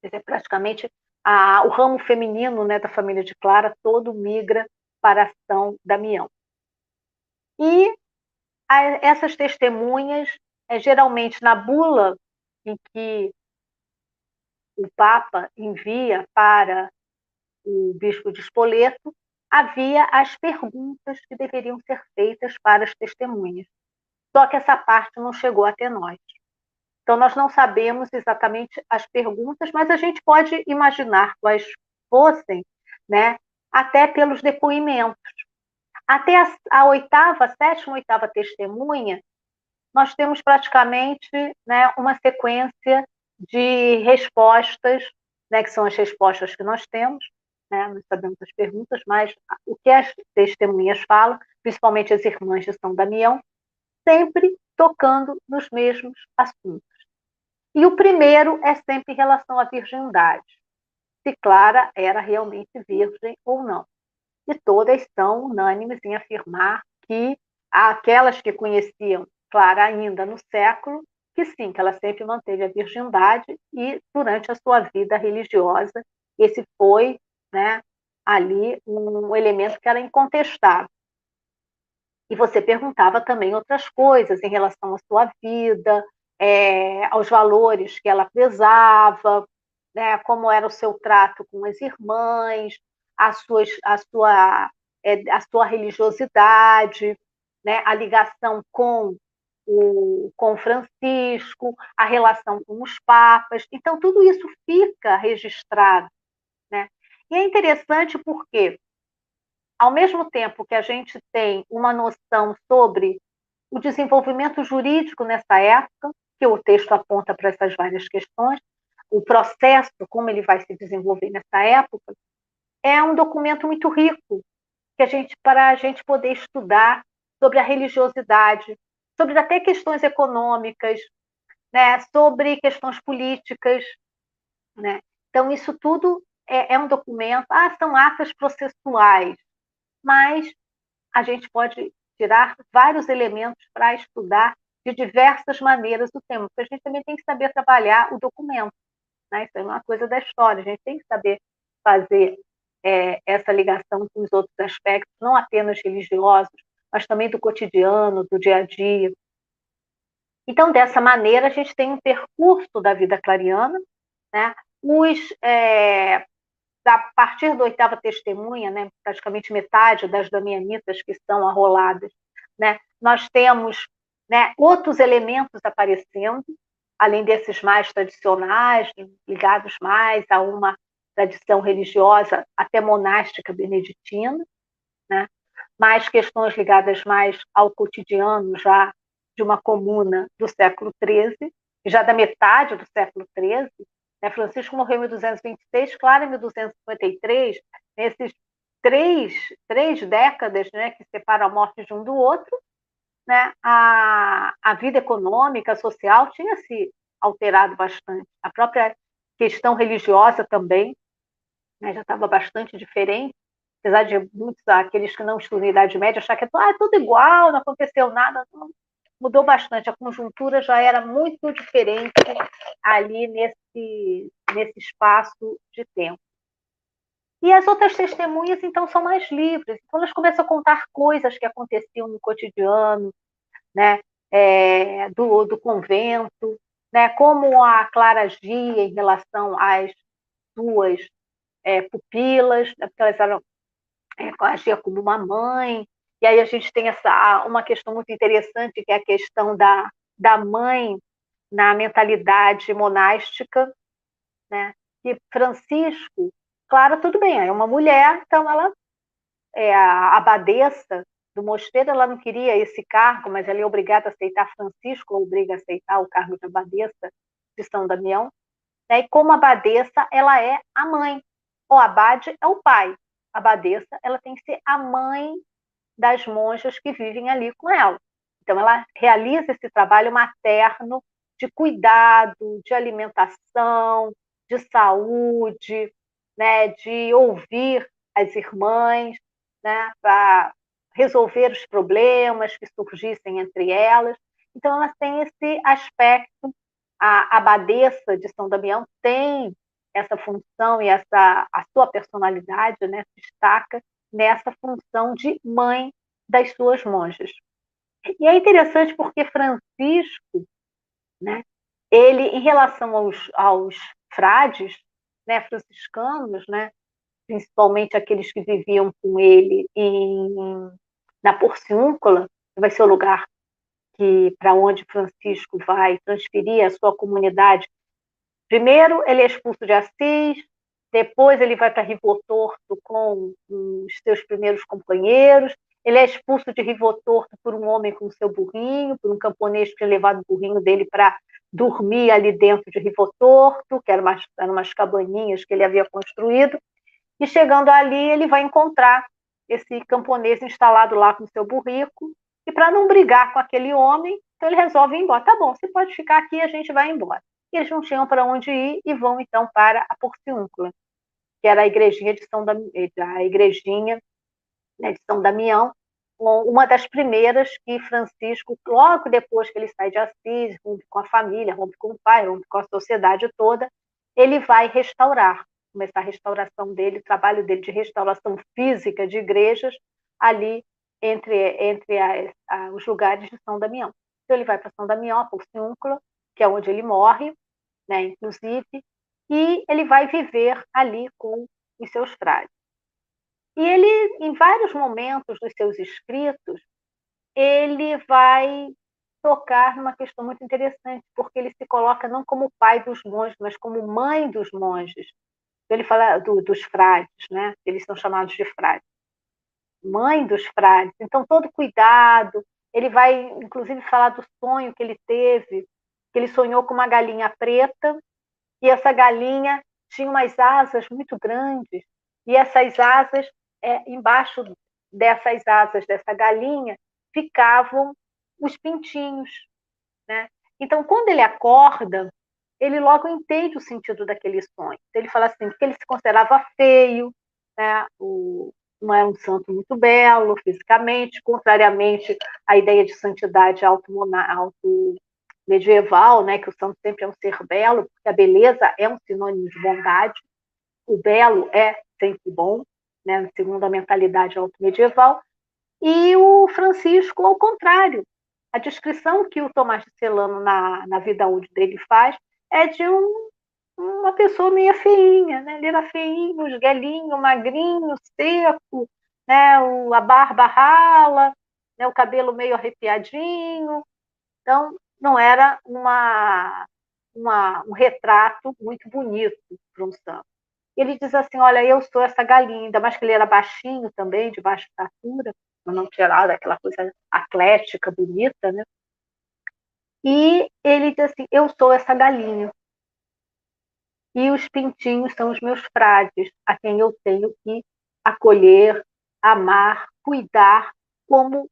Quer dizer, praticamente a, o ramo feminino né, da família de Clara todo migra para São Damião. E essas testemunhas, é, geralmente na bula em que o Papa envia para o bispo de Spoleto, havia as perguntas que deveriam ser feitas para as testemunhas. Só que essa parte não chegou até nós. Então, nós não sabemos exatamente as perguntas, mas a gente pode imaginar quais fossem, né, até pelos depoimentos. Até a, a oitava, sétima, oitava testemunha, nós temos praticamente né, uma sequência de respostas, né, que são as respostas que nós temos, né, nós sabemos as perguntas, mas o que as testemunhas falam, principalmente as irmãs de São Damião, sempre tocando nos mesmos assuntos. E o primeiro é sempre em relação à virgindade, se Clara era realmente virgem ou não. E todas são unânimes em afirmar que aquelas que conheciam Clara ainda no século, que sim, que ela sempre manteve a virgindade e durante a sua vida religiosa, esse foi né, ali um elemento que era incontestável. E você perguntava também outras coisas em relação à sua vida, é, aos valores que ela prezava, né, como era o seu trato com as irmãs, a, suas, a, sua, é, a sua religiosidade, né, a ligação com o, com Francisco, a relação com os papas. Então, tudo isso fica registrado. Né? E é interessante porque, ao mesmo tempo que a gente tem uma noção sobre o desenvolvimento jurídico nessa época, que o texto aponta para essas várias questões, o processo, como ele vai se desenvolver nessa época, é um documento muito rico que a gente para a gente poder estudar sobre a religiosidade, sobre até questões econômicas, né, sobre questões políticas, né? Então isso tudo é, é um documento, ah, são atas processuais, mas a gente pode tirar vários elementos para estudar de diversas maneiras o tema, porque a gente também tem que saber trabalhar o documento. Né? Isso é uma coisa da história, a gente tem que saber fazer é, essa ligação com os outros aspectos, não apenas religiosos, mas também do cotidiano, do dia a dia. Então, dessa maneira, a gente tem um percurso da vida clariana, né? Os, é, a partir da oitava testemunha, né, praticamente metade das damianitas que estão arroladas, né, nós temos né, outros elementos aparecendo, além desses mais tradicionais, ligados mais a uma tradição religiosa até monástica beneditina, né? mais questões ligadas mais ao cotidiano já de uma comuna do século XIII, já da metade do século XIII. Né? Francisco morreu em 1226, Clara em 1253, nesses três, três décadas né, que separam a morte de um do outro, né, a, a vida econômica, social tinha se alterado bastante. A própria questão religiosa também né, já estava bastante diferente, apesar de muitos aqueles que não estudam Idade Média achar que é, ah, é tudo igual, não aconteceu nada, não, mudou bastante, a conjuntura já era muito diferente ali nesse, nesse espaço de tempo. E as outras testemunhas, então, são mais livres. Então, elas começam a contar coisas que aconteciam no cotidiano, né? É, do, do convento, né? como a Clara agia em relação às suas é, pupilas, né, porque elas eram, é, agia como uma mãe. E aí a gente tem essa uma questão muito interessante, que é a questão da, da mãe na mentalidade monástica, né? E Francisco, claro, tudo bem, é uma mulher, então ela é a abadesa do mosteiro, ela não queria esse cargo, mas ela é obrigada a aceitar Francisco, obriga a aceitar o cargo de abadesa de São Damião. Né? E como abadesa, ela é a mãe, o abade é o pai. A abadesa, ela tem que ser a mãe das monjas que vivem ali com ela. Então, ela realiza esse trabalho materno de cuidado, de alimentação, de saúde, né, de ouvir as irmãs, né, para resolver os problemas que surgissem entre elas. Então, ela tem esse aspecto. A abadesa de São Damião tem essa função e essa a sua personalidade, né, se destaca nessa função de mãe das suas monjas. E é interessante porque Francisco, né, ele em relação aos, aos frades, né, franciscanos, né, principalmente aqueles que viviam com ele em, na Porciúncula, que vai ser o lugar que para onde Francisco vai transferir a sua comunidade. Primeiro, ele é expulso de Assis, depois ele vai para Rivotorto com os seus primeiros companheiros, ele é expulso de Rivotorto por um homem com seu burrinho, por um camponês que tinha levado o burrinho dele para dormir ali dentro de Rivotorto, que eram umas, umas cabaninhas que ele havia construído, e chegando ali ele vai encontrar esse camponês instalado lá com seu burrico, e para não brigar com aquele homem, então ele resolve ir embora. Tá bom, você pode ficar aqui, a gente vai embora. E eles não tinham para onde ir e vão então para a Porciúncula, que era a igrejinha de São, Dam... a igrejinha, né, de São Damião, uma das primeiras que Francisco, logo depois que ele sai de Assis, rompe com a família, rompe com o pai, rompe com a sociedade toda, ele vai restaurar, começar a restauração dele, o trabalho dele de restauração física de igrejas ali entre, entre a, os lugares de São Damião. Então ele vai para São Damião, a Porciúncula, que é onde ele morre, né, inclusive, e ele vai viver ali com os seus frades. E ele, em vários momentos dos seus escritos, ele vai tocar numa questão muito interessante, porque ele se coloca não como pai dos monges, mas como mãe dos monges. Ele fala do, dos frades, né? Eles são chamados de frades. Mãe dos frades. Então, todo cuidado. Ele vai, inclusive, falar do sonho que ele teve, que ele sonhou com uma galinha preta, e essa galinha tinha umas asas muito grandes, e essas asas é, embaixo dessas asas dessa galinha ficavam os pintinhos. Né? Então, quando ele acorda, ele logo entende o sentido daquele sonho. Ele fala assim, que ele se considerava feio, né? o, não era um santo muito belo fisicamente, contrariamente à ideia de santidade auto, auto medieval, né, que o santo sempre é um ser belo, porque a beleza é um sinônimo de bondade, o belo é sempre bom, né, segundo a mentalidade auto-medieval, e o Francisco, ao contrário. A descrição que o Tomás de Celano na, na vida útil dele faz é de um, uma pessoa meio feinha, né? Ele era feinho, esguelinho, magrinho, seco, né? O, a barba rala, né? o cabelo meio arrepiadinho. Então, não era uma, uma um retrato muito bonito para um santo ele diz assim: Olha, eu sou essa galinha, ainda mais que ele era baixinho também, de baixa estatura, não tinha daquela coisa atlética, bonita, né? E ele diz assim: Eu sou essa galinha. E os pintinhos são os meus frades, a quem eu tenho que acolher, amar, cuidar, como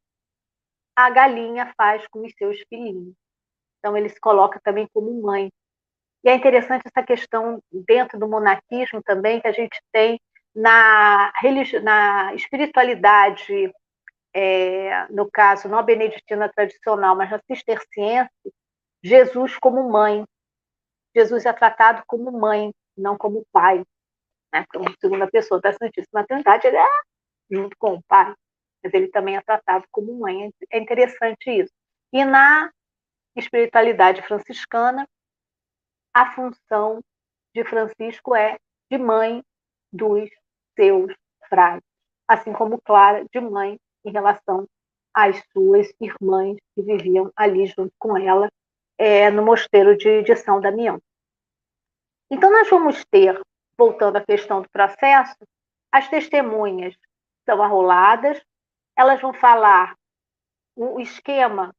a galinha faz com os seus filhinhos. Então, ele se coloca também como mãe. E é interessante essa questão dentro do monaquismo também, que a gente tem na, religi... na espiritualidade, é, no caso, não a beneditina tradicional, mas na cisterciense, Jesus como mãe. Jesus é tratado como mãe, não como pai, né? como segunda pessoa da Santíssima Trindade, ele é junto com o pai, mas ele também é tratado como mãe. É interessante isso. E na espiritualidade franciscana, a função de Francisco é de mãe dos seus frades, assim como Clara de mãe em relação às suas irmãs que viviam ali junto com ela é, no mosteiro de, de São Damião. Então, nós vamos ter, voltando à questão do processo, as testemunhas são arroladas, elas vão falar, o esquema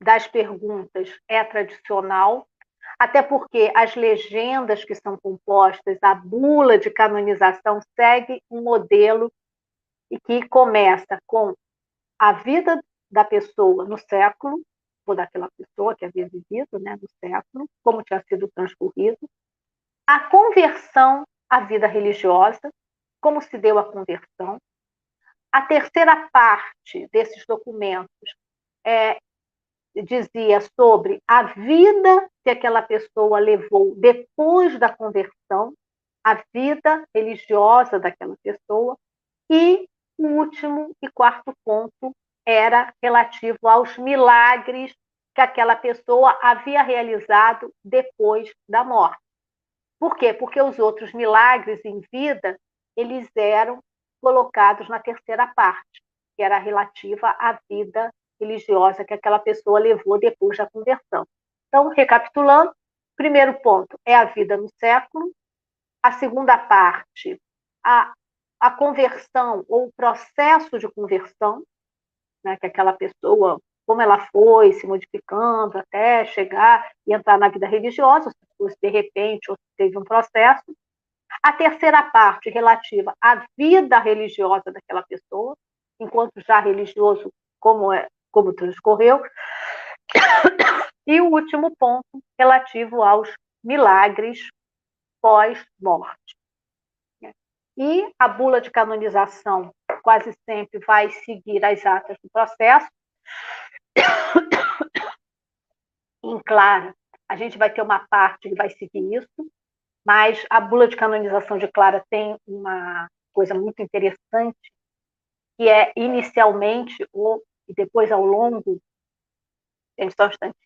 das perguntas é tradicional, até porque as legendas que são compostas, a bula de canonização segue um modelo que começa com a vida da pessoa no século, ou daquela pessoa que havia vivido né, no século, como tinha sido transcorrido, a conversão à vida religiosa, como se deu a conversão. A terceira parte desses documentos é dizia sobre a vida que aquela pessoa levou depois da conversão, a vida religiosa daquela pessoa, e o último e quarto ponto era relativo aos milagres que aquela pessoa havia realizado depois da morte. Por quê? Porque os outros milagres em vida, eles eram colocados na terceira parte, que era relativa à vida religiosa que aquela pessoa levou depois da conversão. Então, recapitulando, primeiro ponto é a vida no século, a segunda parte, a, a conversão ou o processo de conversão, né, que aquela pessoa como ela foi se modificando até chegar e entrar na vida religiosa, se de repente ou se teve um processo. A terceira parte, relativa à vida religiosa daquela pessoa, enquanto já religioso, como, é, como transcorreu. E o último ponto, relativo aos milagres pós-morte. E a bula de canonização quase sempre vai seguir as atas do processo. Em Clara, a gente vai ter uma parte que vai seguir isso, mas a bula de canonização de Clara tem uma coisa muito interessante, que é inicialmente, ou, e depois ao longo. Gente, só um instante.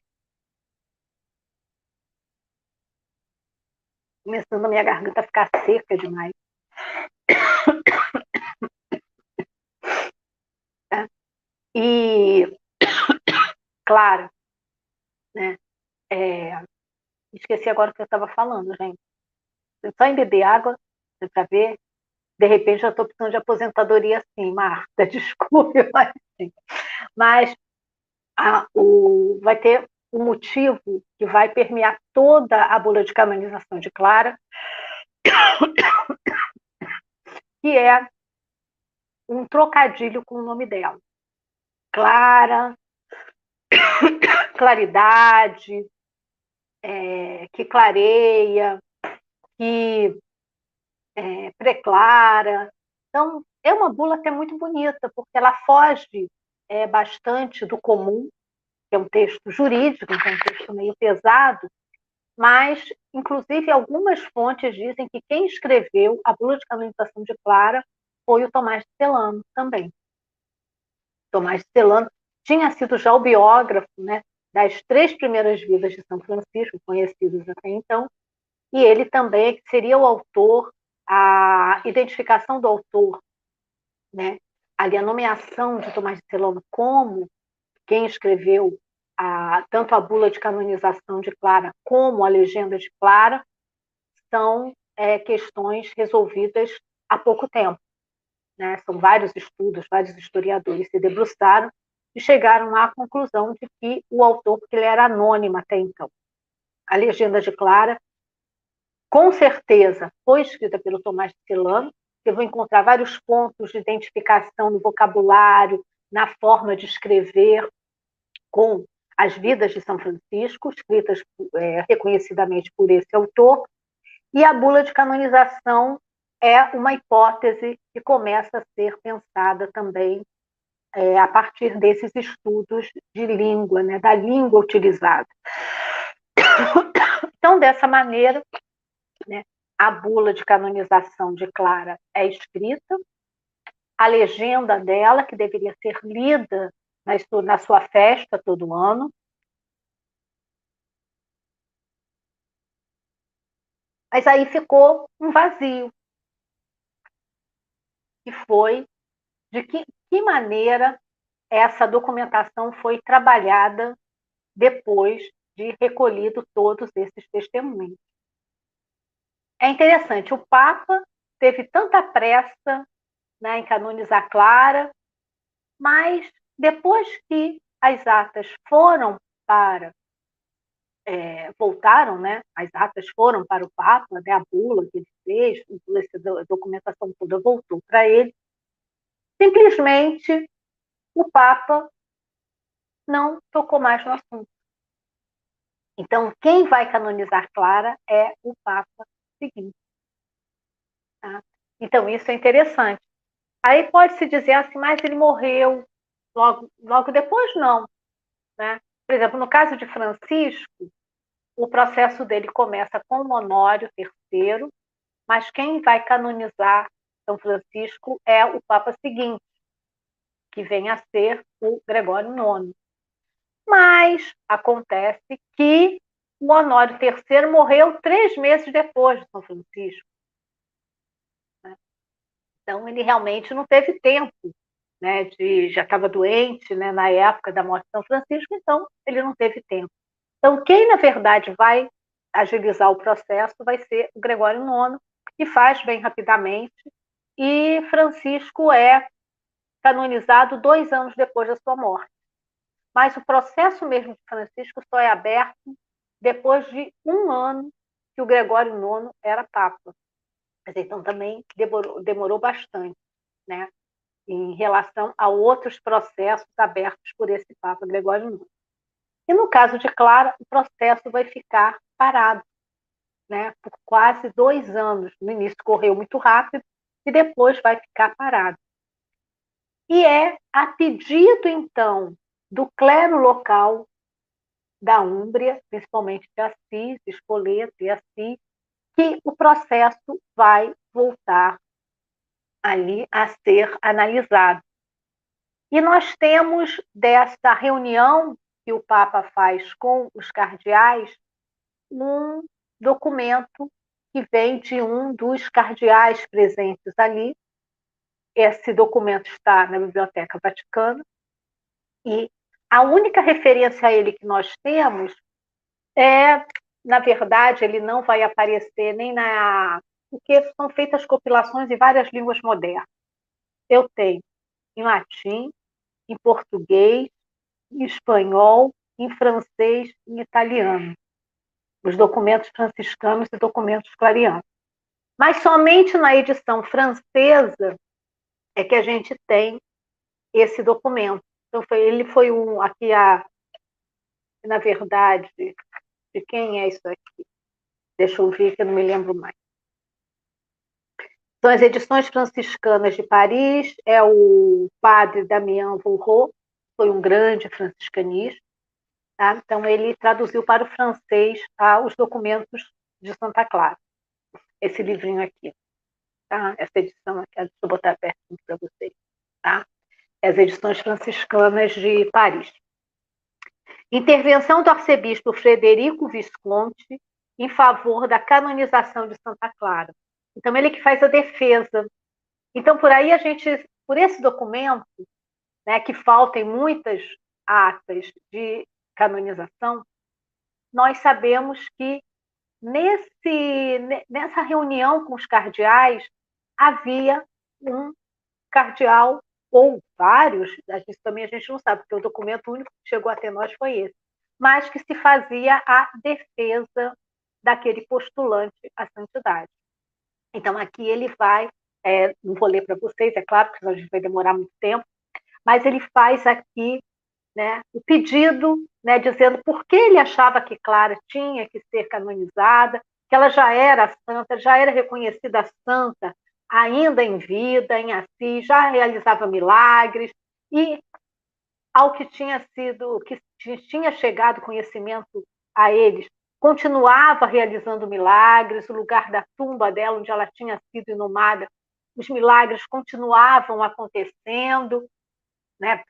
Começando a minha garganta a ficar seca demais. E, claro, né? É, esqueci agora o que eu estava falando, gente. Só em beber água, para ver. De repente, eu estou precisando de aposentadoria sim, Marta, desculpe, mas, assim. mas a, o, vai ter um motivo que vai permear toda a bula de canonização de Clara, que é um trocadilho com o nome dela clara, claridade, é, que clareia, que é, preclara. Então, é uma bula até muito bonita, porque ela foge é, bastante do comum, que é um texto jurídico, então é um texto meio pesado, mas, inclusive, algumas fontes dizem que quem escreveu a bula de canonização de Clara foi o Tomás de Celano também. Tomás de Celano, tinha sido já o biógrafo né, das três primeiras vidas de São Francisco, conhecidas até então, e ele também seria o autor, a identificação do autor, né, ali a nomeação de Tomás de Celano como quem escreveu a, tanto a bula de canonização de Clara como a legenda de Clara, são é, questões resolvidas há pouco tempo né, são vários estudos, vários historiadores se debruçaram e chegaram à conclusão de que o autor, porque ele era anônimo até então, a legenda de Clara, com certeza foi escrita pelo Tomás de Celano, eu vou encontrar vários pontos de identificação no vocabulário, na forma de escrever com as vidas de São Francisco, escritas é, reconhecidamente por esse autor, e a bula de canonização é uma hipótese que começa a ser pensada também é, a partir desses estudos de língua, né, da língua utilizada. Então, dessa maneira, né, a bula de canonização de Clara é escrita, a legenda dela, que deveria ser lida na sua festa todo ano, mas aí ficou um vazio, que foi de que, que maneira essa documentação foi trabalhada depois de recolhido todos esses testemunhos. É interessante, o Papa teve tanta pressa né, em canonizar Clara, mas depois que as atas foram para é, voltaram, né? As atas foram para o Papa, né? A bula que ele fez, a documentação toda voltou para ele. Simplesmente o Papa não tocou mais no assunto. Então, quem vai canonizar Clara é o Papa seguinte. Tá? Então, isso é interessante. Aí pode-se dizer assim, mas ele morreu logo, logo depois, não. Né? Por exemplo, no caso de Francisco, o processo dele começa com o Honório III, mas quem vai canonizar São Francisco é o Papa seguinte, que vem a ser o Gregório IX. Mas acontece que o Honório III morreu três meses depois de São Francisco. Então, ele realmente não teve tempo, né, de, já estava doente né, na época da morte de São Francisco, então ele não teve tempo. Então, quem, na verdade, vai agilizar o processo vai ser o Gregório IX, que faz bem rapidamente, e Francisco é canonizado dois anos depois da sua morte. mas o processo mesmo de Francisco só é aberto depois de um ano que o Gregório IX era Papa. Então também demorou, demorou bastante, né? em relação a outros processos abertos por esse Papa Gregório IX. E no caso de Clara, o processo vai ficar parado, né, por quase dois anos. No início correu muito rápido e depois vai ficar parado. E é a pedido, então, do clero local da Úmbria, principalmente de Assis, Espoleto e Assis, que o processo vai voltar ali a ser analisado. E nós temos dessa reunião que o Papa faz com os cardeais um documento que vem de um dos cardeais presentes ali. Esse documento está na Biblioteca Vaticana e a única referência a ele que nós temos é, na verdade, ele não vai aparecer nem na porque são feitas compilações em várias línguas modernas. Eu tenho em latim, em português, em espanhol, em francês em italiano. Os documentos franciscanos e documentos clarianos. Mas somente na edição francesa é que a gente tem esse documento. Então, foi, ele foi um, aqui a, na verdade, de quem é isso aqui? Deixa eu ver que eu não me lembro mais. São as edições franciscanas de Paris, é o padre Damien Vourot, foi um grande franciscanista, tá? então ele traduziu para o francês tá, os documentos de Santa Clara, esse livrinho aqui, tá? essa edição aqui, deixa eu botar perto para vocês, tá? As edições franciscanas de Paris. Intervenção do arcebispo Frederico Visconti em favor da canonização de Santa Clara. Então, ele que faz a defesa. Então, por aí a gente, por esse documento, né, que faltam muitas atas de canonização, nós sabemos que nesse, nessa reunião com os cardeais havia um cardeal ou vários, isso também a gente não sabe, porque o documento único que chegou até nós foi esse, mas que se fazia a defesa daquele postulante à santidade. Então, aqui ele vai, é, não vou ler para vocês, é claro, porque a gente vai demorar muito tempo, mas ele faz aqui né, o pedido, né, dizendo por que ele achava que Clara tinha que ser canonizada, que ela já era santa, já era reconhecida santa ainda em vida, em Assis, já realizava milagres e ao que tinha sido, que tinha chegado conhecimento a eles continuava realizando milagres, o lugar da tumba dela, onde ela tinha sido inumada, os milagres continuavam acontecendo, né?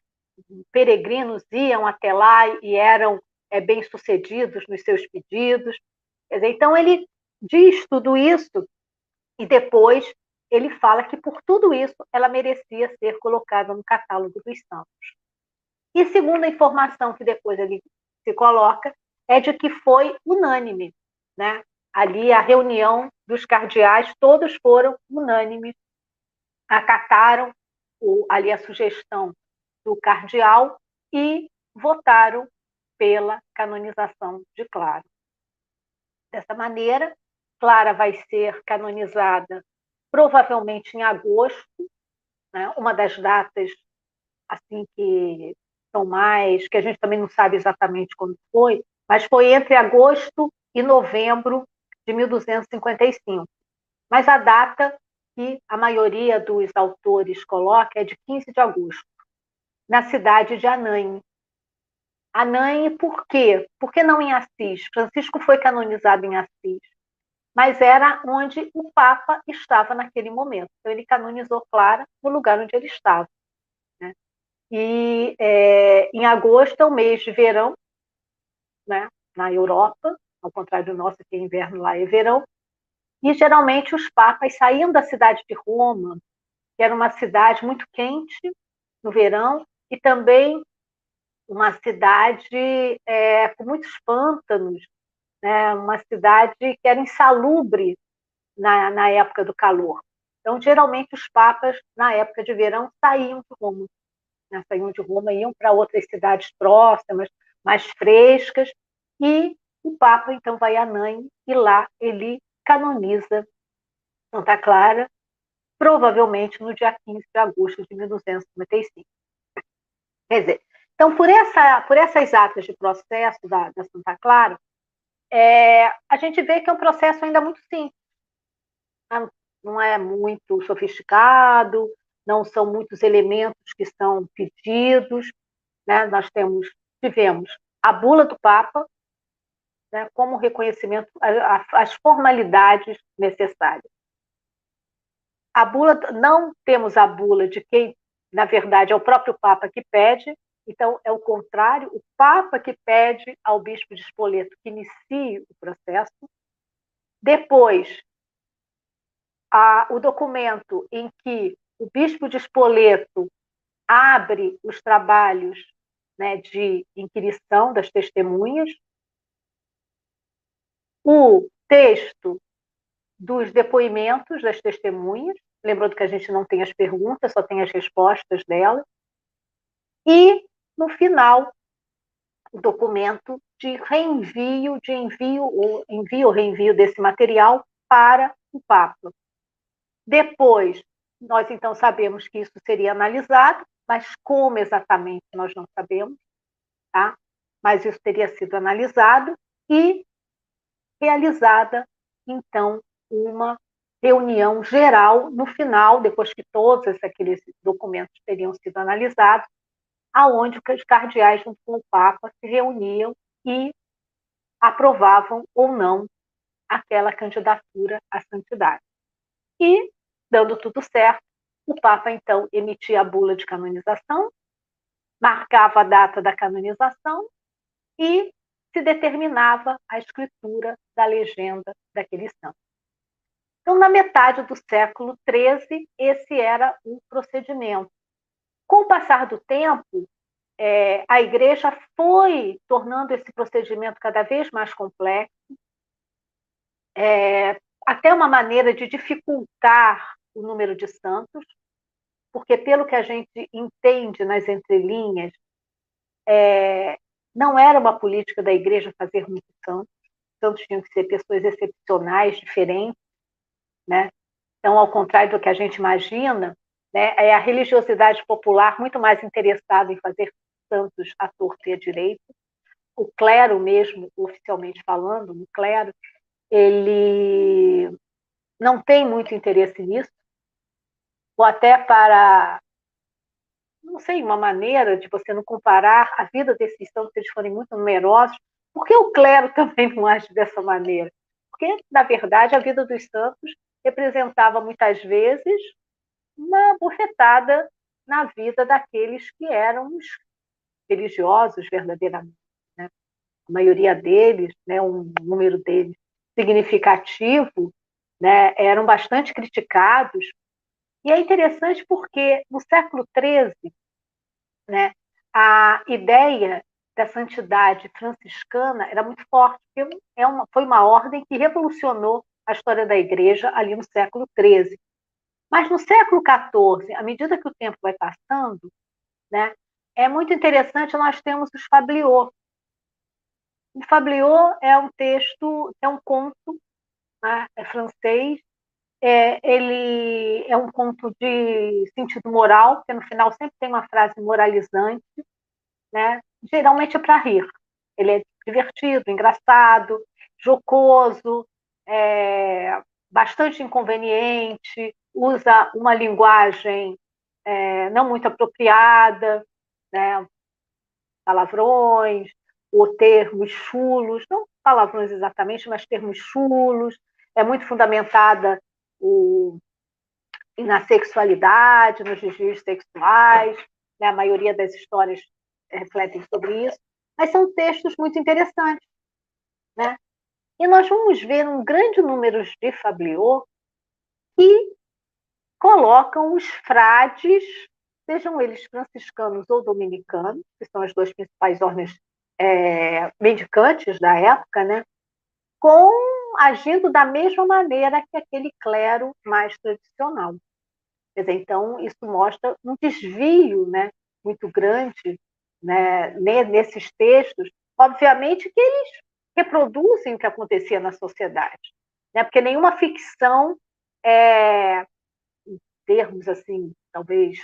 peregrinos iam até lá e eram é, bem-sucedidos nos seus pedidos. Então, ele diz tudo isso e depois ele fala que por tudo isso ela merecia ser colocada no catálogo dos santos. E segundo a informação que depois ele se coloca, é de que foi unânime, né? Ali a reunião dos cardeais, todos foram unânimes, acataram o, ali a sugestão do cardeal e votaram pela canonização de Clara. Dessa maneira, Clara vai ser canonizada provavelmente em agosto, né? uma das datas assim que são mais, que a gente também não sabe exatamente quando foi, mas foi entre agosto e novembro de 1255. Mas a data que a maioria dos autores coloca é de 15 de agosto, na cidade de Anãe. Anãe, por quê? Por que não em Assis? Francisco foi canonizado em Assis, mas era onde o Papa estava naquele momento. Então, ele canonizou Clara no lugar onde ele estava. Né? E é, em agosto é o mês de verão, né, na Europa, ao contrário do nosso, que é inverno lá é verão, e geralmente os papas saíam da cidade de Roma, que era uma cidade muito quente no verão, e também uma cidade é, com muitos pântanos, né, uma cidade que era insalubre na, na época do calor. Então, geralmente, os papas, na época de verão, saíam de Roma. né, saíam de Roma, iam para outras cidades próximas, mais frescas, e o Papa então vai a Nain e lá ele canoniza Santa Clara, provavelmente no dia 15 de agosto de 1255. Quer dizer, então, por, essa, por essas atas de processo da, da Santa Clara, é, a gente vê que é um processo ainda muito simples. Né? Não é muito sofisticado, não são muitos elementos que são pedidos. Né? Nós temos, tivemos a bula do Papa, né, como reconhecimento, as formalidades necessárias. A bula, não temos a bula de quem, na verdade, é o próprio Papa que pede, então, é o contrário, o Papa que pede ao bispo de Spoleto que inicie o processo. Depois, a, o documento em que o bispo de Spoleto abre os trabalhos né, de inquirição das testemunhas, o texto dos depoimentos das testemunhas, lembrando que a gente não tem as perguntas, só tem as respostas delas, e no final, o documento de reenvio, de envio, ou envio ou reenvio desse material para o Papa. Depois, nós então sabemos que isso seria analisado, mas como exatamente nós não sabemos, tá? Mas isso teria sido analisado e realizada, então, uma reunião geral no final, depois que todos aqueles documentos teriam sido analisados, aonde os cardeais, junto com o Papa, se reuniam e aprovavam ou não aquela candidatura à santidade. E, dando tudo certo, o Papa, então, emitia a bula de canonização, marcava a data da canonização e se determinava a escritura da legenda daquele santo. Então, na metade do século XIII, esse era o procedimento. Com o passar do tempo, é, a igreja foi tornando esse procedimento cada vez mais complexo, é, até uma maneira de dificultar o número de santos, porque, pelo que a gente entende nas entrelinhas, é, não era uma política da igreja fazer muitos santos, santos tinham que ser pessoas excepcionais, diferentes, né? Então, ao contrário do que a gente imagina, né? É a religiosidade popular muito mais interessada em fazer santos à torta e à direita. O clero mesmo, oficialmente falando, o clero, ele não tem muito interesse nisso, ou até para, não sei, uma maneira de você não comparar a vida desses santos, se eles forem muito numerosos, porque o clero também não age dessa maneira? Porque, na verdade, a vida dos santos representava muitas vezes uma bofetada na vida daqueles que eram os religiosos verdadeiramente. Né? A maioria deles, né, um número deles significativo, né, eram bastante criticados. E é interessante porque no século XIII, né, a ideia da santidade franciscana era muito forte, porque é uma, foi uma ordem que revolucionou a história da igreja ali no século XIII. Mas no século XIV, à medida que o tempo vai passando, né, é muito interessante, nós temos os Fabliaux. O Fabliaux é um texto, é um conto, né, é francês, é, ele é um conto de sentido moral, porque no final sempre tem uma frase moralizante, né? geralmente é para rir. Ele é divertido, engraçado, jocoso, é, bastante inconveniente, usa uma linguagem é, não muito apropriada, né? palavrões, ou termos chulos, não palavrões exatamente, mas termos chulos, é muito fundamentada o, na sexualidade, nos desvios sexuais, né? a maioria das histórias refletem sobre isso, mas são textos muito interessantes. Né? E nós vamos ver um grande número de Fabliaux que colocam os frades sejam eles franciscanos ou dominicanos, que são as duas principais ordens é, mendicantes da época, né, com agindo da mesma maneira que aquele clero mais tradicional. Quer dizer, então, isso mostra um desvio né, muito grande né, nesses textos, obviamente que eles reproduzem o que acontecia na sociedade, né? porque nenhuma ficção, é, em termos assim, talvez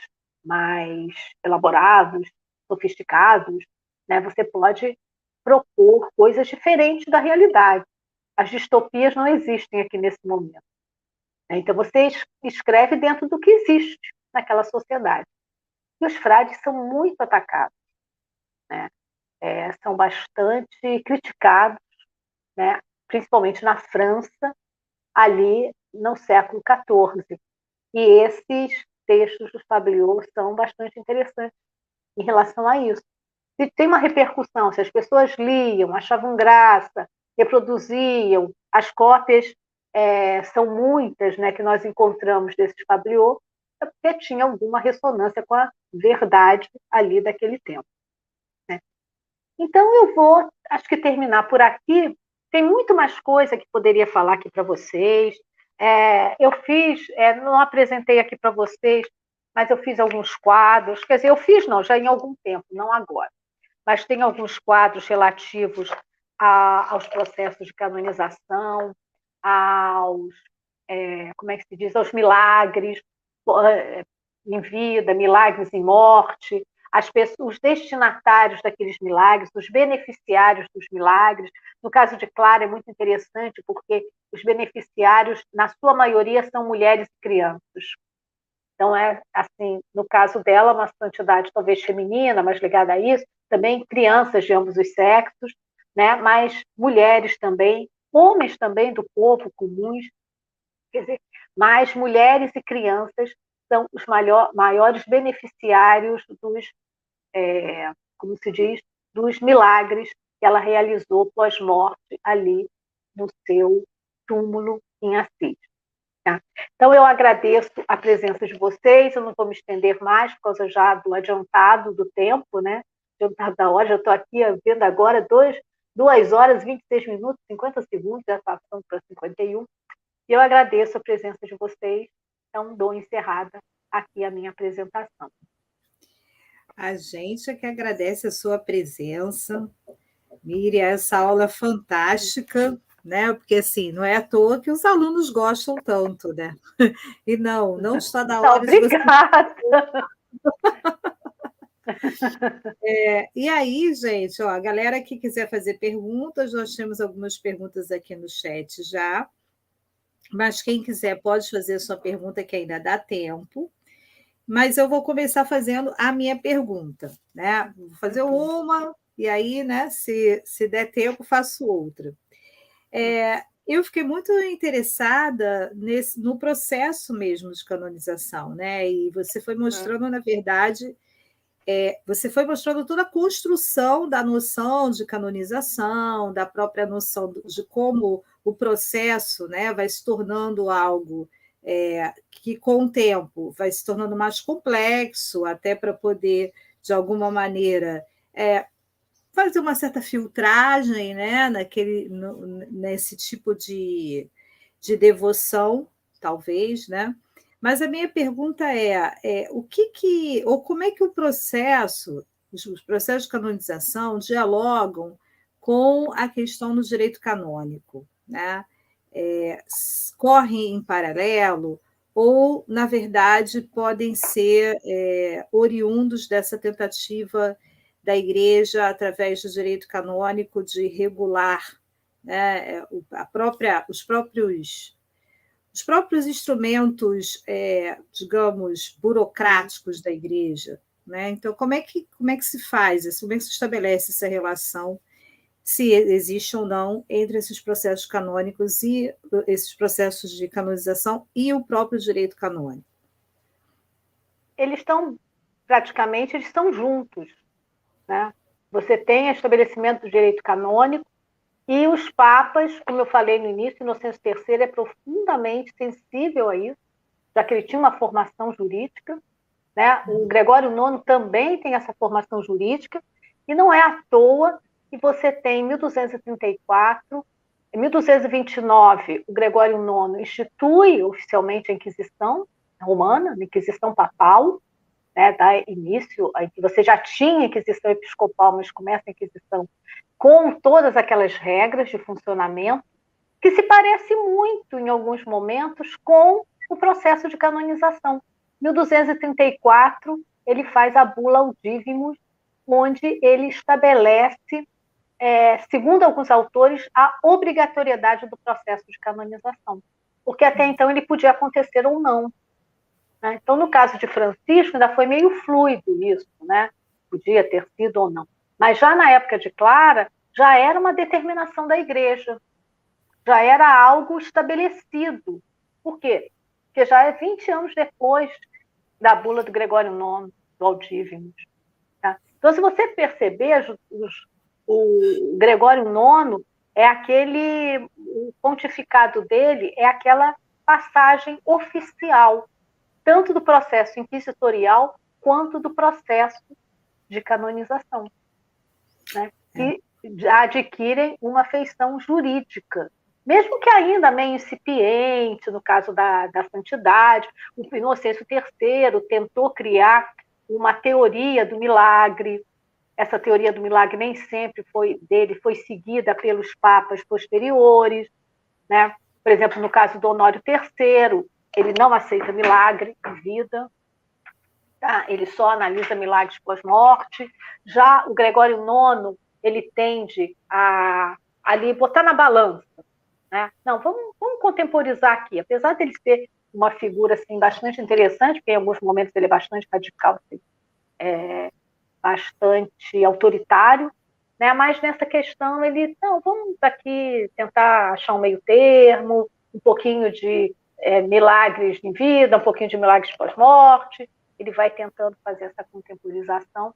mais elaborados, sofisticados, né, você pode propor coisas diferentes da realidade. As distopias não existem aqui nesse momento. Né? Então, você escreve dentro do que existe naquela sociedade. E os frades são muito atacados, né? É, são bastante criticados, né? principalmente na França, ali no século XIV. E esses textos do Fabliot são bastante interessantes em relação a isso. Se tem uma repercussão, se as pessoas liam, achavam graça, reproduziam, as cópias é, são muitas né, que nós encontramos desses Fabliot, é porque tinha alguma ressonância com a verdade ali daquele tempo. Então, eu vou, acho que terminar por aqui. Tem muito mais coisa que poderia falar aqui para vocês. É, eu fiz, é, não apresentei aqui para vocês, mas eu fiz alguns quadros. Quer dizer, eu fiz, não, já em algum tempo, não agora. Mas tem alguns quadros relativos a, aos processos de canonização, aos, é, como é que se diz, aos milagres é, em vida, milagres em morte, as pessoas, os destinatários daqueles milagres, os beneficiários dos milagres. No caso de Clara é muito interessante porque os beneficiários, na sua maioria, são mulheres e crianças. Então é assim, no caso dela, uma santidade talvez feminina, mas ligada a isso, também crianças de ambos os sexos, né? Mas mulheres também, homens também do povo comuns, quer dizer, mas mulheres e crianças são os maior, maiores beneficiários dos, é, como se diz, dos milagres que ela realizou pós-morte ali no seu túmulo em Assis. Tá? Então, eu agradeço a presença de vocês, eu não vou me estender mais por causa já do adiantado do tempo, né? Adiantado da hora, já estou aqui vendo agora dois, 2 horas, 26 minutos, 50 segundos, já passando para 51. E eu agradeço a presença de vocês. Então, dou encerrada aqui a minha apresentação. A gente é que agradece a sua presença. Miriam, essa aula fantástica, né? Porque assim, não é à toa que os alunos gostam tanto, né? E não, não está na hora Obrigada. de você. É, e aí, gente, ó, a galera que quiser fazer perguntas, nós temos algumas perguntas aqui no chat já. Mas quem quiser pode fazer a sua pergunta, que ainda dá tempo. Mas eu vou começar fazendo a minha pergunta, né? Vou fazer uma, e aí, né, se, se der tempo, faço outra. É, eu fiquei muito interessada nesse, no processo mesmo de canonização, né? E você foi mostrando, na verdade, é, você foi mostrando toda a construção da noção de canonização, da própria noção de como o processo né, vai se tornando algo é, que, com o tempo, vai se tornando mais complexo, até para poder, de alguma maneira, é, fazer uma certa filtragem né, naquele, no, nesse tipo de, de devoção, talvez, né? Mas a minha pergunta é, é, o que que, ou como é que o processo, os processos de canonização dialogam com a questão do direito canônico, né? É, correm em paralelo ou, na verdade, podem ser é, oriundos dessa tentativa da Igreja, através do direito canônico, de regular né, a própria, os próprios os próprios instrumentos, é, digamos, burocráticos da igreja. Né? Então, como é, que, como é que se faz isso? Como é que se estabelece essa relação, se existe ou não, entre esses processos canônicos e esses processos de canonização e o próprio direito canônico? Eles estão, praticamente, eles estão juntos. Né? Você tem o estabelecimento do direito canônico, e os papas, como eu falei no início, Inocêncio III é profundamente sensível a isso, já que ele tinha uma formação jurídica. Né? O Gregório IX também tem essa formação jurídica, e não é à toa que você tem em 1234, em 1229, o Gregório IX institui oficialmente a Inquisição romana, a Inquisição papal, né, dá início, você já tinha Inquisição Episcopal, mas começa a Inquisição com todas aquelas regras de funcionamento, que se parece muito, em alguns momentos, com o processo de canonização. 1234, ele faz a bula Audivimus, onde ele estabelece, é, segundo alguns autores, a obrigatoriedade do processo de canonização, porque até então ele podia acontecer ou não. Né? Então, no caso de Francisco, ainda foi meio fluido isso, né? podia ter sido ou não. Mas já na época de Clara, já era uma determinação da igreja, já era algo estabelecido. Por quê? Porque já é 20 anos depois da bula do Gregório IX, do Aldívimus. Tá? Então, se você perceber, os, o Gregório IX é aquele, o pontificado dele é aquela passagem oficial, tanto do processo inquisitorial quanto do processo de canonização, né? que adquirem uma feição jurídica, mesmo que ainda meio incipiente, no caso da, da santidade, o Inocêncio III tentou criar uma teoria do milagre. Essa teoria do milagre nem sempre foi dele, foi seguida pelos papas posteriores, né? Por exemplo, no caso do Honório III, ele não aceita milagre em vida, tá? ele só analisa milagres pós-morte. Já o Gregório IX, ele tende a ali botar na balança. Né? Não, vamos, vamos contemporizar aqui. Apesar dele ser uma figura assim, bastante interessante, porque em alguns momentos ele é bastante radical, assim, é, bastante autoritário, né? mas nessa questão ele, não, vamos aqui tentar achar um meio termo, um pouquinho de é, milagres em vida, um pouquinho de milagres pós-morte, ele vai tentando fazer essa contemporização,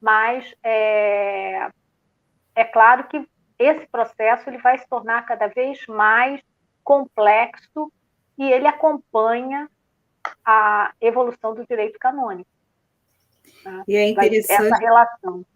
mas é, é claro que esse processo ele vai se tornar cada vez mais complexo e ele acompanha a evolução do direito canônico. E é interessante essa relação.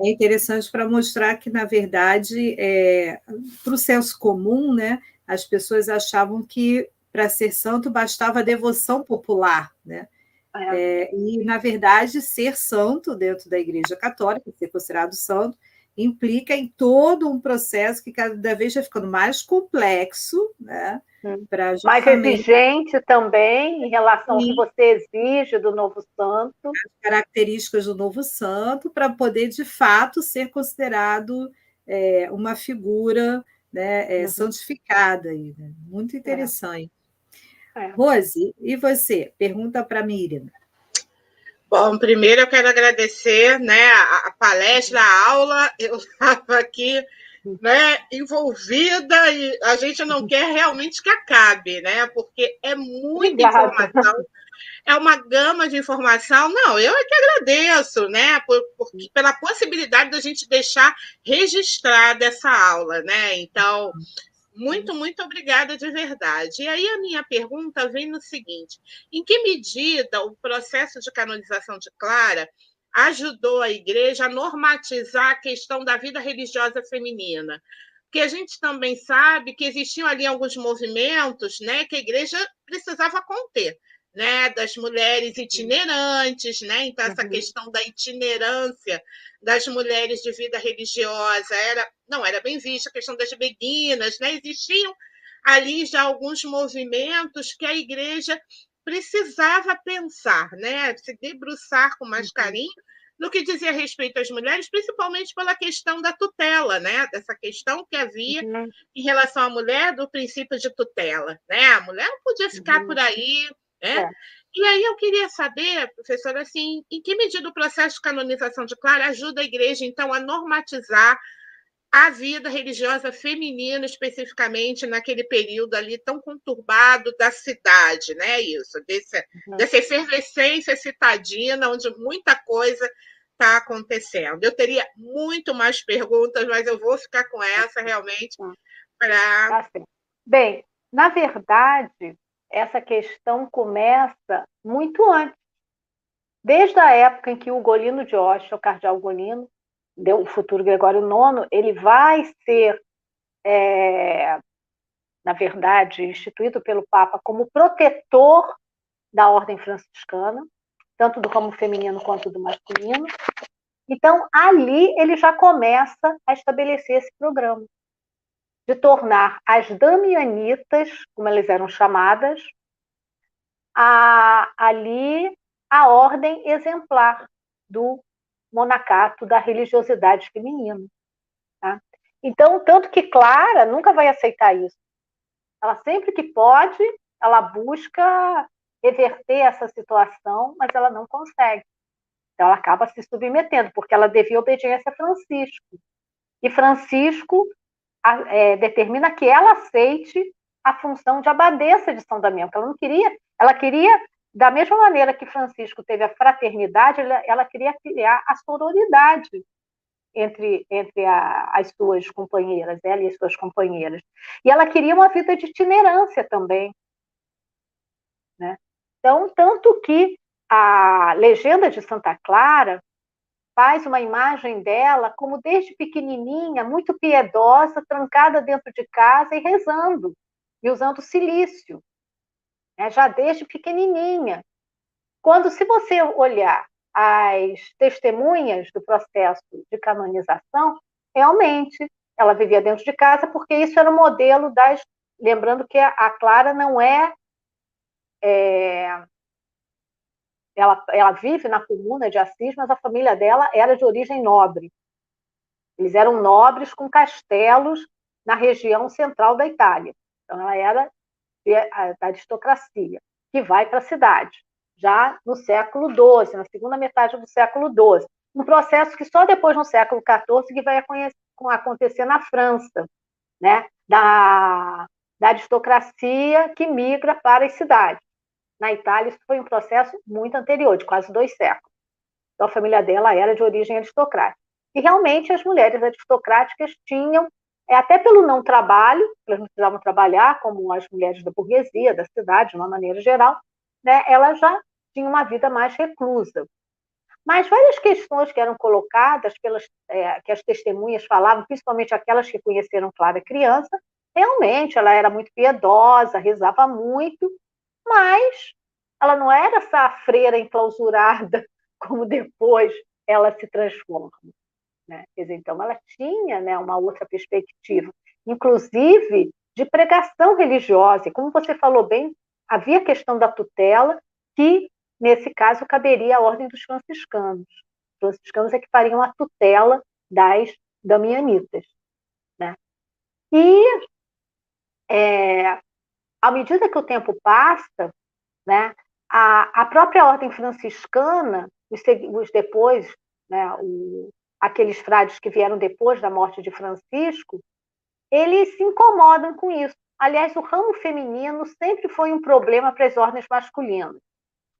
É interessante para mostrar que, na verdade, é, para o senso comum, né, as pessoas achavam que para ser santo bastava devoção popular, né? É. É, e, na verdade, ser santo dentro da Igreja Católica, ser considerado santo, implica em todo um processo que cada vez vai ficando mais complexo, né? Justamente... Mais exigente também em relação Sim. ao que você exige do novo santo. As características do novo santo, para poder, de fato, ser considerado é, uma figura né, é, uhum. santificada. Aí, né? Muito é. interessante. É. Rose, e você? Pergunta para Miriam. Bom, primeiro eu quero agradecer né, a, palestra, a aula. Eu estava aqui né, envolvida e a gente não quer realmente que acabe, né? Porque é muita Obrigada. informação, é uma gama de informação. Não, eu é que agradeço, né? Por, por, pela possibilidade da gente deixar registrada essa aula, né? Então, muito, muito obrigada de verdade. E aí a minha pergunta vem no seguinte: em que medida o processo de canonização de Clara ajudou a igreja a normatizar a questão da vida religiosa feminina? Porque a gente também sabe que existiam ali alguns movimentos né, que a igreja precisava conter. Né, das mulheres itinerantes, né? Então, essa uhum. questão da itinerância das mulheres de vida religiosa era não era bem vista, a questão das beguinas, né? Existiam ali já alguns movimentos que a igreja precisava pensar, né? Se debruçar com mais uhum. carinho no que dizia respeito às mulheres, principalmente pela questão da tutela, né? Dessa questão que havia uhum. em relação à mulher do princípio de tutela, né? A mulher não podia ficar uhum. por aí, né? É. E aí eu queria saber, professora, assim, em que medida o processo de canonização de Clara ajuda a igreja, então, a normatizar a vida religiosa feminina, especificamente naquele período ali tão conturbado da cidade, né? Isso, desse, uhum. dessa efervescência citadina, onde muita coisa está acontecendo. Eu teria muito mais perguntas, mas eu vou ficar com essa realmente para. Tá Bem, na verdade, essa questão começa muito antes. Desde a época em que o Golino de Ostia, o cardeal Golino, o futuro Gregório IX, ele vai ser, é, na verdade, instituído pelo Papa como protetor da ordem franciscana. tanto do ramo feminino quanto do masculino. Então, ali ele já começa a estabelecer esse programa de tornar as damianitas, como elas eram chamadas, a, ali a ordem exemplar do monacato da religiosidade feminina. Tá? Então, tanto que Clara nunca vai aceitar isso. Ela sempre que pode, ela busca reverter essa situação, mas ela não consegue. Então, ela acaba se submetendo, porque ela devia obediência a Francisco. E Francisco é, determina que ela aceite a função de abadesa de São Damião, que ela não queria, ela queria, da mesma maneira que Francisco teve a fraternidade, ela, ela queria criar a sororidade entre, entre a, as suas companheiras, ela e as suas companheiras. E ela queria uma vida de itinerância também. Né? Então, tanto que a legenda de Santa Clara faz uma imagem dela como desde pequenininha, muito piedosa, trancada dentro de casa e rezando, e usando silício, né? já desde pequenininha. Quando, se você olhar as testemunhas do processo de canonização, realmente ela vivia dentro de casa, porque isso era o modelo das. Lembrando que a Clara não é, é ela, ela vive na comuna de Assis, mas a família dela era de origem nobre. Eles eram nobres com castelos na região central da Itália. Então, ela era da aristocracia, que vai para a cidade já no século XII, na segunda metade do século XII. Um processo que só depois, no século XIV, que vai acontecer na França, né? da, da aristocracia que migra para as cidades. Na Itália, isso foi um processo muito anterior, de quase dois séculos. Então, a família dela era de origem aristocrática. E realmente as mulheres aristocráticas tinham, é, até pelo não trabalho, elas não precisavam trabalhar, como as mulheres da burguesia, da cidade, de uma maneira geral, né, elas já tinha uma vida mais reclusa. Mas várias questões que eram colocadas pelas é, que as testemunhas falavam, principalmente aquelas que conheceram Clara criança, realmente ela era muito piedosa, rezava muito, mas ela não era essa freira enclausurada como depois ela se transforma. Né? Quer dizer, então ela tinha né, uma outra perspectiva, inclusive de pregação religiosa. E como você falou bem, havia a questão da tutela que Nesse caso, caberia a ordem dos franciscanos. Os franciscanos é que fariam a tutela das damianitas. Né? E, é, à medida que o tempo passa, né, a, a própria ordem franciscana, os, os depois, né, o, aqueles frades que vieram depois da morte de Francisco, eles se incomodam com isso. Aliás, o ramo feminino sempre foi um problema para as ordens masculinas.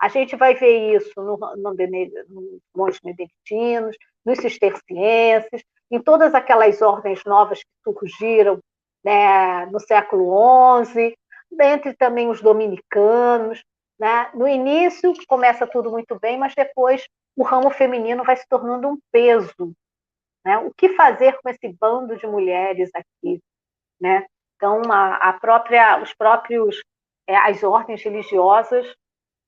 A gente vai ver isso no, no, no Montes Benedictinos, nos cistercienses, em todas aquelas ordens novas que surgiram né, no século XI, dentre também os dominicanos. Né? No início começa tudo muito bem, mas depois o ramo feminino vai se tornando um peso. Né? O que fazer com esse bando de mulheres aqui? Né? Então, a, a própria, os próprios, é, as ordens religiosas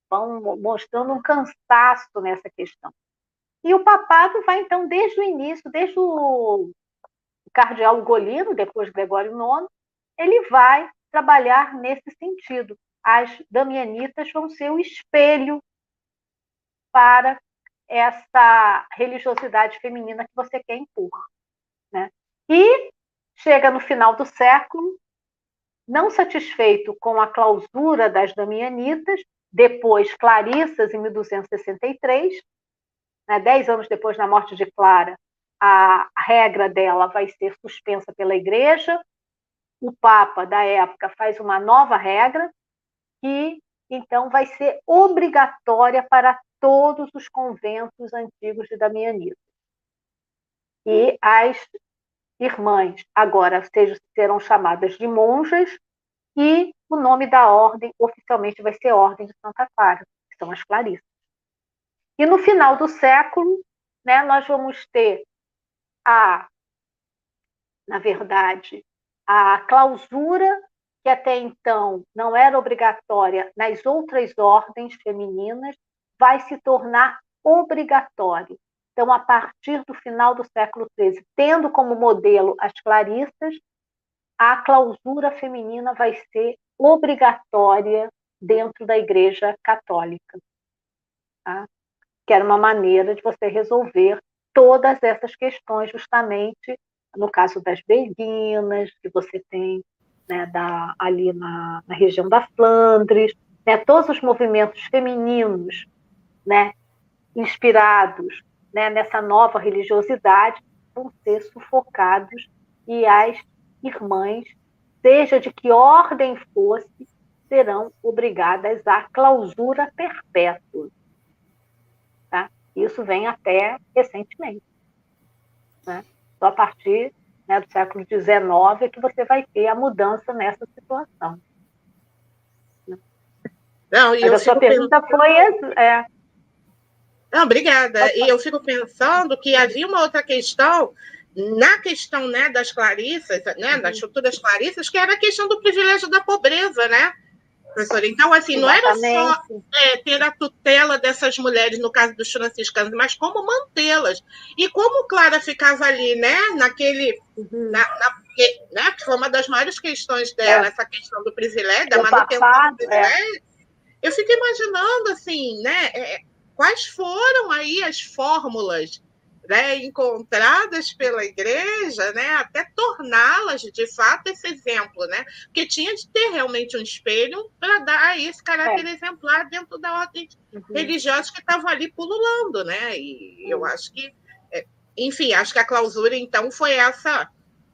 vão mostrando um cansaço nessa questão. E o papado vai, então, desde o início, desde o cardeal Ugolino, depois Gregório IX, ele vai trabalhar nesse sentido. As damianitas vão ser o espelho para essa religiosidade feminina que você quer impor. Né? E chega no final do século, não satisfeito com a clausura das damianitas, depois Clarissas, em 1263, né, dez anos depois da morte de Clara, a regra dela vai ser suspensa pela Igreja. O Papa da época faz uma nova regra que então vai ser obrigatória para todos os conventos antigos de Damianitas. E as irmãs agora sejam, serão chamadas de monjas e o nome da ordem oficialmente vai ser Ordem de Santa Clara, que são as Clarissas. E no final do século, né, nós vamos ter a, na verdade, a clausura que até então não era obrigatória nas outras ordens femininas, vai se tornar obrigatório. Então, a partir do final do século XIII, tendo como modelo as Clarissas, a clausura feminina vai ser obrigatória dentro da Igreja Católica. Tá? Que era uma maneira de você resolver todas essas questões, justamente no caso das beguinas, que você tem né, da, ali na, na, região da Flandres, né, todos os movimentos femininos né, inspirados né, nessa nova religiosidade vão ser sufocados e as irmãs, seja de que ordem fosse, serão obrigadas à clausura perpétua. Tá? Isso vem até recentemente. Né? Só a partir né, do século XIX é que você vai ter a mudança nessa situação. Não, Mas a sua pergunta foi. É... Não, obrigada. E eu fico pensando que havia uma outra questão na questão né, das Clarissas, né, das uhum. futuras Clarissas, que era a questão do privilégio da pobreza, né? Professora, então, assim, não era só é, ter a tutela dessas mulheres, no caso dos franciscanos, mas como mantê-las. E como Clara ficava ali, né, naquele. Uhum. Na, na, né, que foi uma das maiores questões dela, é. essa questão do privilégio, da manutenção do é. privilégio. É. Eu fico imaginando, assim, né, é, quais foram aí as fórmulas né, encontradas pela igreja, né, até torná-las de fato esse exemplo, né, porque tinha de ter realmente um espelho para dar esse caráter é. exemplar dentro da ordem uhum. religiosa que estava ali pululando, né, e uhum. eu acho que, é, enfim, acho que a clausura então foi essa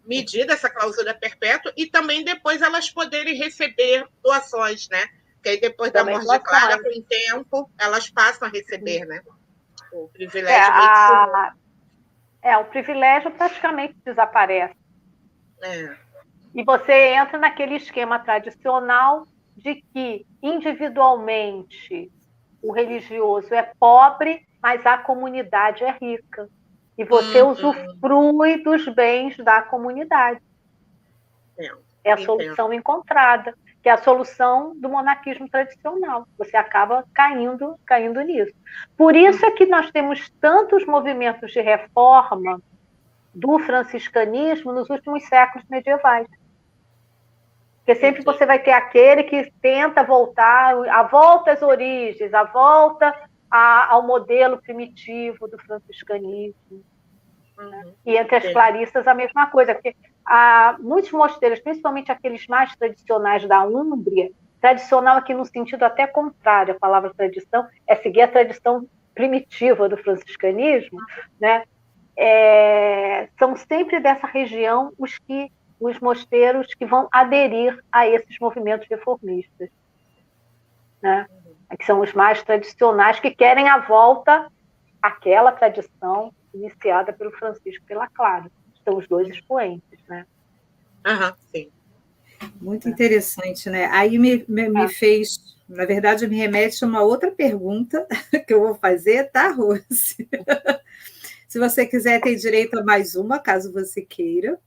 medida, essa clausura perpétua, e também depois elas poderem receber doações, né, que aí depois também da morte de Clara, o tempo, elas passam a receber, né, o privilégio. É, a... É, o privilégio praticamente desaparece. É. E você entra naquele esquema tradicional de que individualmente o religioso é pobre, mas a comunidade é rica. E você uhum. usufrui dos bens da comunidade. É, é a solução encontrada que é a solução do monarquismo tradicional. Você acaba caindo, caindo nisso. Por isso é que nós temos tantos movimentos de reforma do franciscanismo nos últimos séculos medievais. Porque sempre você vai ter aquele que tenta voltar, a volta às origens, a volta a, ao modelo primitivo do franciscanismo. Uhum. E entre as clarissas a mesma coisa, porque há muitos mosteiros, principalmente aqueles mais tradicionais da Úmbria, tradicional aqui no sentido até contrário, a palavra tradição é seguir a tradição primitiva do franciscanismo, né? É, são sempre dessa região os que os mosteiros que vão aderir a esses movimentos reformistas, né? Que são os mais tradicionais que querem a volta àquela tradição iniciada pelo Francisco pela Clara são os dois expoentes, né? Aham, sim. Muito interessante, né? Aí me, me, me, é. fez, na verdade, me remete a uma outra pergunta que eu vou fazer, tá, Rose? Se você quiser, tem direito a mais uma, caso você queira.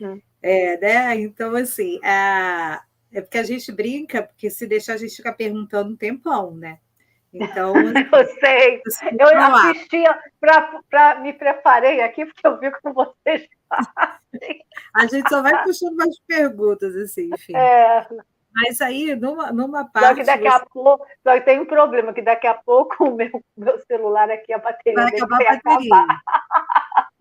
Hum. É, né? Então, assim, a... é porque a gente brinca, porque se deixar a gente fica perguntando um tempão, né? Então, eu sei. Eu assistia para me preparei aqui porque eu vi como vocês fazem. A gente só vai puxando mais perguntas assim, enfim. É. Mas aí, numa, numa parte. Só que daqui você... a pouco, só que tem um problema, que daqui a pouco o meu, meu celular aqui, a bateria vai acabar a bateria. Acabar.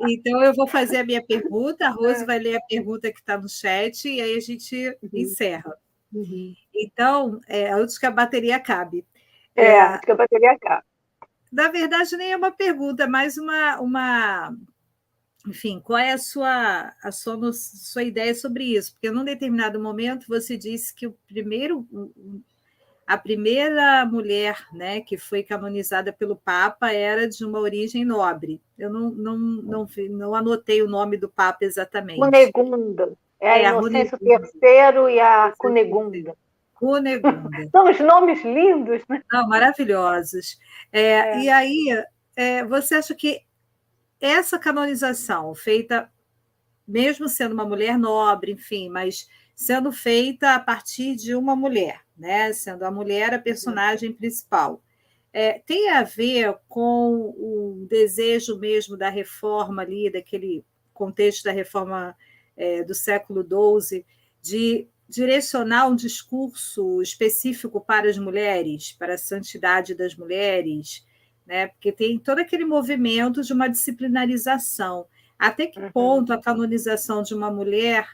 Então, eu vou fazer a minha pergunta, a Rose é. vai ler a pergunta que está no chat e aí a gente uhum. encerra. Uhum. Então, é, antes que a bateria acabe. É, acho que a bateria acaba. Na verdade, nem é uma pergunta, é mais uma, uma. Enfim, qual é a sua, a sua, sua ideia sobre isso? Porque num determinado momento você disse que o primeiro, a primeira mulher né, que foi canonizada pelo Papa era de uma origem nobre. Eu não, não, não, não anotei o nome do Papa exatamente. Cunegunda. É, é a Inocêncio III e a Cunegunda. Cunegunda. São os nomes lindos, né? Não, maravilhosos. É, é. E aí, é, você acha que essa canonização, feita, mesmo sendo uma mulher nobre, enfim, mas sendo feita a partir de uma mulher, né? sendo a mulher a personagem principal, é, tem a ver com o desejo mesmo da reforma ali, daquele contexto da reforma é, do século XII, de direcionar um discurso específico para as mulheres, para a santidade das mulheres, né? porque tem todo aquele movimento de uma disciplinarização. Até que uhum. ponto a canonização de uma mulher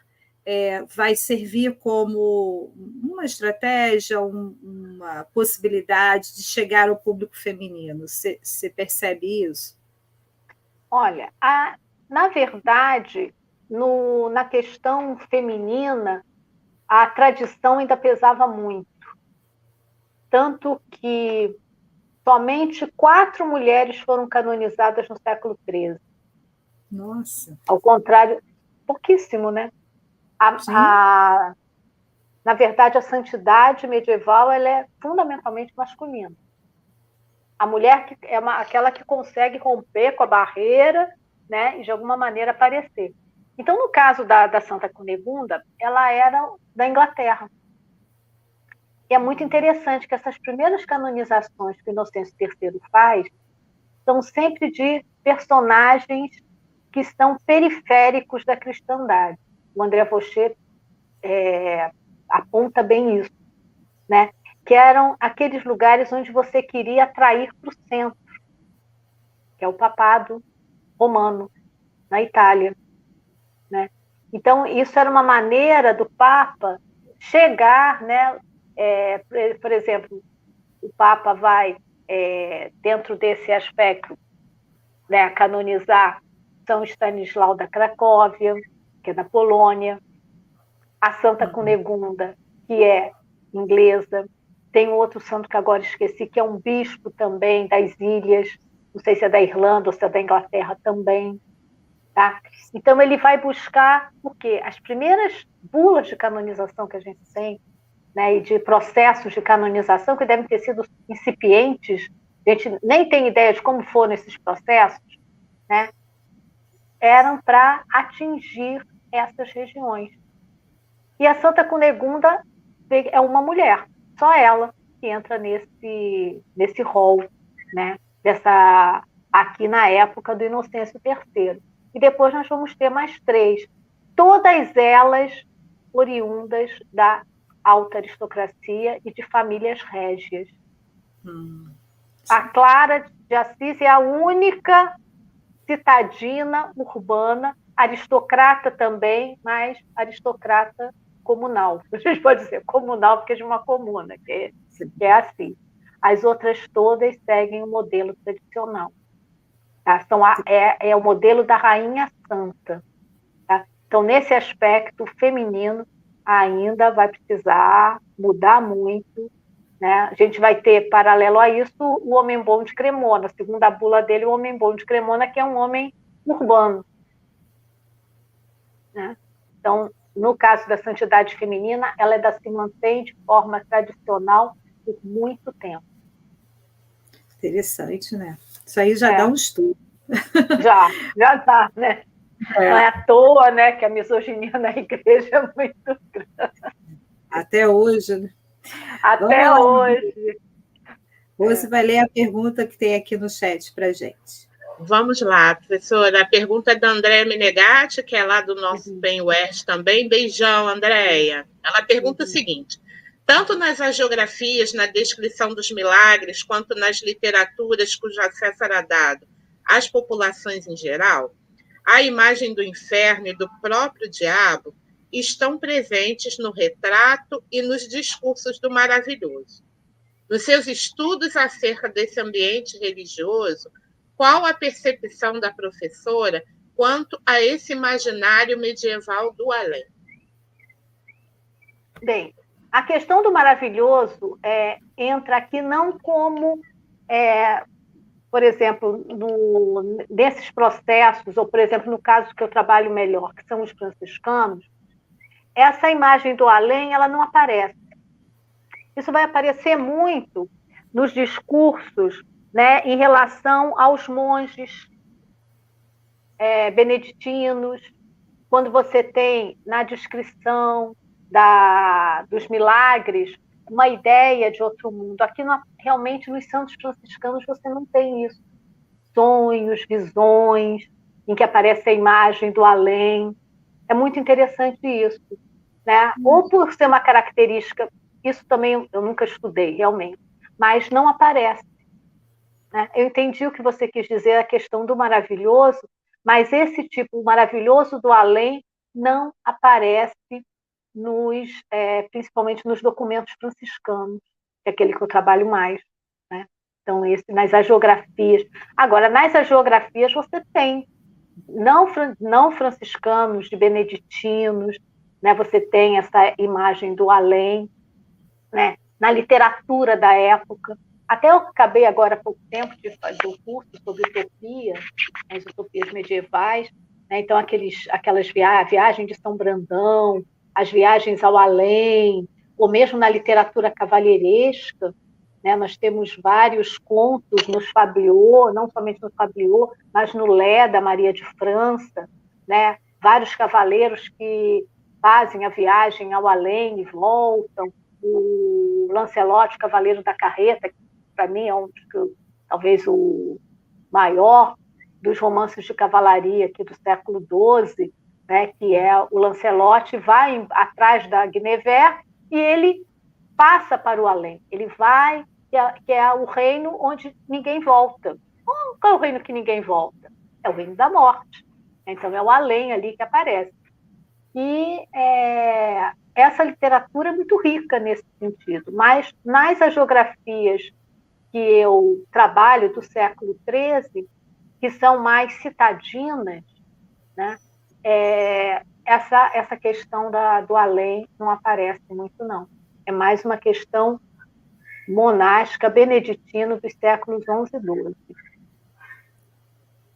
é, vai servir como uma estratégia, um, uma possibilidade de chegar ao público feminino? Você percebe isso? Olha, a, na verdade, no, na questão feminina, a tradição ainda pesava muito. Tanto que somente quatro mulheres foram canonizadas no século XIII. Nossa! Ao contrário, pouquíssimo, né? A, a, na verdade, a santidade medieval ela é fundamentalmente masculina. A mulher que é uma, aquela que consegue romper com a barreira né, e de alguma maneira aparecer. Então, no caso da, da Santa Cunegunda, ela era da Inglaterra. E é muito interessante que essas primeiras canonizações que Inocêncio III faz são sempre de personagens que são periféricos da cristandade. O André Fauché é, aponta bem isso, né? que eram aqueles lugares onde você queria atrair para o centro, que é o papado romano, na Itália. Então, isso era uma maneira do Papa chegar, né? É, por exemplo, o Papa vai, é, dentro desse aspecto, né, canonizar São Stanislau da Cracóvia, que é da Polônia, a Santa uhum. Cunegunda, que é inglesa, tem outro santo que agora esqueci, que é um bispo também das ilhas, não sei se é da Irlanda ou se é da Inglaterra também. Tá? Então, ele vai buscar o quê? As primeiras bulas de canonização que a gente tem, né, e de processos de canonização que devem ter sido incipientes, a gente nem tem ideia de como foram esses processos, né, eram para atingir essas regiões. E a Santa Cunegunda é uma mulher, só ela que entra nesse, nesse rol, né, dessa, aqui na época do Inocêncio III e depois nós vamos ter mais três, todas elas oriundas da alta aristocracia e de famílias régias. Hum. A Clara de Assis é a única citadina urbana, aristocrata também, mas aristocrata comunal. A gente pode dizer comunal porque é de uma comuna, que é, que é assim. As outras todas seguem o modelo tradicional. Tá? A, é, é o modelo da rainha santa. Tá? Então, nesse aspecto feminino, ainda vai precisar mudar muito. Né? A gente vai ter, paralelo a isso, o homem bom de Cremona, segundo a bula dele, o homem bom de Cremona, que é um homem urbano. Né? Então, no caso da santidade feminina, ela ainda se mantém de forma tradicional por muito tempo. Interessante, né? Isso aí já é. dá um estudo. Já, já dá, né? É. Não é à toa, né, que a misoginia na igreja é muito grande. Até hoje, né? Até Vamos hoje. Você é. vai ler a pergunta que tem aqui no chat para gente. Vamos lá, professora. A pergunta é da Andréa Menegatti, que é lá do nosso uhum. Bem West também. Beijão, Andréia. Ela pergunta uhum. o seguinte: tanto nas agiografias, na descrição dos milagres, quanto nas literaturas cujo acesso era dado às populações em geral, a imagem do inferno e do próprio diabo estão presentes no retrato e nos discursos do maravilhoso. Nos seus estudos acerca desse ambiente religioso, qual a percepção da professora quanto a esse imaginário medieval do além? Bem, a questão do maravilhoso é, entra aqui não como, é, por exemplo, no, nesses processos, ou, por exemplo, no caso que eu trabalho melhor, que são os franciscanos, essa imagem do além ela não aparece. Isso vai aparecer muito nos discursos né, em relação aos monges é, beneditinos, quando você tem na descrição da, dos milagres, uma ideia de outro mundo. Aqui, no, realmente, nos santos franciscanos, você não tem isso. Sonhos, visões, em que aparece a imagem do além. É muito interessante isso. Né? Ou por ser uma característica, isso também eu nunca estudei realmente, mas não aparece. Né? Eu entendi o que você quis dizer, a questão do maravilhoso, mas esse tipo maravilhoso do além não aparece nos, é, principalmente nos documentos franciscanos, que é aquele que eu trabalho mais. Né? Então, esse, nas agiografias. Agora, nas agiografias você tem não, não franciscanos, de beneditinos, né? você tem essa imagem do além, né? na literatura da época. Até eu acabei agora há pouco tempo de fazer um curso sobre utopia, as utopias medievais, né? então aqueles, aquelas via viagens de São Brandão, as viagens ao além, ou mesmo na literatura cavalheiresca, né? Nós temos vários contos nos Fabliaux, não somente no Fabliaux, mas no Lé da Maria de França, né? vários cavaleiros que fazem a viagem ao além e voltam. O Lancelot, Cavaleiro da Carreta, que para mim é um dos, talvez o maior dos romances de cavalaria aqui do século XII, né, que é o Lancelot vai atrás da Guinevere e ele passa para o além. Ele vai que é, que é o reino onde ninguém volta. Qual é o reino que ninguém volta? É o reino da morte. Então, é o além ali que aparece. E é, essa literatura é muito rica nesse sentido, mas nas agiografias que eu trabalho do século XIII, que são mais citadinas, né, é, essa, essa questão da, do além não aparece muito, não. É mais uma questão monástica beneditina dos séculos XI e XII.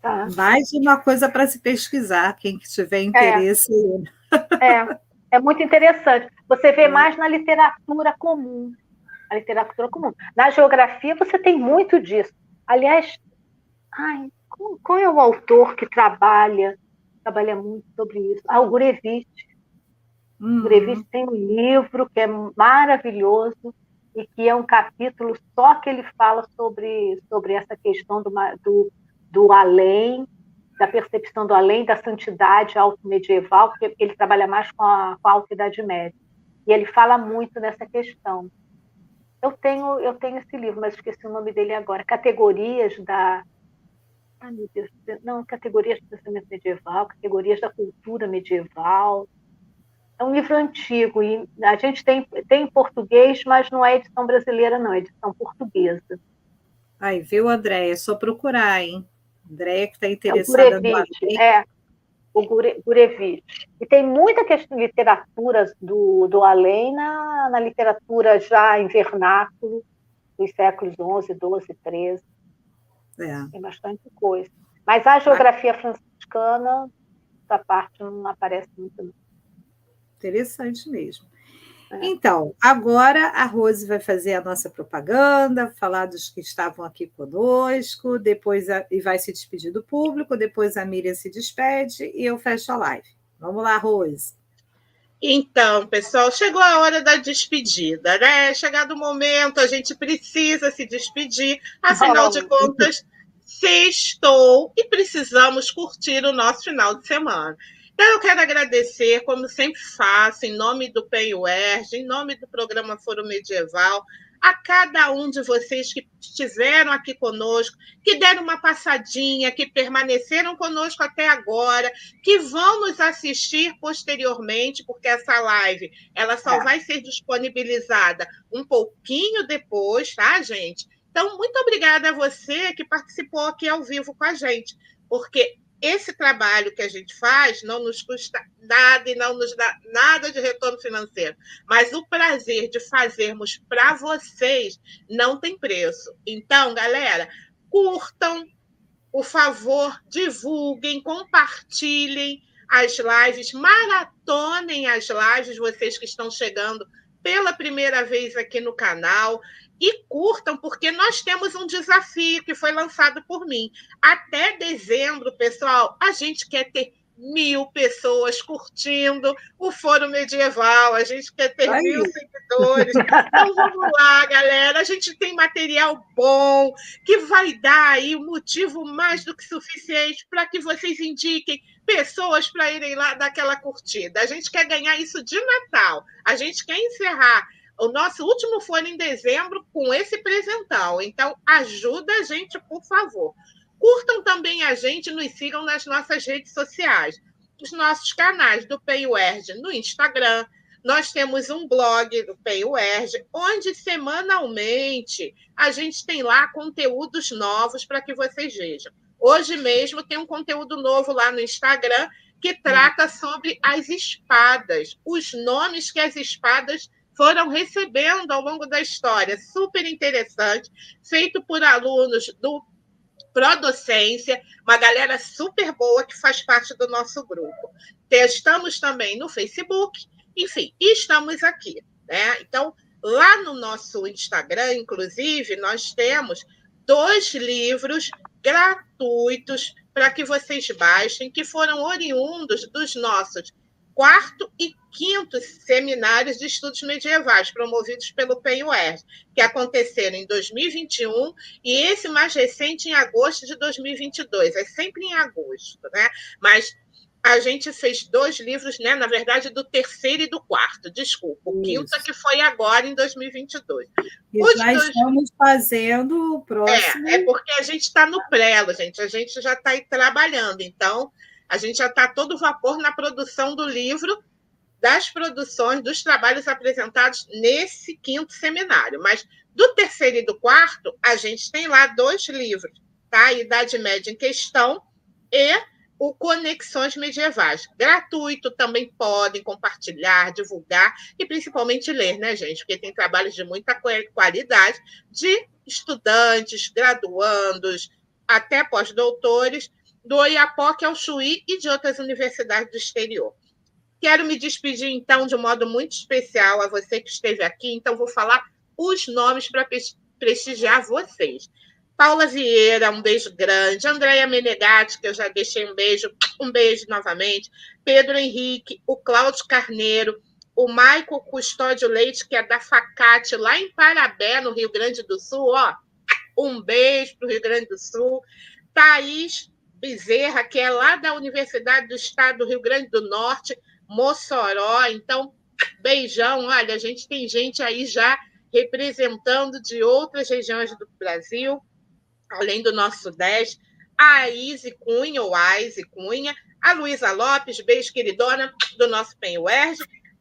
Tá. Mais uma coisa para se pesquisar, quem tiver interesse. É, é, é muito interessante. Você vê é. mais na literatura comum. A literatura comum. Na geografia, você tem muito disso. Aliás, ai, qual é o autor que trabalha, trabalha muito sobre isso? Ah, o Gurevich. Uhum. O Gurevich tem um livro que é maravilhoso, e que é um capítulo só que ele fala sobre, sobre essa questão do, do, do além, da percepção do além, da santidade alto-medieval, porque ele trabalha mais com a, com a Alta Idade Média. E ele fala muito nessa questão. Eu tenho, eu tenho esse livro, mas esqueci o nome dele agora. Categorias da. Ai, meu Deus, não, categorias do pensamento medieval, categorias da cultura medieval é um livro antigo e a gente tem, tem em português, mas não é edição brasileira, não, é edição portuguesa. Aí, viu, André? É só procurar, hein? Andréia que está interessada é no. É, o Gurevich. E tem muita questão de literatura do, do além na, na literatura já em vernáculo, dos séculos XI, XII, XIII. É. Tem bastante coisa. Mas a geografia franciscana, essa parte não aparece muito. Interessante mesmo. É. Então, agora a Rose vai fazer a nossa propaganda, falar dos que estavam aqui conosco, depois a, e vai se despedir do público, depois a Miriam se despede e eu fecho a live. Vamos lá, Rose. Então, pessoal, chegou a hora da despedida, né? Chegado o momento, a gente precisa se despedir, afinal de contas, sextou e precisamos curtir o nosso final de semana. Então, eu quero agradecer, como sempre faço, em nome do PENUERG, em nome do programa Foro Medieval, a cada um de vocês que estiveram aqui conosco, que deram uma passadinha, que permaneceram conosco até agora, que vão nos assistir posteriormente, porque essa live ela só é. vai ser disponibilizada um pouquinho depois, tá, gente? Então, muito obrigada a você que participou aqui ao vivo com a gente, porque esse trabalho que a gente faz não nos custa nada e não nos dá nada de retorno financeiro, mas o prazer de fazermos para vocês não tem preço. Então, galera, curtam, por favor, divulguem, compartilhem as lives, maratonem as lives, vocês que estão chegando pela primeira vez aqui no canal e curtam, porque nós temos um desafio que foi lançado por mim. Até dezembro, pessoal, a gente quer ter mil pessoas curtindo o Foro Medieval. A gente quer ter mil seguidores. Então vamos lá, galera. A gente tem material bom que vai dar aí motivo mais do que suficiente para que vocês indiquem pessoas para irem lá dar aquela curtida. A gente quer ganhar isso de Natal. A gente quer encerrar o nosso último fone em dezembro com esse presentão. Então, ajuda a gente, por favor. Curtam também a gente, nos sigam nas nossas redes sociais, os nossos canais do PayWerd no Instagram. Nós temos um blog do PayWerd, onde semanalmente a gente tem lá conteúdos novos para que vocês vejam. Hoje mesmo tem um conteúdo novo lá no Instagram que trata sobre as espadas, os nomes que as espadas foram recebendo ao longo da história. Super interessante, feito por alunos do Prodocência, uma galera super boa que faz parte do nosso grupo. Estamos também no Facebook, enfim, estamos aqui. Né? Então, lá no nosso Instagram, inclusive, nós temos dois livros gratuitos para que vocês baixem, que foram oriundos dos nossos quarto e quinto seminários de estudos medievais promovidos pelo PENUER, que aconteceram em 2021 e esse mais recente em agosto de 2022. É sempre em agosto, né? Mas a gente fez dois livros, né? Na verdade, do terceiro e do quarto, desculpa. O quinto é que foi agora em 2022. E Os já dois... estamos fazendo o próximo. É, é porque a gente está no prelo, gente. A gente já está aí trabalhando. Então, a gente já está todo vapor na produção do livro, das produções, dos trabalhos apresentados nesse quinto seminário. Mas do terceiro e do quarto, a gente tem lá dois livros, tá? Idade Média em Questão e o Conexões Medievais. Gratuito, também podem compartilhar, divulgar e principalmente ler, né, gente? Porque tem trabalhos de muita qualidade de estudantes, graduandos, até pós-doutores do Oiapoque ao Chuí e de outras universidades do exterior. Quero me despedir, então, de um modo muito especial a você que esteve aqui, então vou falar os nomes para prestigiar vocês. Paula Vieira, um beijo grande. Andréia Menegatti, que eu já deixei um beijo, um beijo novamente. Pedro Henrique, o Cláudio Carneiro, o Maico Custódio Leite, que é da Facate, lá em Parabé, no Rio Grande do Sul. Ó, um beijo para o Rio Grande do Sul. Thaís Bezerra, que é lá da Universidade do Estado do Rio Grande do Norte, Mossoró. Então, beijão. Olha, a gente tem gente aí já representando de outras regiões do Brasil, além do nosso Sudeste. A Izzy Cunha, ou a Izzy Cunha, a Luísa Lopes, beijo queridona do nosso PENUERG,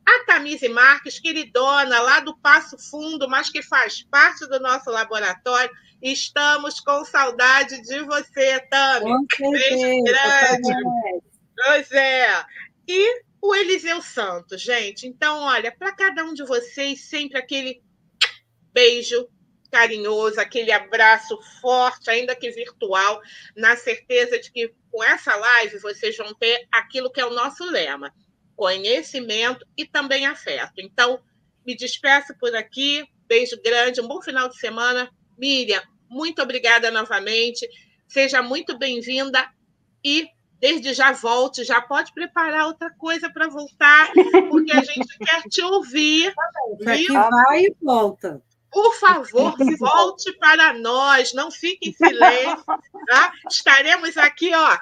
a Tamise Marques, queridona, lá do Passo Fundo, mas que faz parte do nosso laboratório. Estamos com saudade de você, Tami. Beijo grande. Pois é. E o Eliseu Santos, gente. Então, olha, para cada um de vocês, sempre aquele beijo carinhoso, aquele abraço forte, ainda que virtual, na certeza de que com essa live vocês vão ter aquilo que é o nosso lema conhecimento e também afeto. Então, me despeço por aqui. Beijo grande, um bom final de semana. Miriam, muito obrigada novamente. Seja muito bem-vinda e desde já volte, já pode preparar outra coisa para voltar, porque a gente quer te ouvir. Aqui vai e volta. Por favor, volte para nós, não fique em silêncio. Tá? Estaremos aqui, ó,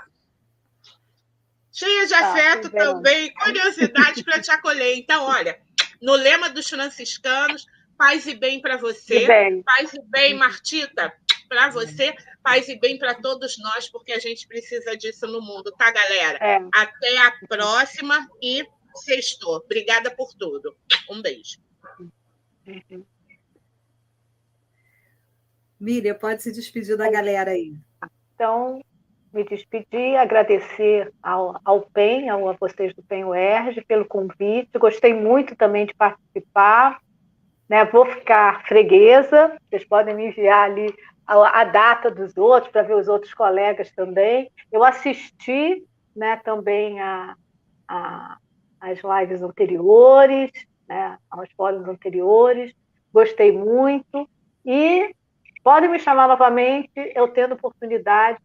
cheia de tá, afeto também, curiosidade para te acolher. Então, olha, no lema dos franciscanos, paz e bem para você, bem. paz e bem, Martita, para você, paz e bem para todos nós, porque a gente precisa disso no mundo, tá, galera? É. Até a próxima e sextou. Obrigada por tudo. Um beijo. Miriam, pode se despedir da galera aí. Então, me despedir, agradecer ao, ao PEN, ao, a vocês do PEN UERJ, pelo convite. Gostei muito também de participar. Né? Vou ficar freguesa, vocês podem me enviar ali a, a data dos outros, para ver os outros colegas também. Eu assisti né, também a, a, as lives anteriores, né, aos fóruns anteriores, gostei muito. E podem me chamar novamente, eu tendo oportunidade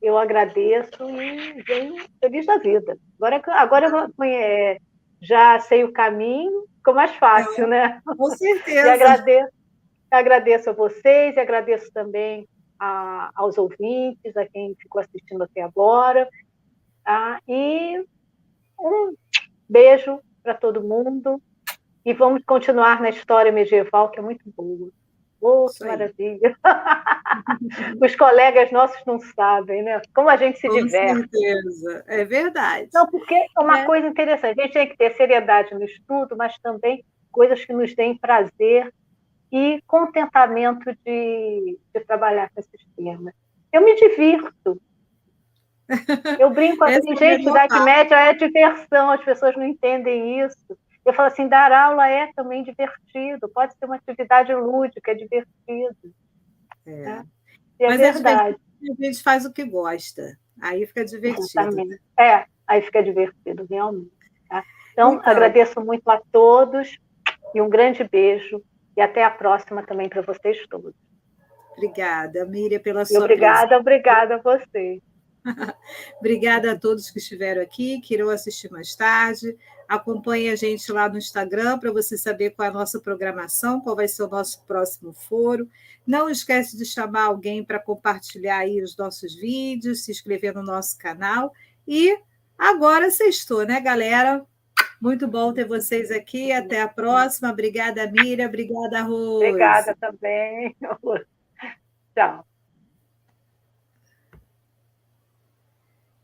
eu agradeço e venho feliz da vida. Agora, agora eu é, já sei o caminho, ficou mais fácil, né? Com certeza. E agradeço, agradeço a vocês e agradeço também a, aos ouvintes, a quem ficou assistindo até agora. Tá? E um beijo para todo mundo. E vamos continuar na história medieval, que é muito boa. Oh, que maravilha! Os colegas nossos não sabem, né? Como a gente se Com diverte. Com certeza, é verdade. Não, porque é uma é. coisa interessante. A gente tem que ter seriedade no estudo, mas também coisas que nos deem prazer e contentamento de, de trabalhar com esses temas. Eu me divirto. Eu brinco assim, gente, Idade Média é diversão, as pessoas não entendem isso. Eu falo assim, dar aula é também divertido, pode ser uma atividade lúdica, é divertido. É, né? é Mas verdade. A gente faz o que gosta, aí fica divertido. Né? É, aí fica divertido, realmente. Tá? Então, então, agradeço muito a todos e um grande beijo e até a próxima também para vocês todos. Obrigada, Miriam, pela sua Obrigada, presença. obrigada a vocês. Obrigada a todos que estiveram aqui, que irão assistir mais tarde. Acompanhe a gente lá no Instagram para você saber qual é a nossa programação, qual vai ser o nosso próximo foro. Não esquece de chamar alguém para compartilhar aí os nossos vídeos, se inscrever no nosso canal. E agora sextou, né, galera? Muito bom ter vocês aqui. Até a próxima. Obrigada, Miriam. Obrigada, Rose. Obrigada também. Tchau.